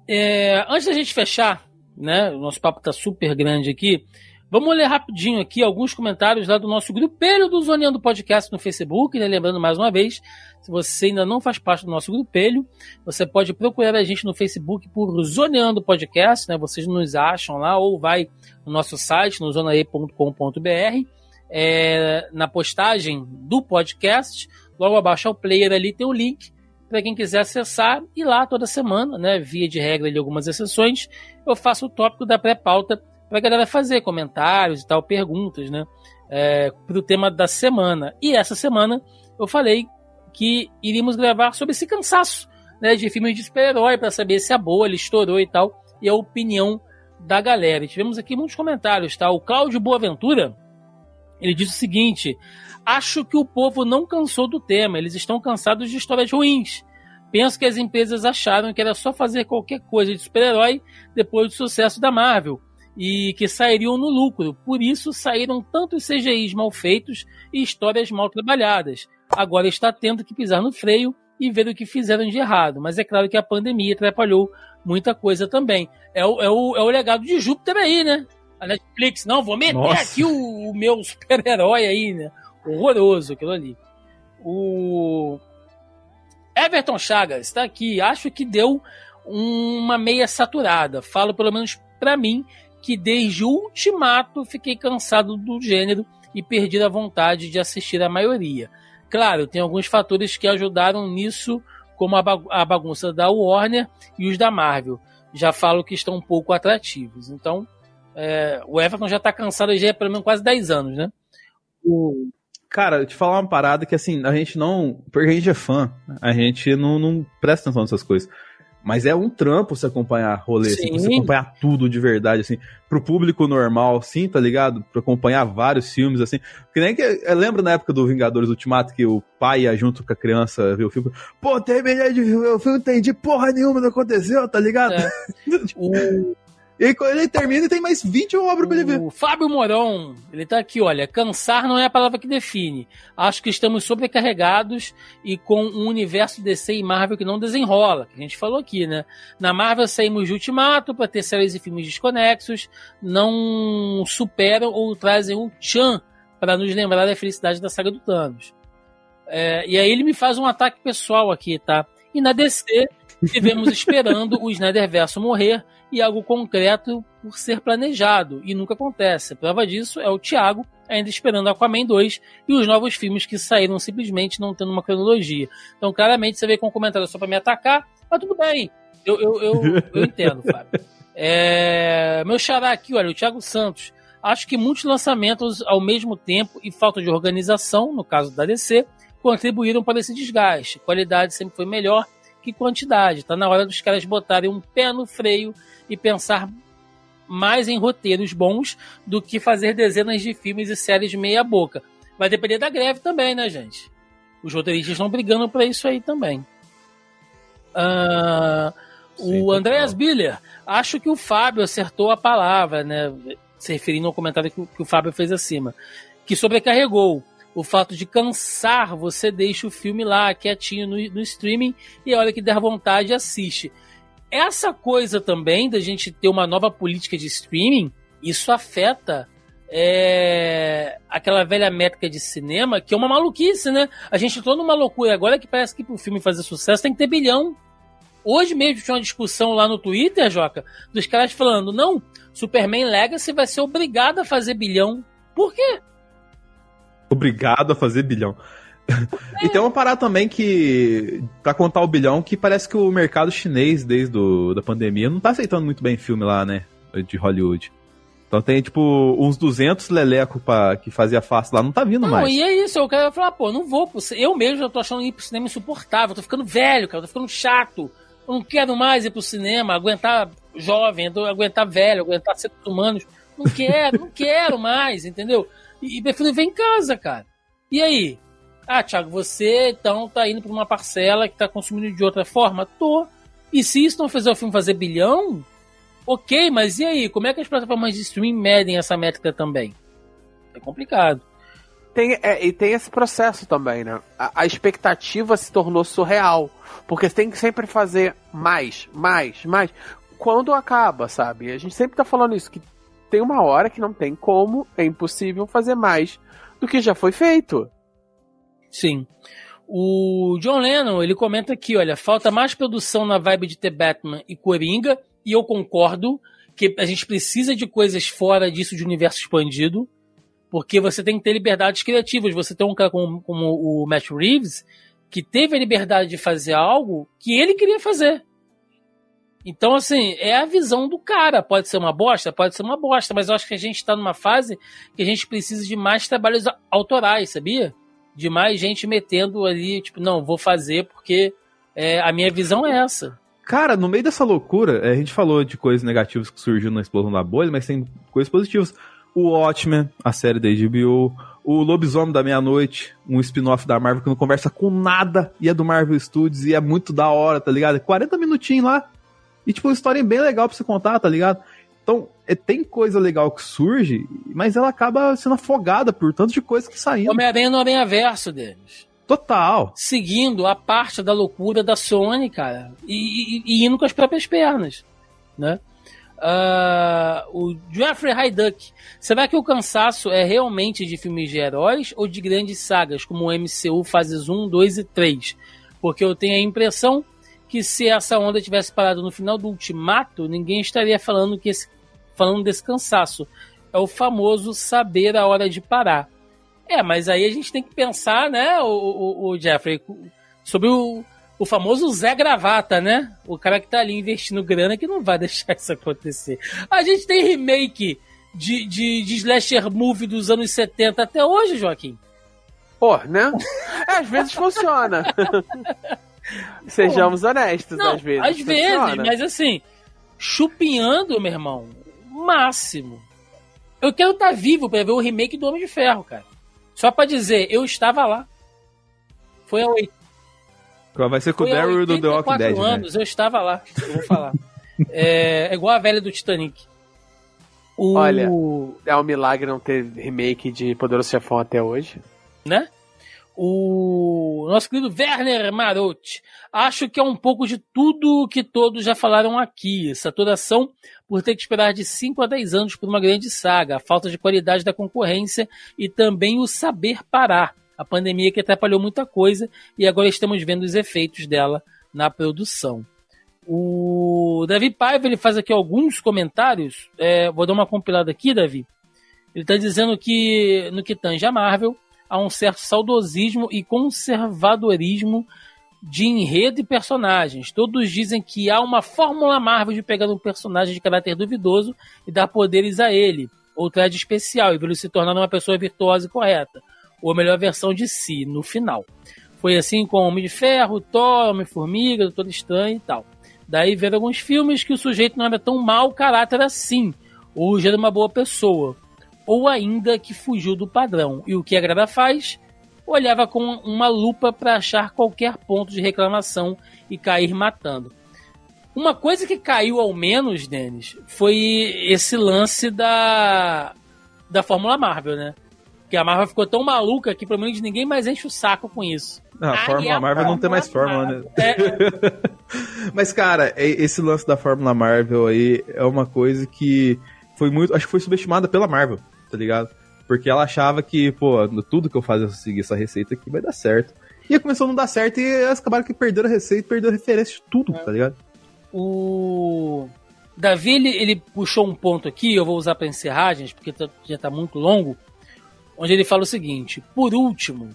É, antes da gente fechar, né? O nosso papo tá super grande aqui. Vamos ler rapidinho aqui alguns comentários lá do nosso grupelho do Zoneando Podcast no Facebook, né? Lembrando mais uma vez, se você ainda não faz parte do nosso grupelho, você pode procurar a gente no Facebook por Zoneando Podcast, né? Vocês nos acham lá ou vai no nosso site, no zonae.com.br, é, na postagem do podcast, logo abaixo ao player ali tem o link para quem quiser acessar e lá toda semana, né, via de regra de algumas exceções, eu faço o tópico da pré-pauta para a galera fazer comentários e tal, perguntas, né, é, tema da semana. E essa semana eu falei que iríamos gravar sobre esse cansaço né, de filmes de super-herói para saber se a bolha estourou e tal, e a opinião da galera. E tivemos aqui muitos comentários, tá? O Cláudio Boaventura, ele diz o seguinte: Acho que o povo não cansou do tema, eles estão cansados de histórias ruins. Penso que as empresas acharam que era só fazer qualquer coisa de super-herói depois do sucesso da Marvel e que sairiam no lucro. Por isso saíram tantos CGIs mal feitos e histórias mal trabalhadas. Agora está tendo que pisar no freio e ver o que fizeram de errado. Mas é claro que a pandemia atrapalhou muita coisa também. É o, é o, é o legado de Júpiter aí, né? A Netflix, não, vou meter Nossa. aqui o, o meu super-herói aí, né? horroroso aquilo ali. O Everton Chagas está aqui. Acho que deu uma meia saturada. Falo pelo menos para mim que desde o Ultimato fiquei cansado do gênero e perdi a vontade de assistir a maioria. Claro, tem alguns fatores que ajudaram nisso, como a bagunça da Warner e os da Marvel. Já falo que estão um pouco atrativos. Então, é, o Everton já está cansado já há pelo menos quase 10 anos, né? O Cara, te falar uma parada que assim, a gente não. Porque a gente é fã, a gente não, não presta atenção nessas coisas. Mas é um trampo você acompanhar rolê, assim, você acompanhar tudo de verdade, assim, pro público normal, sim, tá ligado? Pra acompanhar vários filmes, assim. Porque nem que. Eu lembro na época do Vingadores Ultimato que o pai ia junto com a criança ver o filme. Pô, terminei de ver o filme, entendi porra nenhuma, não aconteceu, tá ligado? É. o, e aí, quando ele termina, tem mais 20 obras pra ele ver. O Fábio Moron, ele tá aqui, olha. Cansar não é a palavra que define. Acho que estamos sobrecarregados e com um universo DC e Marvel que não desenrola, que a gente falou aqui, né? Na Marvel saímos de Ultimato para ter séries e filmes desconexos, não superam ou trazem o Chan para nos lembrar da felicidade da saga do Thanos. É, e aí ele me faz um ataque pessoal aqui, tá? E na DC, Estivemos esperando o Snyderverso morrer e algo concreto por ser planejado, e nunca acontece. A prova disso é o Thiago ainda esperando Aquaman 2 e os novos filmes que saíram simplesmente não tendo uma cronologia. Então, claramente, você veio com um comentário só para me atacar, mas tudo bem. Eu, eu, eu, eu entendo, Fábio. É... Meu xará aqui, olha, o Thiago Santos. Acho que muitos lançamentos ao mesmo tempo e falta de organização, no caso da DC, contribuíram para esse desgaste. Qualidade sempre foi melhor que quantidade. Está na hora dos caras botarem um pé no freio e pensar mais em roteiros bons do que fazer dezenas de filmes e séries meia boca. Vai depender da greve também, né, gente? Os roteiristas estão brigando para isso aí também. Uh, o Andreas Biller, acho que o Fábio acertou a palavra, né? Se referindo ao comentário que, que o Fábio fez acima. Que sobrecarregou o fato de cansar, você deixa o filme lá quietinho no, no, streaming e a hora que der vontade assiste. Essa coisa também da gente ter uma nova política de streaming, isso afeta é, aquela velha métrica de cinema, que é uma maluquice, né? A gente entrou numa loucura agora que parece que pro filme fazer sucesso tem que ter bilhão. Hoje mesmo tinha uma discussão lá no Twitter, Joca, dos caras falando: não, Superman Legacy vai ser obrigado a fazer bilhão. Por quê? Obrigado a fazer bilhão. E tem uma parada também que, para contar o bilhão, que parece que o mercado chinês, desde a da pandemia, não tá aceitando muito bem filme lá, né? De Hollywood. Então tem, tipo, uns 200 leleco pra, que fazia face lá, não tá vindo não, mais. Não, e é isso, eu quero falar, pô, não vou Eu mesmo já tô achando ir pro cinema insuportável, tô ficando velho, cara, tô ficando chato. Eu não quero mais ir pro cinema, aguentar jovem, aguentar velho, aguentar seres humanos. Não quero, não quero mais, entendeu? E, e prefiro ver em casa, cara. E aí? Ah, Thiago, você então tá indo pra uma parcela que tá consumindo de outra forma? Tô. E se isso não fizer o filme fazer bilhão, Ok, mas e aí? Como é que as plataformas de streaming medem essa métrica também? É complicado. Tem, é, e tem esse processo também, né? A, a, expectativa se tornou surreal. Porque tem que sempre fazer mais, mais, mais. Quando acaba, sabe? A gente sempre tá falando isso, que tem uma hora que não tem como, é impossível fazer mais do que já foi feito. Sim. O John Lennon, ele comenta aqui, olha, falta mais produção na vibe de The Batman e Coringa e eu concordo que a gente precisa de coisas fora disso de universo expandido, porque você tem que ter liberdades criativas. Você tem um cara como, como o Matt Reeves, que teve a liberdade de fazer algo que ele queria fazer. Então, assim, é a visão do cara. Pode ser uma bosta? Pode ser uma bosta, mas eu acho que a gente está numa fase que a gente precisa de mais trabalhos autorais, sabia? De mais gente metendo ali, tipo, não, vou fazer porque é, a minha visão é essa. Cara, no meio dessa loucura, é, a gente falou de coisas negativas que surgiu na explosão da bolha, mas tem coisas positivas. O Watchmen, a série da HBO, o Lobisomem da Meia-Noite, um spin-off da Marvel que não conversa com nada, e é do Marvel Studios, e é muito da hora, tá ligado? 40 minutinhos lá, e tipo, uma história bem legal pra você contar, tá ligado? Então, é, tem coisa legal que surge, mas ela acaba sendo afogada por tanto de coisa que saindo. Homem-Aranha no Homem-Averso deles. Total. Seguindo a parte da loucura da Sony, cara. E, e, e indo com as próprias pernas, né? Uh, o Jeffrey Hyduck. Será que o cansaço é realmente de filmes de heróis ou de grandes sagas, como o MCU fases 1, 2 e 3? Porque eu tenho a impressão que se essa onda tivesse parado no final do Ultimato, ninguém estaria falando, que esse, falando desse cansaço. É o famoso saber a hora de parar. É, mas aí a gente tem que pensar, né, o, o, o Jeffrey, sobre o, o famoso Zé Gravata, né? O cara que tá ali investindo grana que não vai deixar isso acontecer. A gente tem remake de, de, de slasher movie dos anos 70 até hoje, Joaquim. Pô, né? É, às vezes funciona. Sejamos honestos, não, às vezes. Às funciona. vezes, mas assim, chupinhando, meu irmão, máximo. Eu quero estar tá vivo para ver o remake do Homem de Ferro, cara. Só pra dizer, eu estava lá. Foi há oito. Vai ser com o Daryl do The Walking Dead. Né? anos, né? eu estava lá. Eu vou falar. é, é, igual a velha do Titanic. O... Olha, é um milagre não ter remake de Poderoso Chefão até hoje. Né? O nosso querido Werner Marotti. Acho que é um pouco de tudo que todos já falaram aqui. Saturação por ter que esperar de 5 a 10 anos por uma grande saga, a falta de qualidade da concorrência e também o saber parar. A pandemia que atrapalhou muita coisa e agora estamos vendo os efeitos dela na produção. O Davi Paiva ele faz aqui alguns comentários. É, vou dar uma compilada aqui, Davi. Ele está dizendo que no que tange a Marvel, há um certo saudosismo e conservadorismo de enredo e personagens. Todos dizem que há uma fórmula Marvel de pegar um personagem de caráter duvidoso e dar poderes a ele, ou traje especial, e ele se tornar uma pessoa virtuosa e correta. ou a melhor versão de si no final. Foi assim com Homem de Ferro, Thor, Homem-Formiga, Doutor Estranho e tal. Daí veio alguns filmes que o sujeito não era tão mau caráter assim, ou já era uma boa pessoa, ou ainda que fugiu do padrão. E o que a Grada faz? Olhava com uma lupa para achar qualquer ponto de reclamação e cair matando. Uma coisa que caiu ao menos, Denis, foi esse lance da da Fórmula Marvel, né? Que a Marvel ficou tão maluca que pelo menos ninguém mais enche o saco com isso. Ah, a Fórmula Marvel não tem mais Fórmula, né? É. Mas, cara, esse lance da Fórmula Marvel aí é uma coisa que foi muito. Acho que foi subestimada pela Marvel, tá ligado? Porque ela achava que, pô, tudo que eu faço eu seguir essa receita aqui vai dar certo. E começou a não dar certo e elas acabaram que perderam a receita, perderam a referência de tudo, é. tá ligado? O Davi, ele, ele, puxou um ponto aqui, eu vou usar para encerrar, gente, porque tá, já tá muito longo, onde ele fala o seguinte: por último,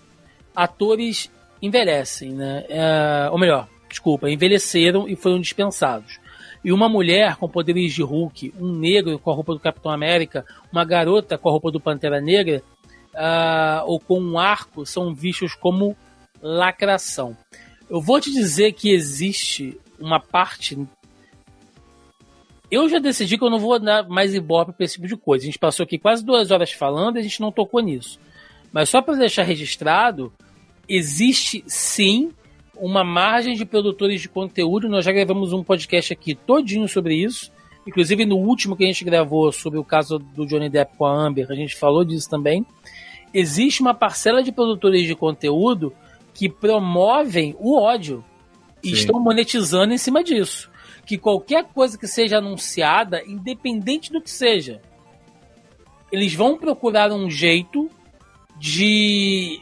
atores envelhecem, né? É, ou melhor, desculpa, envelheceram e foram dispensados. E uma mulher com poderes de Hulk, um negro com a roupa do Capitão América, uma garota com a roupa do Pantera Negra, uh, ou com um arco, são vistos como lacração. Eu vou te dizer que existe uma parte. Eu já decidi que eu não vou dar mais ibope para esse tipo de coisa. A gente passou aqui quase duas horas falando e a gente não tocou nisso. Mas só para deixar registrado, existe sim uma margem de produtores de conteúdo. Nós já gravamos um podcast aqui todinho sobre isso. Inclusive no último que a gente gravou sobre o caso do Johnny Depp com a Amber, a gente falou disso também. Existe uma parcela de produtores de conteúdo que promovem o ódio e estão monetizando em cima disso. Que qualquer coisa que seja anunciada, independente do que seja, eles vão procurar um jeito de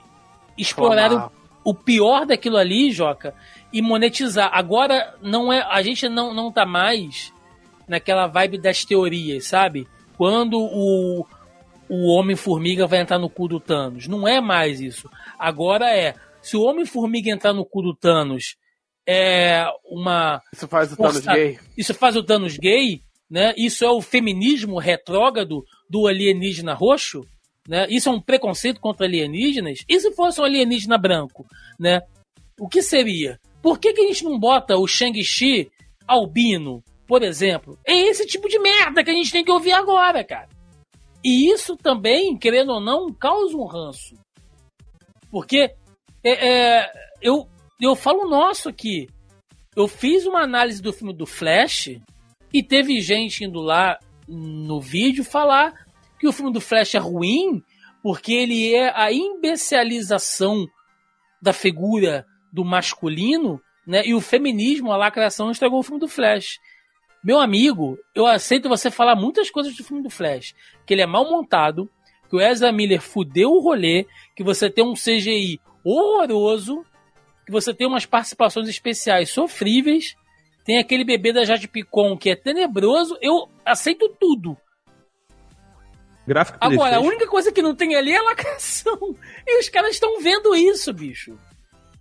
explorar o, o, pior daquilo ali, Joca, e monetizar. Agora não é, a gente não não tá mais naquela vibe das teorias, sabe? Quando o o Homem-Formiga vai entrar no cu do Thanos. Não é mais isso. Agora é, se o Homem-Formiga entrar no cu do Thanos, é uma. Isso faz o Thanos gay. Isso faz o Thanos gay, né? Isso é o feminismo retrógrado do alienígena roxo né? Isso é um preconceito contra alienígenas? E se fosse um alienígena branco, né? O que seria? Por que, que a gente não bota o Shang-Chi albino, por exemplo? É esse tipo de merda que a gente tem que ouvir agora, cara. E isso também, querendo ou não, causa um ranço. Porque é, é, eu, eu falo nosso aqui. Eu fiz uma análise do filme do Flash e teve gente indo lá no vídeo falar que o filme do Flash é ruim porque ele é a imbecilização da figura do masculino, né? E o feminismo, a lacração, estragou o filme do Flash. Meu amigo, eu aceito você falar muitas coisas do filme do Flash. Que ele é mal montado, que o Ezra Miller fudeu o rolê, que você tem um CGI horroroso, que você tem umas participações especiais sofríveis, tem aquele bebê da Jade Picon que é tenebroso. Eu aceito tudo. Gráfico Agora, a única coisa que não tem ali é lacração. E os caras estão vendo isso, bicho.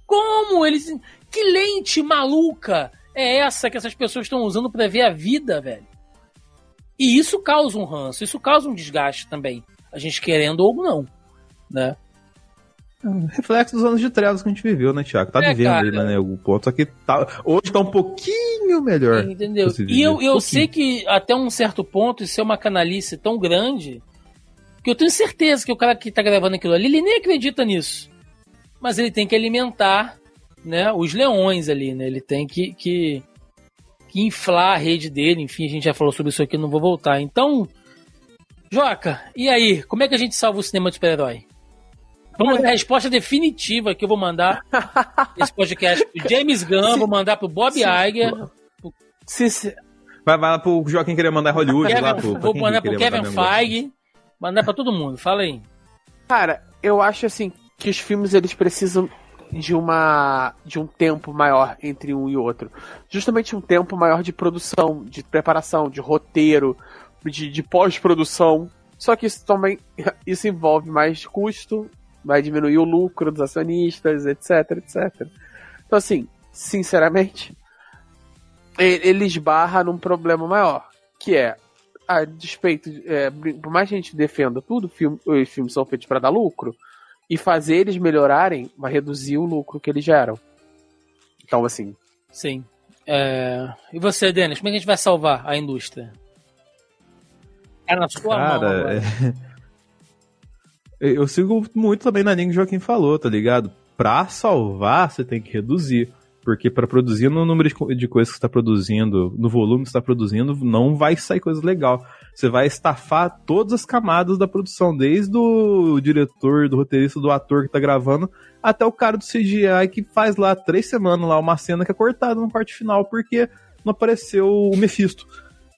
Como eles. Que lente maluca é essa que essas pessoas estão usando para ver a vida, velho? E isso causa um ranço, isso causa um desgaste também. A gente querendo ou não, né? É reflexo dos anos de trevas que a gente viveu, né, Tiago? Tá é, vivendo cara, aí, né, o ponto. Só que tá, hoje tá um pouquinho melhor. Entendeu? E eu, eu sei que até um certo ponto isso é uma canalice tão grande que eu tenho certeza que o cara que tá gravando aquilo ali, ele nem acredita nisso. Mas ele tem que alimentar né, os leões ali, né? Ele tem que, que, que inflar a rede dele. Enfim, a gente já falou sobre isso aqui, não vou voltar. Então, Joca, e aí? Como é que a gente salva o cinema de super-herói? Vamos dar a resposta definitiva que eu vou mandar esse podcast pro James Gunn, se, vou mandar pro Bob se, Iger. Pro... Se, se... Vai, vai lá pro Joaquim querer mandar Hollywood. Kevin, lá, pro, vou mandar pro Kevin Feige. Mandar pra todo mundo, fala aí. Cara, eu acho assim que os filmes eles precisam de uma de um tempo maior entre um e outro. Justamente um tempo maior de produção, de preparação, de roteiro, de, de pós-produção. Só que isso também isso envolve mais custo, vai diminuir o lucro dos acionistas, etc, etc. Então assim, sinceramente, ele esbarra num problema maior, que é a despeito, é, por mais que a gente defenda tudo, filme, os filmes são feitos para dar lucro, e fazer eles melhorarem vai reduzir o lucro que eles geram. Então, assim. Sim. É... E você, Denis, como é que a gente vai salvar a indústria? É na sua Cara, mão. É... Eu sigo muito também na linha que o Joaquim falou, tá ligado? Pra salvar, você tem que reduzir. Porque para produzir no número de coisas que está produzindo, no volume que está produzindo, não vai sair coisa legal. Você vai estafar todas as camadas da produção, desde o diretor, do roteirista, do ator que está gravando, até o cara do CGI que faz lá três semanas lá uma cena que é cortada no parte final porque não apareceu o Mephisto.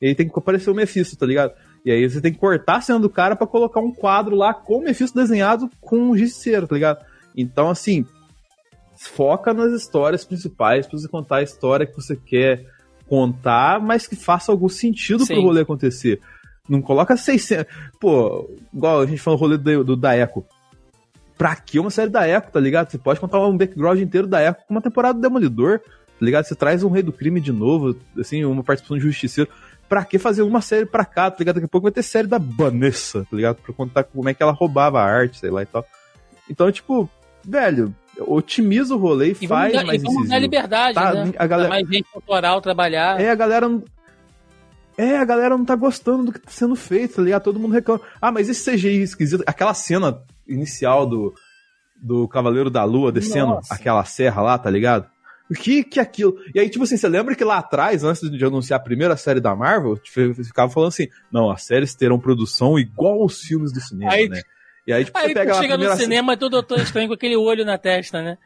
E aí tem que aparecer o Mephisto, tá ligado? E aí você tem que cortar a cena do cara para colocar um quadro lá com o Mephisto desenhado com um giceiro, tá ligado? Então, assim, foca nas histórias principais pra você contar a história que você quer contar, mas que faça algum sentido Sim. pro rolê acontecer. Não coloca 600. Pô, igual a gente falou no rolê do, do da Echo. Pra que uma série da Echo, tá ligado? Você pode contar um background inteiro da Echo com uma temporada do Demolidor, tá ligado? Você traz um Rei do Crime de novo, assim, uma participação de Justiceiro. Pra que fazer uma série pra cá, tá ligado? Daqui a pouco vai ter série da Vanessa, tá ligado? Pra contar como é que ela roubava a arte, sei lá e tal. Então, tipo, velho, otimiza o rolê e, faz dar, mais e vamos dar liberdade, tá, né? A galera... mais gente autoral trabalhar. É, a galera é, a galera não tá gostando do que tá sendo feito, tá ligado? Todo mundo reclama. Ah, mas esse CGI esquisito, aquela cena inicial do, do Cavaleiro da Lua descendo Nossa. aquela serra lá, tá ligado? O que que é aquilo? E aí, tipo assim, você lembra que lá atrás, antes de anunciar a primeira série da Marvel, ficava falando assim, não, as séries terão produção igual aos filmes do cinema, aí, né? E aí, tipo, aí, você pega chega no cinema, todo doutor estranho com aquele olho na testa, né?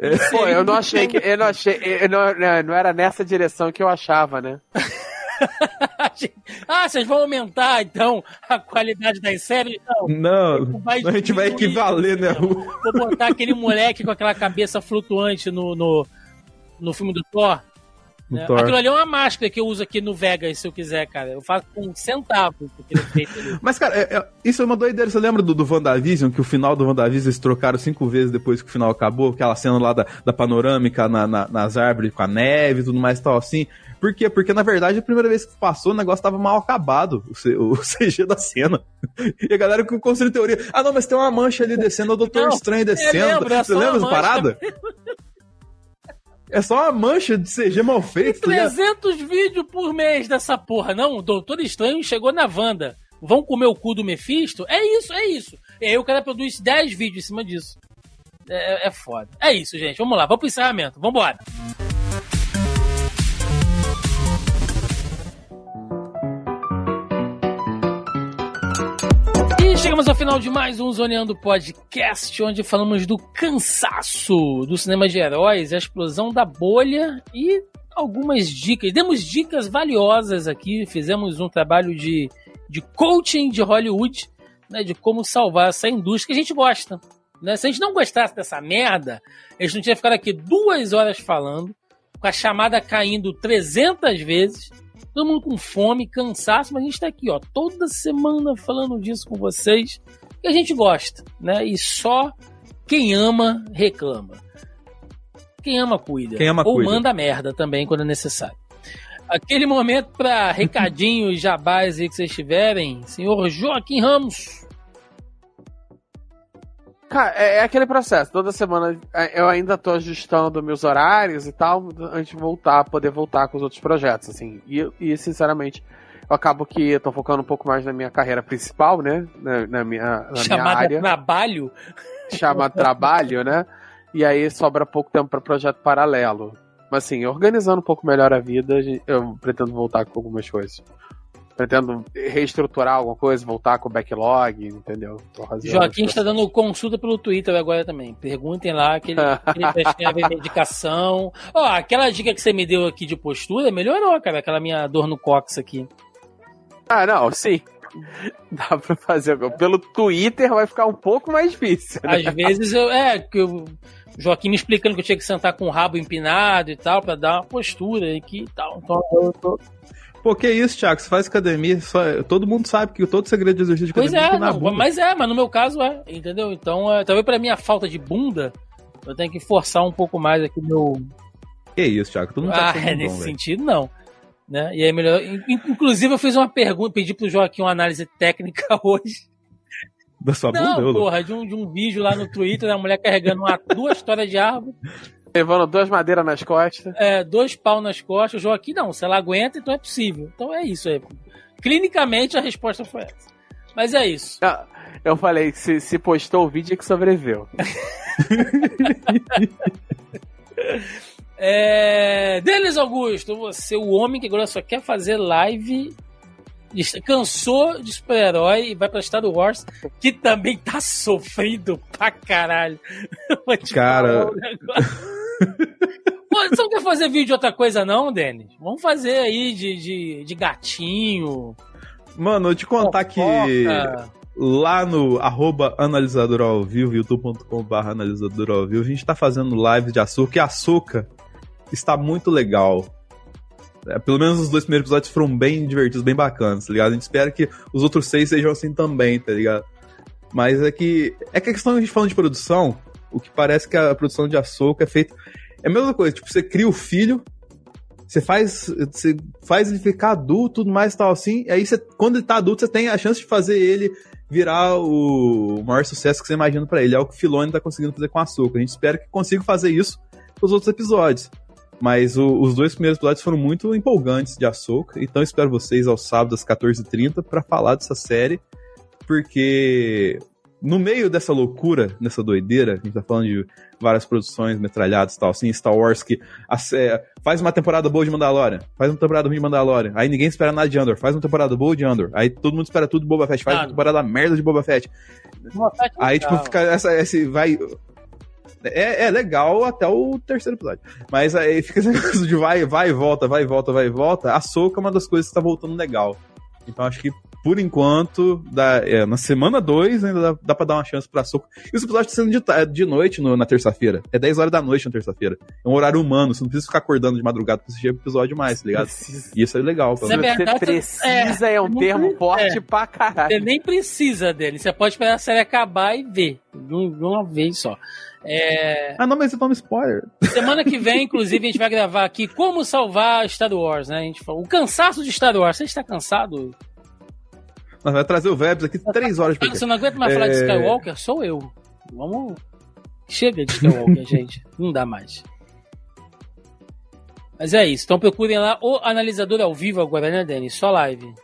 É. Pô, eu não achei que. Eu não achei. Eu não, não era nessa direção que eu achava, né? ah, vocês vão aumentar então a qualidade das séries? Não, não a gente vai equivaler, né? Vou botar aquele moleque com aquela cabeça flutuante no, no, no filme do Thor. Né? Aquilo ali é uma máscara que eu uso aqui no Vegas, se eu quiser, cara. Eu faço com um centavo Mas, cara, é, é, isso é uma doideira. Você lembra do, do WandaVision, que o final do WandaVision eles trocaram cinco vezes depois que o final acabou? Aquela cena lá da, da panorâmica na, na, nas árvores com a neve e tudo mais e tal assim. Por quê? Porque, na verdade, a primeira vez que passou, o negócio tava mal acabado, o, o CG da cena. E a galera construiu teoria. Ah, não, mas tem uma mancha ali descendo, é o Doutor não, Estranho descendo. Lembro, é Você lembra essa parada? É só uma mancha de CG mal feita. Tem 300 vídeos por mês dessa porra. Não, o Doutor Estranho chegou na Wanda. Vão comer o cu do Mephisto? É isso, é isso. E aí o cara produz 10 vídeos em cima disso. É, é, é foda. É isso, gente. Vamos lá, vamos pro encerramento. Vambora. Chegamos ao final de mais um Zoneando Podcast, onde falamos do cansaço do cinema de heróis, a explosão da bolha e algumas dicas. Demos dicas valiosas aqui, fizemos um trabalho de, de coaching de Hollywood, né, de como salvar essa indústria que a gente gosta. Né? Se a gente não gostasse dessa merda, a gente não tinha ficado aqui duas horas falando, com a chamada caindo 300 vezes todo mundo com fome, cansaço, mas a gente tá aqui, ó, toda semana falando disso com vocês, que a gente gosta, né? E só quem ama reclama. Quem ama cuida. Quem ama Ou cuida. manda merda também quando é necessário. Aquele momento para recadinhos, jabás aí que vocês tiverem, senhor Joaquim Ramos. Cara, é, é, aquele processo. Toda semana é, eu ainda tô ajustando meus horários e tal, antes de voltar, poder voltar com os outros projetos, assim. E, e sinceramente, eu acabo que eu tô focando um pouco mais na minha carreira principal, né? Na, na minha, na Chamada minha área. trabalho? Chama trabalho, né? E aí sobra pouco tempo para projeto paralelo. Mas assim, organizando um pouco melhor a vida, eu pretendo voltar com algumas coisas pretendo reestruturar alguma coisa, voltar com o backlog, entendeu? Joaquim está dando consulta pelo Twitter agora também. Perguntem lá que ele, ele prescreve medicação. Ó, oh, aquela dica que você me deu aqui de postura melhorou, cara. Aquela minha dor no cox aqui. Ah, não, sim. Dá pra fazer. Pelo Twitter vai ficar um pouco mais difícil. Né? Às vezes eu. É, que eu. Joaquim me explicando que eu tinha que sentar com o rabo empinado e tal, para dar uma postura aqui e tal. Então eu tô, Pô, que isso, Thiago? Você faz academia, só... todo mundo sabe que todo segredo de exercício de pois academia é, na bunda. Mas é, mas no meu caso é, entendeu? Então, é, talvez pra minha falta de bunda, eu tenho que forçar um pouco mais aqui o meu. Que isso, Thiago? Todo mundo ah, tá é, nesse bom, sentido, véio. não. Né? E aí, melhor. Inclusive, eu fiz uma pergunta, pedi pro Joaquim uma análise técnica hoje. Da sua Não, bunda? louco? porra, de um, de um vídeo lá no Twitter da mulher carregando uma, duas histórias de árvore, Levando duas madeiras nas costas. é, dois pau nas costas. O Joaquim não, se ela aguenta, então é possível. Então é isso aí. Clinicamente a resposta foi essa. Mas é isso. Ah, Eu falei que se, se postou o vídeo é que sobreviveu. É... Denis Augusto, você, o homem que agora só quer fazer live, cansou de super-herói e vai pra Star Wars, que também tá sofrido pra caralho. Cara. um você não quer fazer vídeo de outra coisa, não, Denis? Vamos fazer aí de, de, de gatinho. Mano, eu te contar que fofoca. lá no arroba analisador ao vivo, youtube.com.br analisador ao vivo, a gente tá fazendo lives de açúcar e açúcar está muito legal. É, pelo menos os dois primeiros episódios foram bem divertidos, bem bacanas, tá ligado? A gente espera que os outros seis sejam assim também, tá ligado? Mas é que. É que a questão que a gente falando de produção, o que parece que a produção de açúcar é feita. É a mesma coisa, tipo, você cria o filho, você faz, você faz ele ficar adulto, tudo mais tal assim, e aí você, quando ele tá adulto, você tem a chance de fazer ele virar o maior sucesso que você imagina pra ele. É o que o Filone tá conseguindo fazer com Açúcar. A gente espera que consiga fazer isso nos outros episódios. Mas o- os dois primeiros episódios foram muito empolgantes de Açúcar, então espero vocês ao sábado às 14h30 pra falar dessa série, porque no meio dessa loucura, dessa doideira, a gente tá falando de várias produções metralhadas e tal, assim, Star Wars que sé- faz uma temporada boa de Mandalorian, faz uma temporada ruim de Mandalorian, aí ninguém espera nada de Andor, faz uma temporada boa de Andor, aí todo mundo espera tudo de Boba Fett, faz uma Nada. temporada merda de Boba Fett. Aí, tipo, fica essa, esse vai. É, é legal até o terceiro episódio. Mas aí fica esse negócio de vai, vai e volta, vai e volta, vai e volta. A Soca é uma das coisas que tá voltando legal. Então acho que, por enquanto, dá, é, na semana 2 ainda dá, dá pra dar uma chance pra Soca. E os episódios estão sendo de, ta- de noite no- na terça-feira. É 10 horas da noite na terça-feira. É um horário humano, você não precisa ficar acordando de madrugada pra assistir episódio mais, tá ligado? E isso é legal. pelo Você verdade, precisa é, um não termo precisa, forte é. pra Você caralho. nem precisa dele. Você pode esperar a série acabar e ver. De um- de uma vez só. É, Ah, não, mas você toma spoiler. semana que vem, inclusive, a gente vai gravar aqui como salvar Star Wars, né? A gente fala, o cansaço de Star Wars. Você está cansado? Nós vai trazer o Vebs aqui 3 horas Cara, você não aguenta mais falar de É. Skywalker? Sou eu. Vamos. Chega de Skywalker, gente. Não dá mais. Mas é isso. Então procurem lá o analisador ao vivo agora, né, Denis? Só live.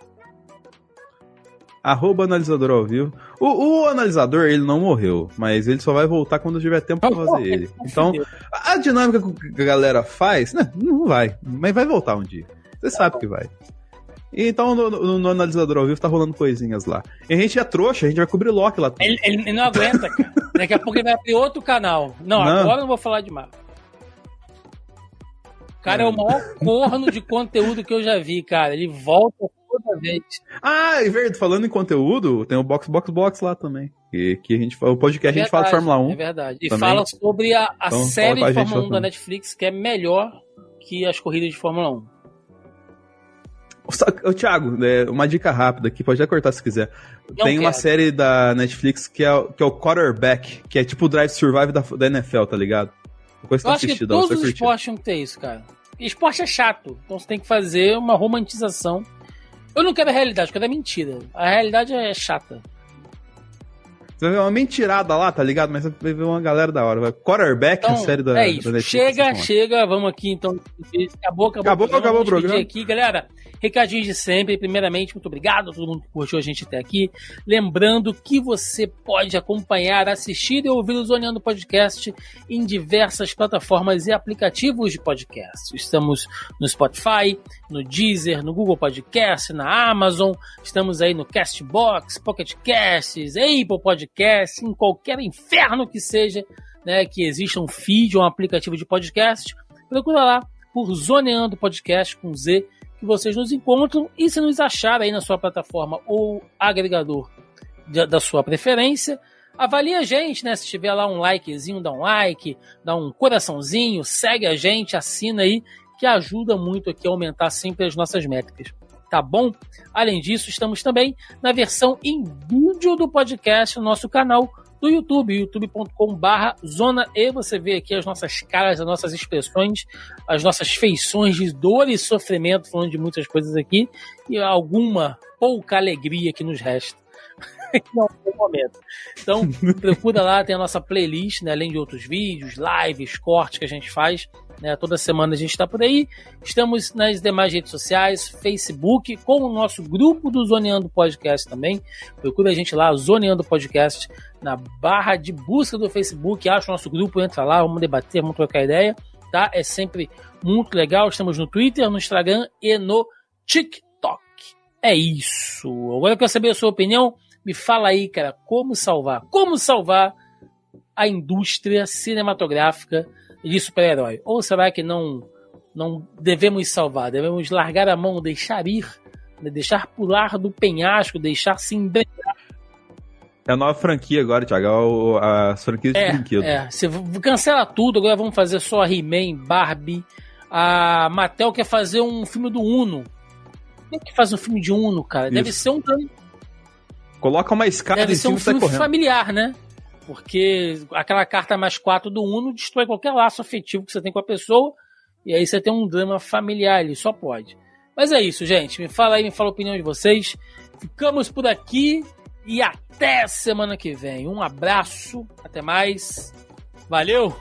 Arroba analisador ao vivo. O, o analisador, ele não morreu, mas ele só vai voltar quando tiver tempo pra fazer ele. Então, a dinâmica que a galera faz, né, não vai, mas vai voltar um dia. Você sabe que vai. Então, no, no- no analisador ao vivo tá rolando coisinhas lá. E a gente é trouxa, a gente vai cobrir Loki lá também. Ele, ele- não aguenta, cara. Daqui a pouco ele vai abrir outro canal. Não, Não. agora eu não vou falar de Marvel. Cara é o maior corno de conteúdo que eu já vi, cara. Ele volta toda vez. Ah, e verdade, falando em conteúdo, tem o Box Box Box lá também. Que, que a gente o podcast a gente fala de Verdade, Fórmula 1. É verdade. E também. fala sobre a, a Então, série de Fórmula 1 lá da. Netflix, que é melhor que as corridas de Fórmula 1. Só- Ô, Thiago, é, uma dica rápida aqui, pode até cortar se quiser. Não Tem uma quero. série da Netflix que é, o- que é o Quarterback, que é tipo o Drive Survive da, da NFL, tá ligado? Uma coisa Eu tá acho que todos os esportes que ter isso, cara. Esporte é chato, então você tem que fazer uma romantização. Eu não quero a realidade, eu quero a mentira. A realidade é chata. Você vai ver uma mentirada lá, tá ligado? Mas você vai ver uma galera da hora. Vai. Quarterback, Então, a série da, é da isso. Netflix. chega, chega, vamos aqui então. Acabou, acabou, Acabou, acabou o Vamos despedir programa. aqui, galera. Recadinhos de sempre. Primeiramente, muito obrigado a todo mundo que curtiu a gente até aqui. Lembrando que você pode acompanhar, assistir e ouvir o Zoneando Podcast em diversas plataformas e aplicativos de podcast. Estamos no Spotify, no Deezer, no Google Podcast, na Amazon. Estamos aí no Castbox, Pocket Casts, Apple Podcast, em qualquer inferno que seja, né, que exista um feed ou um aplicativo de podcast. Procura lá por Zoneando Podcast com Z que vocês nos encontram e se nos achar aí na sua plataforma ou agregador da, sua preferência, avalie a gente, né? Se tiver lá um likezinho, dá um like, dá um coraçãozinho, segue a gente, assina aí, que ajuda muito aqui a aumentar sempre as nossas métricas. Tá bom? Além disso, estamos também na versão em vídeo do podcast no nosso canal do YouTube, youtube.com/barra Zona E. Você vê aqui as nossas caras, as nossas expressões, as nossas feições de dor e sofrimento, falando de muitas coisas aqui, e alguma pouca alegria que nos resta. em algum momento. Então, procura lá, tem a nossa playlist, né? Além de outros vídeos, lives, cortes que a gente faz. Né? Toda semana a gente está por aí. Estamos nas demais redes sociais, Facebook, com o nosso grupo do Zoneando Podcast também. Procura a gente lá, Zoneando Podcast, na barra de busca do Facebook. Acha o nosso grupo, entra lá, vamos debater, vamos trocar ideia. Tá? É sempre muito legal. Estamos no Twitter, no Instagram e no TikTok. É isso. Agora eu quero saber a sua opinião. Me fala aí, cara, como salvar? Como salvar a indústria cinematográfica de super-herói? Ou será que não não devemos salvar? Devemos largar a mão, deixar ir, né? deixar pular do penhasco, deixar se embrenhar? É a nova franquia agora, Thiago. É as franquias é, de brinquedo. É, você cancela tudo, agora vamos fazer só He-Man, Barbie. A Mattel quer fazer um filme do Uno. Quem é que faz um filme de Uno, cara? Isso. Deve ser um. Coloca uma escada Deve em ser um cima filme familiar, né? Porque aquela carta mais quatro do Uno destrói qualquer laço afetivo que você tem com a pessoa. E aí você tem um drama familiar ali, só pode. Mas é isso, gente. Me fala aí, me fala a opinião de vocês. Ficamos por aqui e até semana que vem. Um abraço, até mais. Valeu!